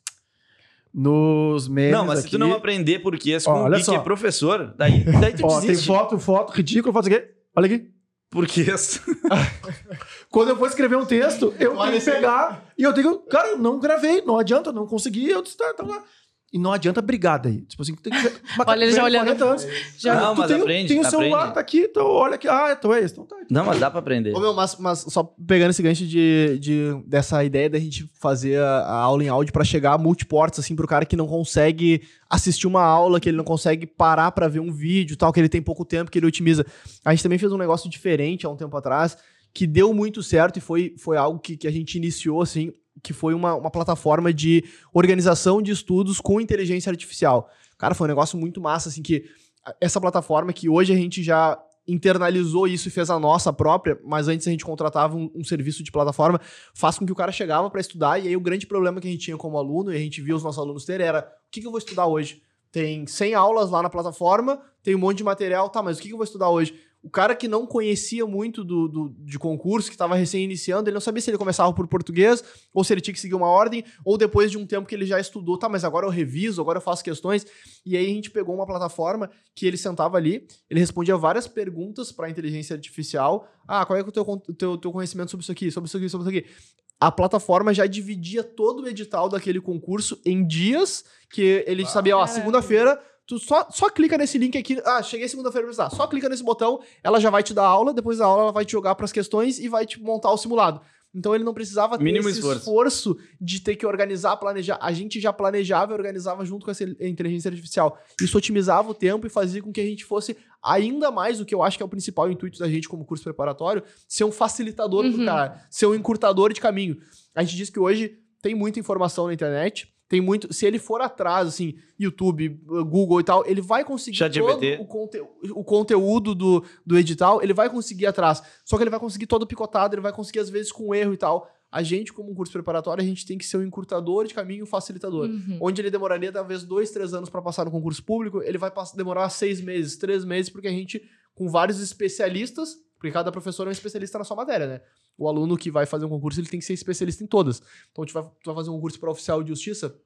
Nos memes. Não, mas se aqui. tu não aprender porquês Ó, com o olha Gui, que é professor, daí, daí tu Ó, tem desiste. foto, foto ridícula, foto aqui. Olha aqui. Porquês. Quando eu vou escrever um texto, eu tenho que pegar e eu tenho. Cara, eu não gravei, não adianta, não consegui, eu disse, tá, tá lá. E não adianta brigar daí. Tipo assim, tem que Olha, ele já olhando. 40 anos. Já- Não, tu mas tem, o- aprende, Tem o celular, aprende. tá aqui, então olha aqui. Ah, então é esse. Então tá. Não, mas dá pra aprender. Ô, meu, mas, mas só pegando esse gancho de, de- dessa ideia da gente fazer a, a aula em áudio pra chegar a multiports, assim, pro cara que não consegue assistir uma aula, que ele não consegue parar pra ver um vídeo e tal, que ele tem pouco tempo, que ele otimiza. A gente também fez um negócio diferente há um tempo atrás, que deu muito certo e foi, foi algo que, que a gente iniciou, assim, que foi uma, uma plataforma de organização de estudos com inteligência artificial. Cara, foi um negócio muito massa, assim, que essa plataforma que hoje a gente já internalizou isso e fez a nossa própria, mas antes a gente contratava um, um serviço de plataforma, faz com que o cara chegava para estudar e aí o grande problema que a gente tinha como aluno e a gente via os nossos alunos ter era, o que, que eu vou estudar hoje? Tem 100 aulas lá na plataforma, tem um monte de material, tá, mas o que, que eu vou estudar hoje? O cara que não conhecia muito do, do- de concurso, que estava recém iniciando, ele não sabia se ele começava por português, ou se ele tinha que seguir uma ordem, ou depois de um tempo que ele já estudou, tá, mas agora eu reviso, agora eu faço questões. E aí a gente pegou uma plataforma que ele sentava ali, ele respondia várias perguntas para a inteligência artificial. Ah, qual é o teu, teu, teu conhecimento sobre isso aqui, sobre isso aqui, sobre isso aqui? A plataforma já dividia todo o edital daquele concurso em dias que ele sabia, ó, segunda-feira, tu só, só clica nesse link aqui. Ah, cheguei segunda-feira pra estudar. Só clica nesse botão, ela já vai te dar aula, depois da aula ela vai te jogar para as questões e vai te montar o simulado. Então ele não precisava ter Mínimo esse esforço. esforço de ter que organizar, planejar. A gente já planejava e organizava junto com essa inteligência artificial. Isso otimizava o tempo e fazia com que a gente fosse ainda mais o que eu acho que é o principal intuito da gente como curso preparatório, ser um facilitador pro Uhum. cara, ser um encurtador de caminho. A gente diz que hoje tem muita informação na internet, tem muito, se ele for atrás assim, YouTube, Google e tal, ele vai conseguir ChatGPT. todo o, conte, o conteúdo do, do edital, ele vai conseguir ir atrás. Só que ele vai conseguir todo picotado, ele vai conseguir às vezes com erro e tal. A gente, como um curso preparatório, a gente tem que ser um encurtador de caminho, um facilitador. Uhum. Onde ele demoraria talvez dois, três anos para passar no concurso público, ele vai demorar seis meses, três meses, porque a gente, com vários especialistas, porque cada professor é um especialista na sua matéria, né? O aluno que vai fazer um concurso, ele tem que ser especialista em todas. Então, tu vai, tu vai fazer um concurso para oficial de justiça,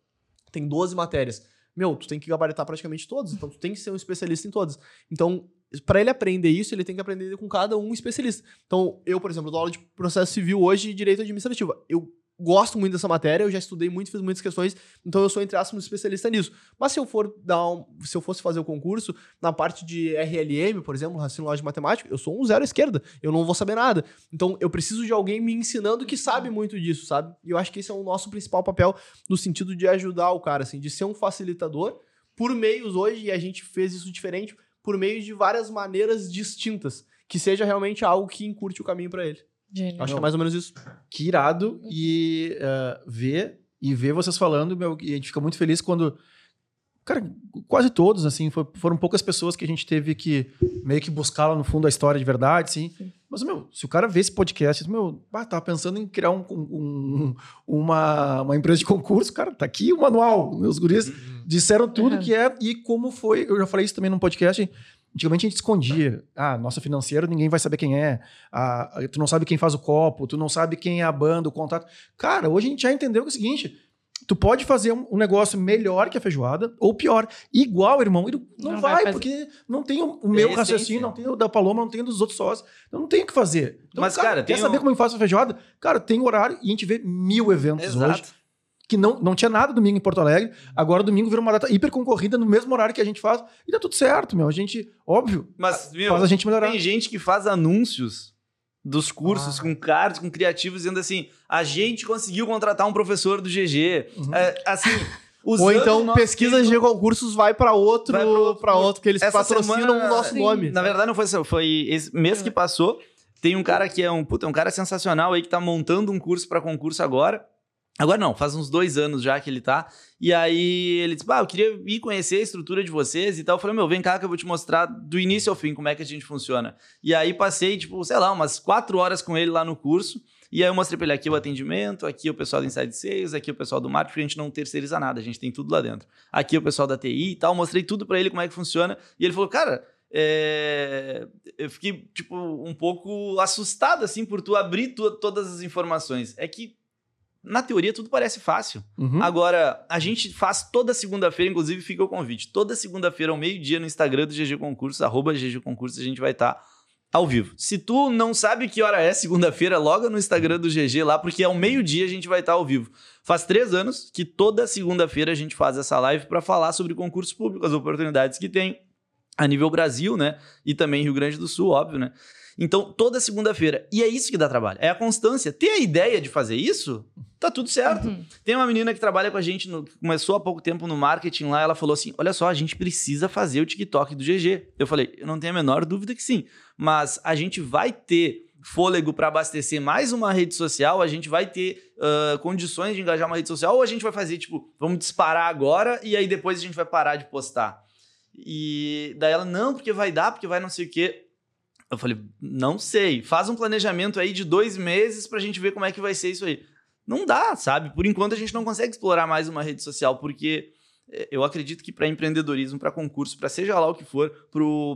tem 12 matérias. Meu, tu tem que gabaritar praticamente todas, então tu tem que ser um especialista em todas. Então, para ele aprender isso, ele tem que aprender com cada um especialista. Então, eu, por exemplo, dou aula de processo civil hoje e direito administrativo. Eu gosto muito dessa matéria, eu já estudei muito, fiz muitas questões, então eu sou, entre aspas, um especialista nisso. Mas se eu for dar um- se eu fosse fazer o concurso, na parte de RLM, por exemplo, raciocínio lógico matemático, eu sou um zero à esquerda, eu não vou saber nada. Então eu preciso de alguém me ensinando que sabe muito disso, sabe? E eu acho que esse é o nosso principal papel no sentido de ajudar o cara, assim, de ser um facilitador por meios hoje, e a gente fez isso diferente, por meio de várias maneiras distintas, que seja realmente algo que encurte o caminho para ele. Genial. Acho que é mais ou menos isso. Que irado. E eh, ver e ver vocês falando, meu, e a gente fica muito feliz quando. Cara, quase todos, assim, foi- foram poucas pessoas que a gente teve que meio que buscar lá no fundo a história de verdade, assim. Mas, meu, se o cara vê esse podcast, meu, ah, tava pensando em criar um, um- uma, uma empresa de concurso, cara, tá aqui o manual. Meus guris disseram tudo Uhum. que é e como foi. Eu já falei isso também num podcast. Antigamente a gente escondia. Ah, nossa financeira, ninguém vai saber quem é. Ah, tu não sabe quem faz o copo, tu não sabe quem é a banda, o contato. Cara, hoje a gente já entendeu que é o seguinte: tu pode fazer um, negócio melhor que a feijoada, ou pior. Igual, irmão. Não, Não vai, vai porque não tem o, meu É raciocínio, essência. não tem o da Paloma, não tem o dos outros sócios. Eu não tenho o que fazer. Então, Mas, cara, quer tem saber como eu faço a feijoada? Cara, tem horário e a gente vê mil eventos hoje Exato. Que não, não tinha nada domingo em Porto Alegre. Agora domingo virou uma data hiper concorrida no mesmo horário que a gente faz. E dá tudo certo, meu. A gente, óbvio, Mas, meu, faz a gente melhorar. tem gente que faz anúncios dos cursos Ah. com cards, com criativos, dizendo assim: a gente conseguiu contratar um professor do GG. Uhum. É, assim. Ou então pesquisa case de concursos vai pra outro, pra outro, outro que eles patrocinam semana- o nosso Sim. nome. Na verdade, não foi isso. Foi esse mês que passou. Tem um cara que é um, puta, um cara sensacional aí que tá montando um curso pra concurso agora. Agora não, faz uns dois anos já que ele tá. E aí ele disse: Bah, eu queria ir conhecer a estrutura de vocês e tal. Eu falei: Meu, vem cá que eu vou te mostrar do início ao fim como é que a gente funciona. E aí passei, tipo, sei lá, umas quatro horas com ele lá no curso. E aí eu mostrei pra ele aqui o atendimento, aqui o pessoal do Inside Sales, aqui o pessoal do marketing, porque a gente não terceiriza nada, a gente tem tudo lá dentro. Aqui o pessoal da TI e tal, mostrei tudo pra ele como é que funciona. E ele falou, cara, é, eu fiquei, tipo, um pouco assustado, assim, por tu abrir tu- todas as informações. É que, na teoria, tudo parece fácil. Uhum. Agora, a gente faz toda segunda-feira, inclusive fica o convite. Toda segunda-feira, ao meio-dia, no Instagram do GG Concursos, arroba GG Concursos, a gente vai estar ao vivo. Se tu não sabe que hora é segunda-feira, loga no Instagram do GG lá, porque ao meio-dia a gente vai estar ao vivo. Faz três anos que toda segunda-feira a gente faz essa live para falar sobre concursos públicos, as oportunidades que tem a nível Brasil, né? E também Rio Grande do Sul, óbvio, né? Então, toda segunda-feira. E é isso que dá trabalho. É a constância. Ter a ideia de fazer isso, tá tudo certo. Uhum. Tem uma menina que trabalha com a gente, no- que começou há pouco tempo no marketing lá, ela falou assim: olha só, a gente precisa fazer o TikTok do GG. Eu falei, eu não tenho a menor dúvida que sim. Mas a gente vai ter fôlego para abastecer mais uma rede social, a gente vai ter ah, condições de engajar uma rede social, ou a gente vai fazer, tipo, vamos disparar agora e aí depois a gente vai parar de postar. E daí ela, não, porque vai dar, porque vai não sei o quê. Eu falei, não sei. Faz um planejamento aí de dois meses pra gente ver como é que vai ser isso aí. Não dá, sabe? Por enquanto a gente não consegue explorar mais uma rede social, porque eh, eu acredito que para empreendedorismo, para concurso, para seja lá o que for,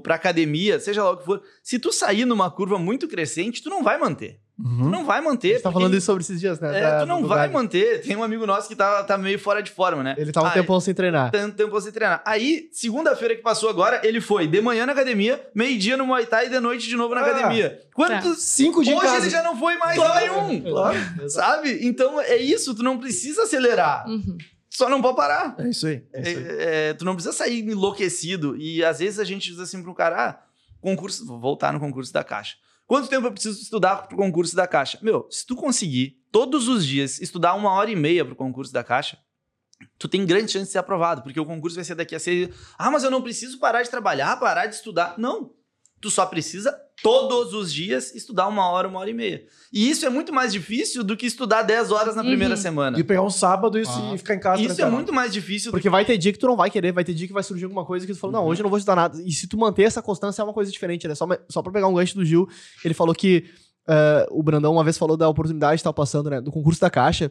para academia, seja lá o que for, se tu sair numa curva muito crescente, tu não vai manter. Tu Uhum. não vai manter. gente tá falando isso sobre esses dias, né? É, da- tu não vai manter. Tem um amigo nosso que tá, tá meio fora de forma, né? Ele tava um Ah, tempão sem treinar. tanto tempo sem treinar. Aí, segunda-feira que passou agora, ele foi de manhã na academia, meio-dia no Muay Thai e de noite de novo na Ah, academia. Quantos. Cinco dias em Hoje casa. ele já não foi mais Claro. nenhum. Claro. Sabe? Então é isso, tu não precisa acelerar. Uhum. Só não pode parar. É isso aí. É isso aí. É, é, tu não precisa sair enlouquecido. E às vezes a gente diz assim pro cara: ah, concurso, vou voltar no concurso da Caixa. Quanto tempo eu preciso estudar pro concurso da Caixa? Meu, se tu conseguir todos os dias estudar uma hora e meia pro concurso da Caixa, tu tem grande chance de ser aprovado, porque o concurso vai ser daqui a seis. Ah, mas eu não preciso parar de trabalhar, parar de estudar. Não. Tu só precisa todos os dias estudar uma hora, uma hora e meia. E isso é muito mais difícil do que estudar 10 horas na primeira Uhum. semana. E pegar um sábado e Ah. ficar em casa. Isso é muito mais difícil do Porque vai ter dia que tu não vai querer, vai ter dia que vai surgir alguma coisa que tu falou, não, hoje eu não vou estudar nada. E se tu manter essa constância é uma coisa diferente, né? Só, só pra pegar um gancho do Gil, ele falou que eh, o Brandão uma vez falou da oportunidade que tava passando, né? Do concurso da Caixa.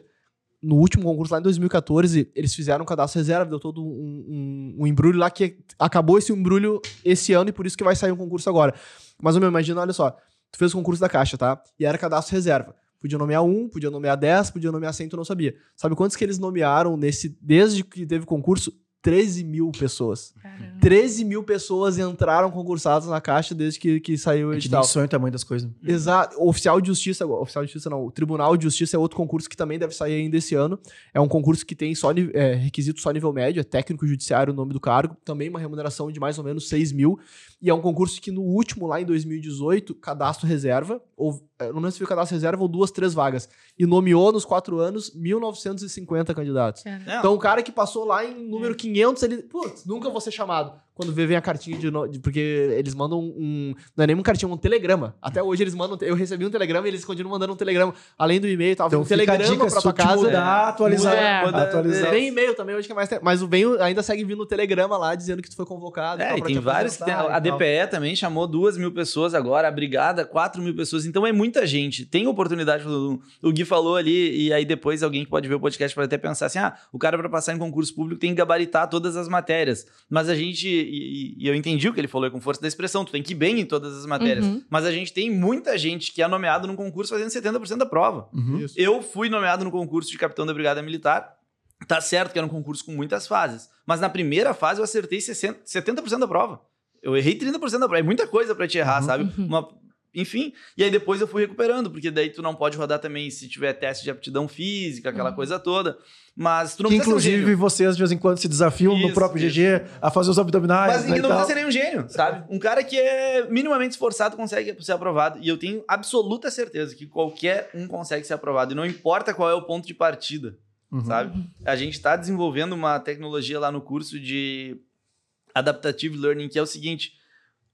No último concurso lá em 2014, eles fizeram um cadastro reserva, deu todo um, um, um embrulho lá que acabou esse embrulho esse ano e por isso que vai sair um concurso agora. Mas, meu, imagina, olha só, tu fez o concurso da Caixa, tá? E era cadastro reserva. Podia nomear um, podia nomear 10, podia nomear 100, tu não sabia. Sabe quantos que eles nomearam nesse, desde que teve concurso? 13 mil pessoas. Caramba. 13 mil pessoas entraram concursadas na Caixa desde que, que saiu o A gente edital. nem sonha o tamanho das coisas. Exato. Oficial de Justiça, oficial de Justiça não, o Tribunal de Justiça é outro concurso que também deve sair ainda esse ano. É um concurso que tem só é, requisito só nível médio, é técnico judiciário o nome do cargo, também uma remuneração de mais ou menos 6 mil. E é um concurso que no último, lá em 2018, cadastro reserva, ou é, não lembro se foi cadastro reserva ou duas, três vagas. E nomeou nos quatro anos 1.950 candidatos. Não. Então o cara que passou lá em número 500, ele, putz, nunca vou ser chamado. Quando vê, vem a cartinha de, no- de- porque eles mandam um, não é nem um cartinha, um telegrama. Até hoje eles mandam, eu recebi um telegrama e eles continuam mandando um telegrama, além do e-mail, tava Então um fica a telegrama dica, pra tua casa. mudar, atualizar. É. Quando- atualizar. Vem e-mail também hoje que é mais mas o vem ainda segue vindo o telegrama lá dizendo que tu foi convocado. É, tal, e tem te vários que tem. A e tal. DPE também chamou duas mil pessoas agora, a Brigada, quatro mil pessoas. Então é muita gente. Tem oportunidade. O Gui falou ali, e aí depois alguém que pode ver o podcast pode até pensar assim: ah, o cara para passar em concurso público tem que gabaritar todas as matérias. Mas a gente, e, e eu entendi o que ele falou, é com força da expressão, tu tem que ir bem em todas as matérias. Uhum. Mas a gente tem muita gente que é nomeado num concurso fazendo 70% da prova. Uhum. Isso. Eu fui nomeado no concurso de capitão da Brigada Militar. Tá certo que era um concurso com muitas fases, mas na primeira fase eu acertei 60, 70% da prova. Eu errei 30% da prova. É muita coisa pra te errar, Uhum. sabe? Uma- enfim, e aí depois eu fui recuperando, porque daí tu não pode rodar também se tiver teste de aptidão física, aquela coisa toda. Mas tu não Que, precisa um inclusive, gênio. vocês de vez em quando se desafiam no Isso, próprio isso. GG a fazer os abdominais. Mas né, não precisa ser nenhum gênio, sabe? Um cara que é minimamente esforçado consegue ser aprovado. E eu tenho absoluta certeza que qualquer um consegue ser aprovado. E não importa qual é o ponto de partida. Uhum. sabe? A gente está desenvolvendo uma tecnologia lá no curso de Adaptative Learning, que é o seguinte: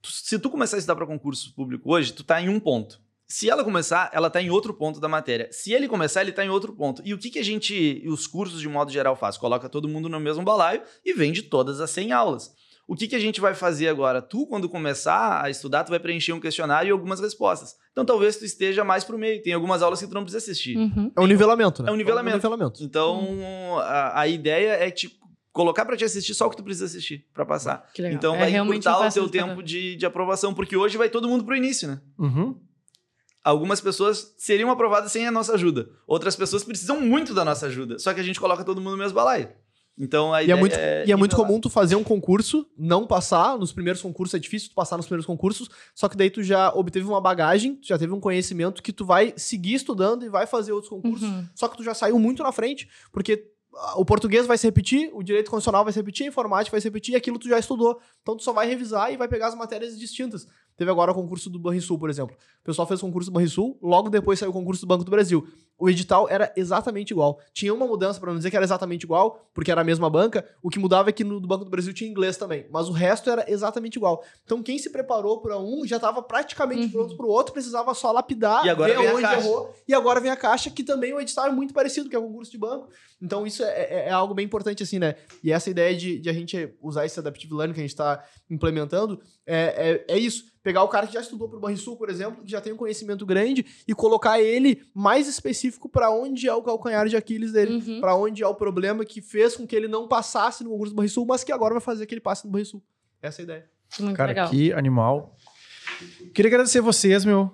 tu- se tu começar a estudar para concurso público hoje, tu tá em um ponto. Se ela começar, ela tá em outro ponto da matéria. Se ele começar, ele tá em outro ponto. E o que, que a gente, e os cursos de modo geral faz? Coloca todo mundo no mesmo balaio e vende todas as 100 aulas. O que, que a gente vai fazer agora? Tu, quando começar a estudar, tu vai preencher um questionário e algumas respostas. Então talvez tu esteja mais pro meio. Tem algumas aulas que tu não precisa assistir. Uhum. É um nivelamento, né? É um nivelamento. nivelamento. Então, a, a ideia é te colocar pra te assistir só o que tu precisa assistir pra passar. Que legal. Então É vai encurtar o teu tempo de, de aprovação, porque hoje vai todo mundo pro início, né? Uhum. Algumas pessoas seriam aprovadas sem a nossa ajuda. Outras pessoas precisam muito da nossa ajuda. Só que a gente coloca todo mundo no mesmo balaio. Então a E ideia é muito, e é muito comum tu fazer um concurso, não passar nos primeiros concursos, é difícil tu passar nos primeiros concursos, só que daí tu já obteve uma bagagem, tu já teve um conhecimento que tu vai seguir estudando e vai fazer outros concursos, Uhum. só que tu já saiu muito na frente, porque o português vai se repetir, o direito constitucional vai se repetir, a informática vai se repetir, e aquilo tu já estudou. Então tu só vai revisar e vai pegar as matérias distintas. Teve agora o concurso do Banrisul, por exemplo. O pessoal fez o concurso do Banrisul, logo depois saiu o concurso do Banco do Brasil. O edital era exatamente igual. Tinha uma mudança, para não dizer que era exatamente igual, porque era a mesma banca. O que mudava é que no do Banco do Brasil tinha inglês também. Mas o resto era exatamente igual. Então quem se preparou para um já estava praticamente Uhum. pronto para o outro, precisava só lapidar, E agora ver vem a onde caixa. errou. E agora vem a caixa, que também o edital é muito parecido, que é o concurso de banco. Então isso é, é- é algo bem importante, assim, né? E essa ideia de, de a gente usar esse Adaptive Learning que a gente está implementando é, é, é isso. Pegar o cara que já estudou para o Banrisul, por exemplo, que já tem um conhecimento grande, e colocar ele mais específico para onde é o calcanhar de Aquiles dele. Uhum. Para onde é o problema que fez com que ele não passasse no concurso do Banrisul, mas que agora vai fazer que ele passe no Banrisul. Essa é a ideia. Muito Cara, legal. que animal. Queria agradecer vocês, meu.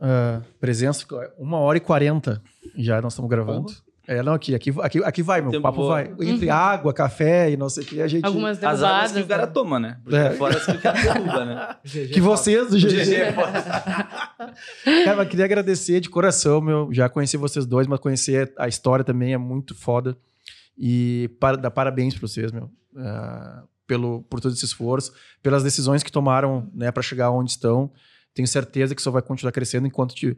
ah, presença. Uma hora e quarenta já nós estamos gravando. É, não, aqui, aqui, aqui, aqui vai, meu. Tempo papo voa. vai. Entre água, café e não sei o que, a gente. Algumas As águas que o cara né? toma, né? Porque É. fora as que o cara derruba, né? Que vocês do GG. GG é. Cara, mas queria agradecer de coração, meu. Já conheci vocês dois, mas conhecer a história também é muito foda. E para, dar parabéns para vocês, meu. ah, pelo, por todo esse esforço, pelas decisões que tomaram né, para chegar onde estão. Tenho certeza que só vai continuar crescendo enquanto te,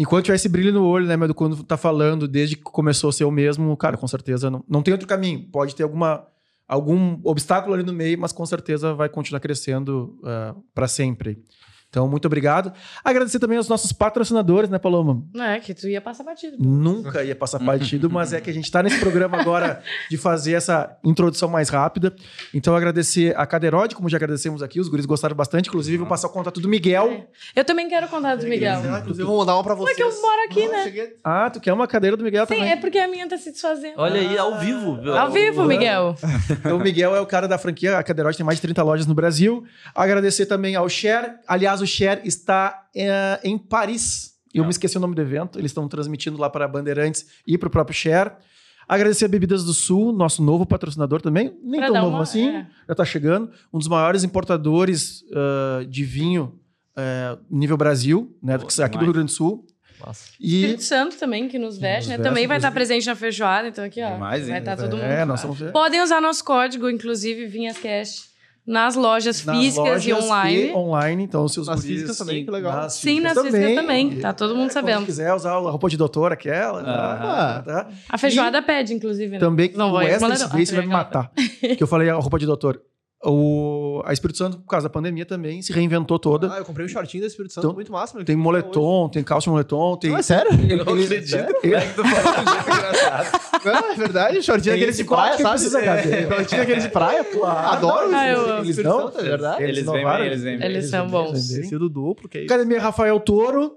enquanto tiver esse brilho no olho, né, meu? Quando tá falando, desde que começou a ser o mesmo, cara, com certeza não, não tem outro caminho. Pode ter alguma, algum obstáculo ali no meio, mas com certeza vai continuar crescendo para sempre. Então, muito obrigado. Agradecer também aos nossos patrocinadores, né, Paloma? Não é, que tu ia passar batido. Nunca ia passar partido, mas é que a gente está nesse programa agora de fazer essa introdução mais rápida. Então, agradecer a Cadeirode, como já agradecemos aqui, os guris gostaram bastante. Inclusive, vou passar o contato do Miguel. É. Eu também quero contar do Miguel. Inclusive, vou mandar uma pra vocês. que eu moro aqui, Não, né? cheguei- Ah, tu quer uma cadeira do Miguel Sim, também? é porque a minha tá se desfazendo. Olha aí, ao vivo. Ao vivo, Miguel. Então, o Miguel é o cara da franquia. A Cadeirode tem mais de 30 lojas no Brasil. Agradecer também ao Share. Aliás, o Share está é, em Paris. Eu Ah. me esqueci o nome do evento. Eles estão transmitindo lá para Bandeirantes e para o próprio Share. Agradecer a Bebidas do Sul, nosso novo patrocinador também. Nem Pra tão novo uma- assim. é. Já está chegando. Um dos maiores importadores ah, de vinho ah, nível Brasil, né? Pô, aqui do. Rio Grande do Sul. Nossa. E Espírito Santo também, que nos veste, Nos né? veste, também vai estar presente na feijoada, então aqui, ó. Demais, vai estar todo mundo. é, nós somos Podem usar nosso código, inclusive, Vinhascast, nas lojas nas físicas e lojas online. online. Então, se os Nas guris- físicas também, que legal. Nas Sim, nas físicas também. Tá todo mundo É, sabendo. quiser usar a roupa de doutor, aquela. Ah. tá, tá. A feijoada pede, inclusive. Né? Também, Não o vou Wesley, se vai me matar. que eu falei a roupa de doutor. O, a Espírito Santo, por causa da pandemia também, se reinventou toda. Ah, eu comprei um shortinho da Espírito Santo, Então, muito massa. meu. tem moletom, tem calça de moletom, tem... Não, é sério? Eu não acredito. É um jeito engraçado? Não, é verdade, shortinho daqueles esse de praia, sabe? É, Shortinho daqueles de praia, pô. Adoro Ah, eu Eles Espírito não? Santo, é verdade. Eles vêm inovaram, bem, eles vêm bem. Eles são bons. Tecido duplo, que é isso. Academia Rafael Toro.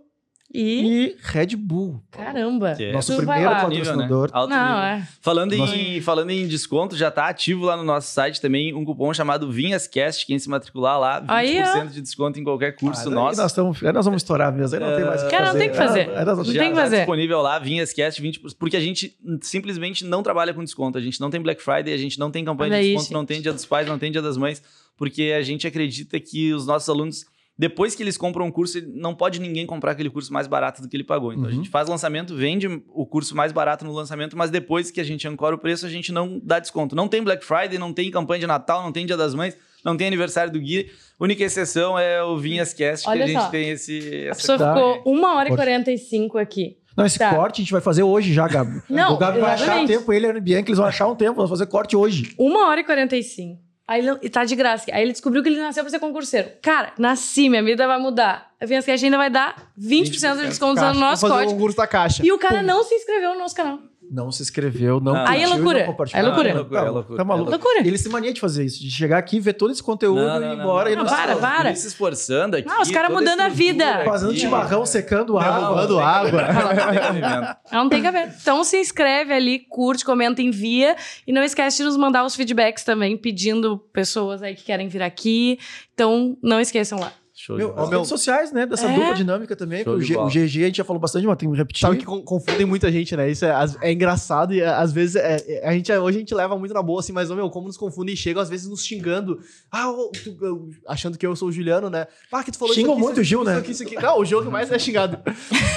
E. E Red Bull. Caramba. Que é Nosso primeiro patrocinador. Alto Não, é. Falando, Nossa. em, falando em desconto, já tá ativo lá no nosso site também um cupom chamado VinhasCast. Quem se matricular lá, 20% Aí, ó. de desconto em qualquer curso Ah, nosso. Nós, tamo, aí nós vamos estourar mesmo. Aí não tem mais o que Cara, não tem que fazer. Aí nós vamos- Não já tem que tá fazer. disponível lá, VinhasCast 20%, porque a gente simplesmente não trabalha com desconto. A gente não tem Black Friday, a gente não tem campanha Olha de aí, desconto, não tem Dia dos Pais, não tem Dia das Mães, porque a gente acredita que os nossos alunos, depois que eles compram um curso, não pode ninguém comprar aquele curso mais barato do que ele pagou. Então a Uhum. gente faz lançamento, vende o curso mais barato no lançamento, mas depois que a gente ancora o preço, a gente não dá desconto. Não tem Black Friday, não tem campanha de Natal, não tem Dia das Mães, não tem aniversário do Gui. Única exceção é o Vinhas Cast, que Olha a gente só. tem esse. A pessoa Tá. ficou 1 hora e Pode. 45 aqui. Não, esse Tá. corte a gente vai fazer hoje já, Gabi. Não, o Gabi vai achar exatamente. tempo, ele e a Bianca, eles vão achar um tempo, vamos fazer corte hoje. 1 hora e 45. Aí ele e tá de graça. Aí ele descobriu que ele nasceu pra ser concurseiro. Cara, nasci, minha vida vai mudar. A Vinhas Cash ainda vai dar 20%, de desconto usando o nosso Vamos fazer código. um concurso da caixa. E o cara não se inscreveu no nosso canal. Não se inscreveu, não Ah. curtiu Aí é e não loucura. compartilhou. Aí é loucura. É loucura, é loucura. Tá maluco. É Loucura. Eles têm mania de fazer isso, de chegar aqui, ver todo esse conteúdo Não, não, e ir não, embora não, e não não. Para, para. Eles se esforçando aqui. Não, os caras mudando a vida. Fazendo chimarrão, secando água. Derramando água. Não tem que ver. Então se inscreve ali, curte, comenta, envia. E não esquece de nos mandar os feedbacks também, pedindo pessoas aí que querem vir aqui. Então não esqueçam lá. Show Meu, de as bola. redes sociais, né? Dessa É. dupla dinâmica também. O, G- o GG a gente já falou bastante, mas tem que repetir. Sabe que con- confundem muita gente, né? Isso é, é engraçado e é, às vezes é- é- a gente, hoje a gente leva muito na boa, assim, mas, meu, como nos confundem e chegam às vezes nos xingando. Ah, tu- eu- achando que eu sou o Juliano, né? Ah, que tu falou Xingam isso aqui, muito o isso Gil, né? Isso aqui, isso aqui. Não, o Gil que mais é xingado.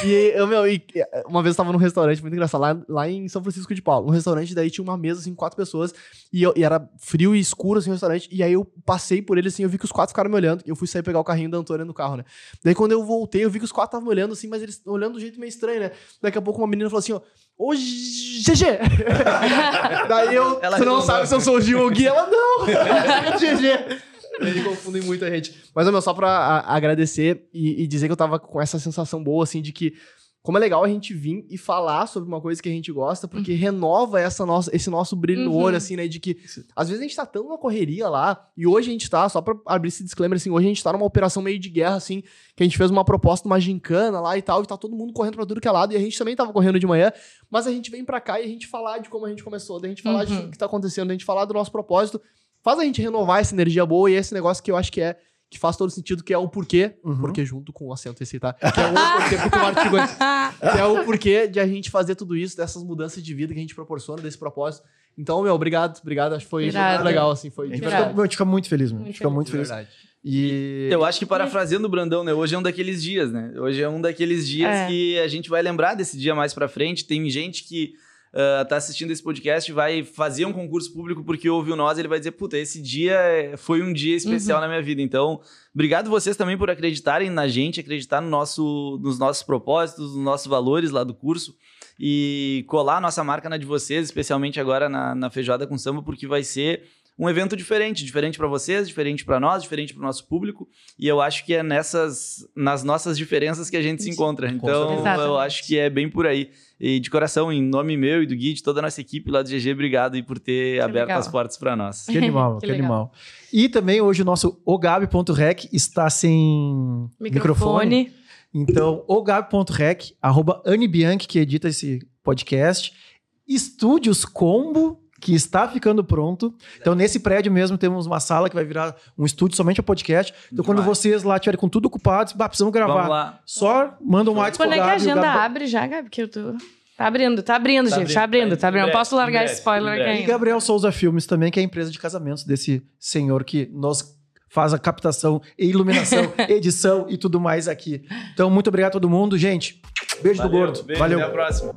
E, eu, meu, e, uma vez eu tava num restaurante muito engraçado, lá, lá em São Francisco de Paulo. Um restaurante, daí tinha uma mesa, assim, quatro pessoas, e, eu- e era frio e escuro, assim, o restaurante, e aí eu passei por ele, assim, eu vi que os quatro ficaram me olhando, e eu fui sair pegar o carrinho da Antônia no carro, né? Daí quando eu voltei, eu vi que os quatro estavam olhando, assim, mas eles olhando do jeito meio estranho, né? Daqui a pouco uma menina falou assim, ó, Ô, GG! Daí eu, Ela tu não sabe se eu sou o Gil ou o Gui? Ela, não! GG! Eles confundem muita gente. Mas, meu, só pra a- agradecer e, e dizer que eu tava com essa sensação boa, assim, de que como é legal a gente vir e falar sobre uma coisa que a gente gosta, porque renova essa nossa, esse nosso brilho no Uhum. olho, assim, né? De que às vezes a gente tá tão na correria lá, e hoje a gente tá, só pra abrir esse disclaimer, assim, hoje a gente tá numa operação meio de guerra, assim, que a gente fez uma proposta, uma gincana lá e tal, e tá todo mundo correndo pra tudo que é lado, e a gente também tava correndo de manhã, mas a gente vem pra cá e a gente falar de como a gente começou, da gente falar de Uhum. tudo que tá acontecendo, da gente falar do nosso propósito, faz a gente renovar essa energia boa e esse negócio que eu acho que é que faz todo sentido, que é o porquê, Uhum. porque junto com o acento esse, tá? Que é o porquê, porque o artigo antes, que é o porquê de a gente fazer tudo isso, dessas mudanças de vida que a gente proporciona, desse propósito. Então, meu, obrigado, obrigado. Acho que foi Irado. legal, assim, foi A de gente, Irado. fica, meu, a gente fica muito feliz, meu. A gente Muito fica feliz. muito feliz. verdade. E Eu acho que parafraseando o Brandão, né? Hoje é um daqueles dias, né? Hoje é um daqueles dias É. que a gente vai lembrar desse dia mais pra frente. Tem gente que ah, tá assistindo esse podcast vai fazer um concurso público porque ouviu nós, ele vai dizer, puta, esse dia é- foi um dia especial na minha vida. Então, obrigado vocês também por acreditarem na gente, acreditar no nosso, nos nossos propósitos, nos nossos valores lá do curso e colar a nossa marca na de vocês, especialmente agora na, na Feijoada com Samba, porque vai ser um evento diferente, diferente para vocês, diferente para nós, diferente para o nosso público. E eu acho que é nessas, nas nossas diferenças que a gente se encontra. Então, eu acho que é bem por aí. E de coração, em nome meu e do Gui, de toda a nossa equipe lá do GG, obrigado aí por ter aberto legal. as portas para nós. Que animal, Que que, animal. E também hoje o nosso ogabi.rec está sem microfone. Microfone. Então, ogabi.rec, arroba Anne Bianchi, que edita esse podcast. Estúdios Combo, que está ficando pronto. Então, nesse prédio mesmo, temos uma sala que vai virar um estúdio somente a podcast. Então, quando Demais. vocês lá estiverem com tudo ocupado, bah, precisamos gravar. Vamos lá. Só manda um WhatsApp Quando é que a agenda Gabi abre já, Gabi? Que eu tô... Tá abrindo, tá abrindo, Tá gente. Tá abrindo, abrindo, tá abrindo. Não posso largar esse spoiler aqui. E. Gabriel Souza Filmes também, que é a empresa de casamentos desse senhor que nos faz a captação, e iluminação, edição e tudo mais aqui. Então, muito obrigado a todo mundo. Gente, beijo do Valeu, gordo. beijo, Valeu. Até a próxima.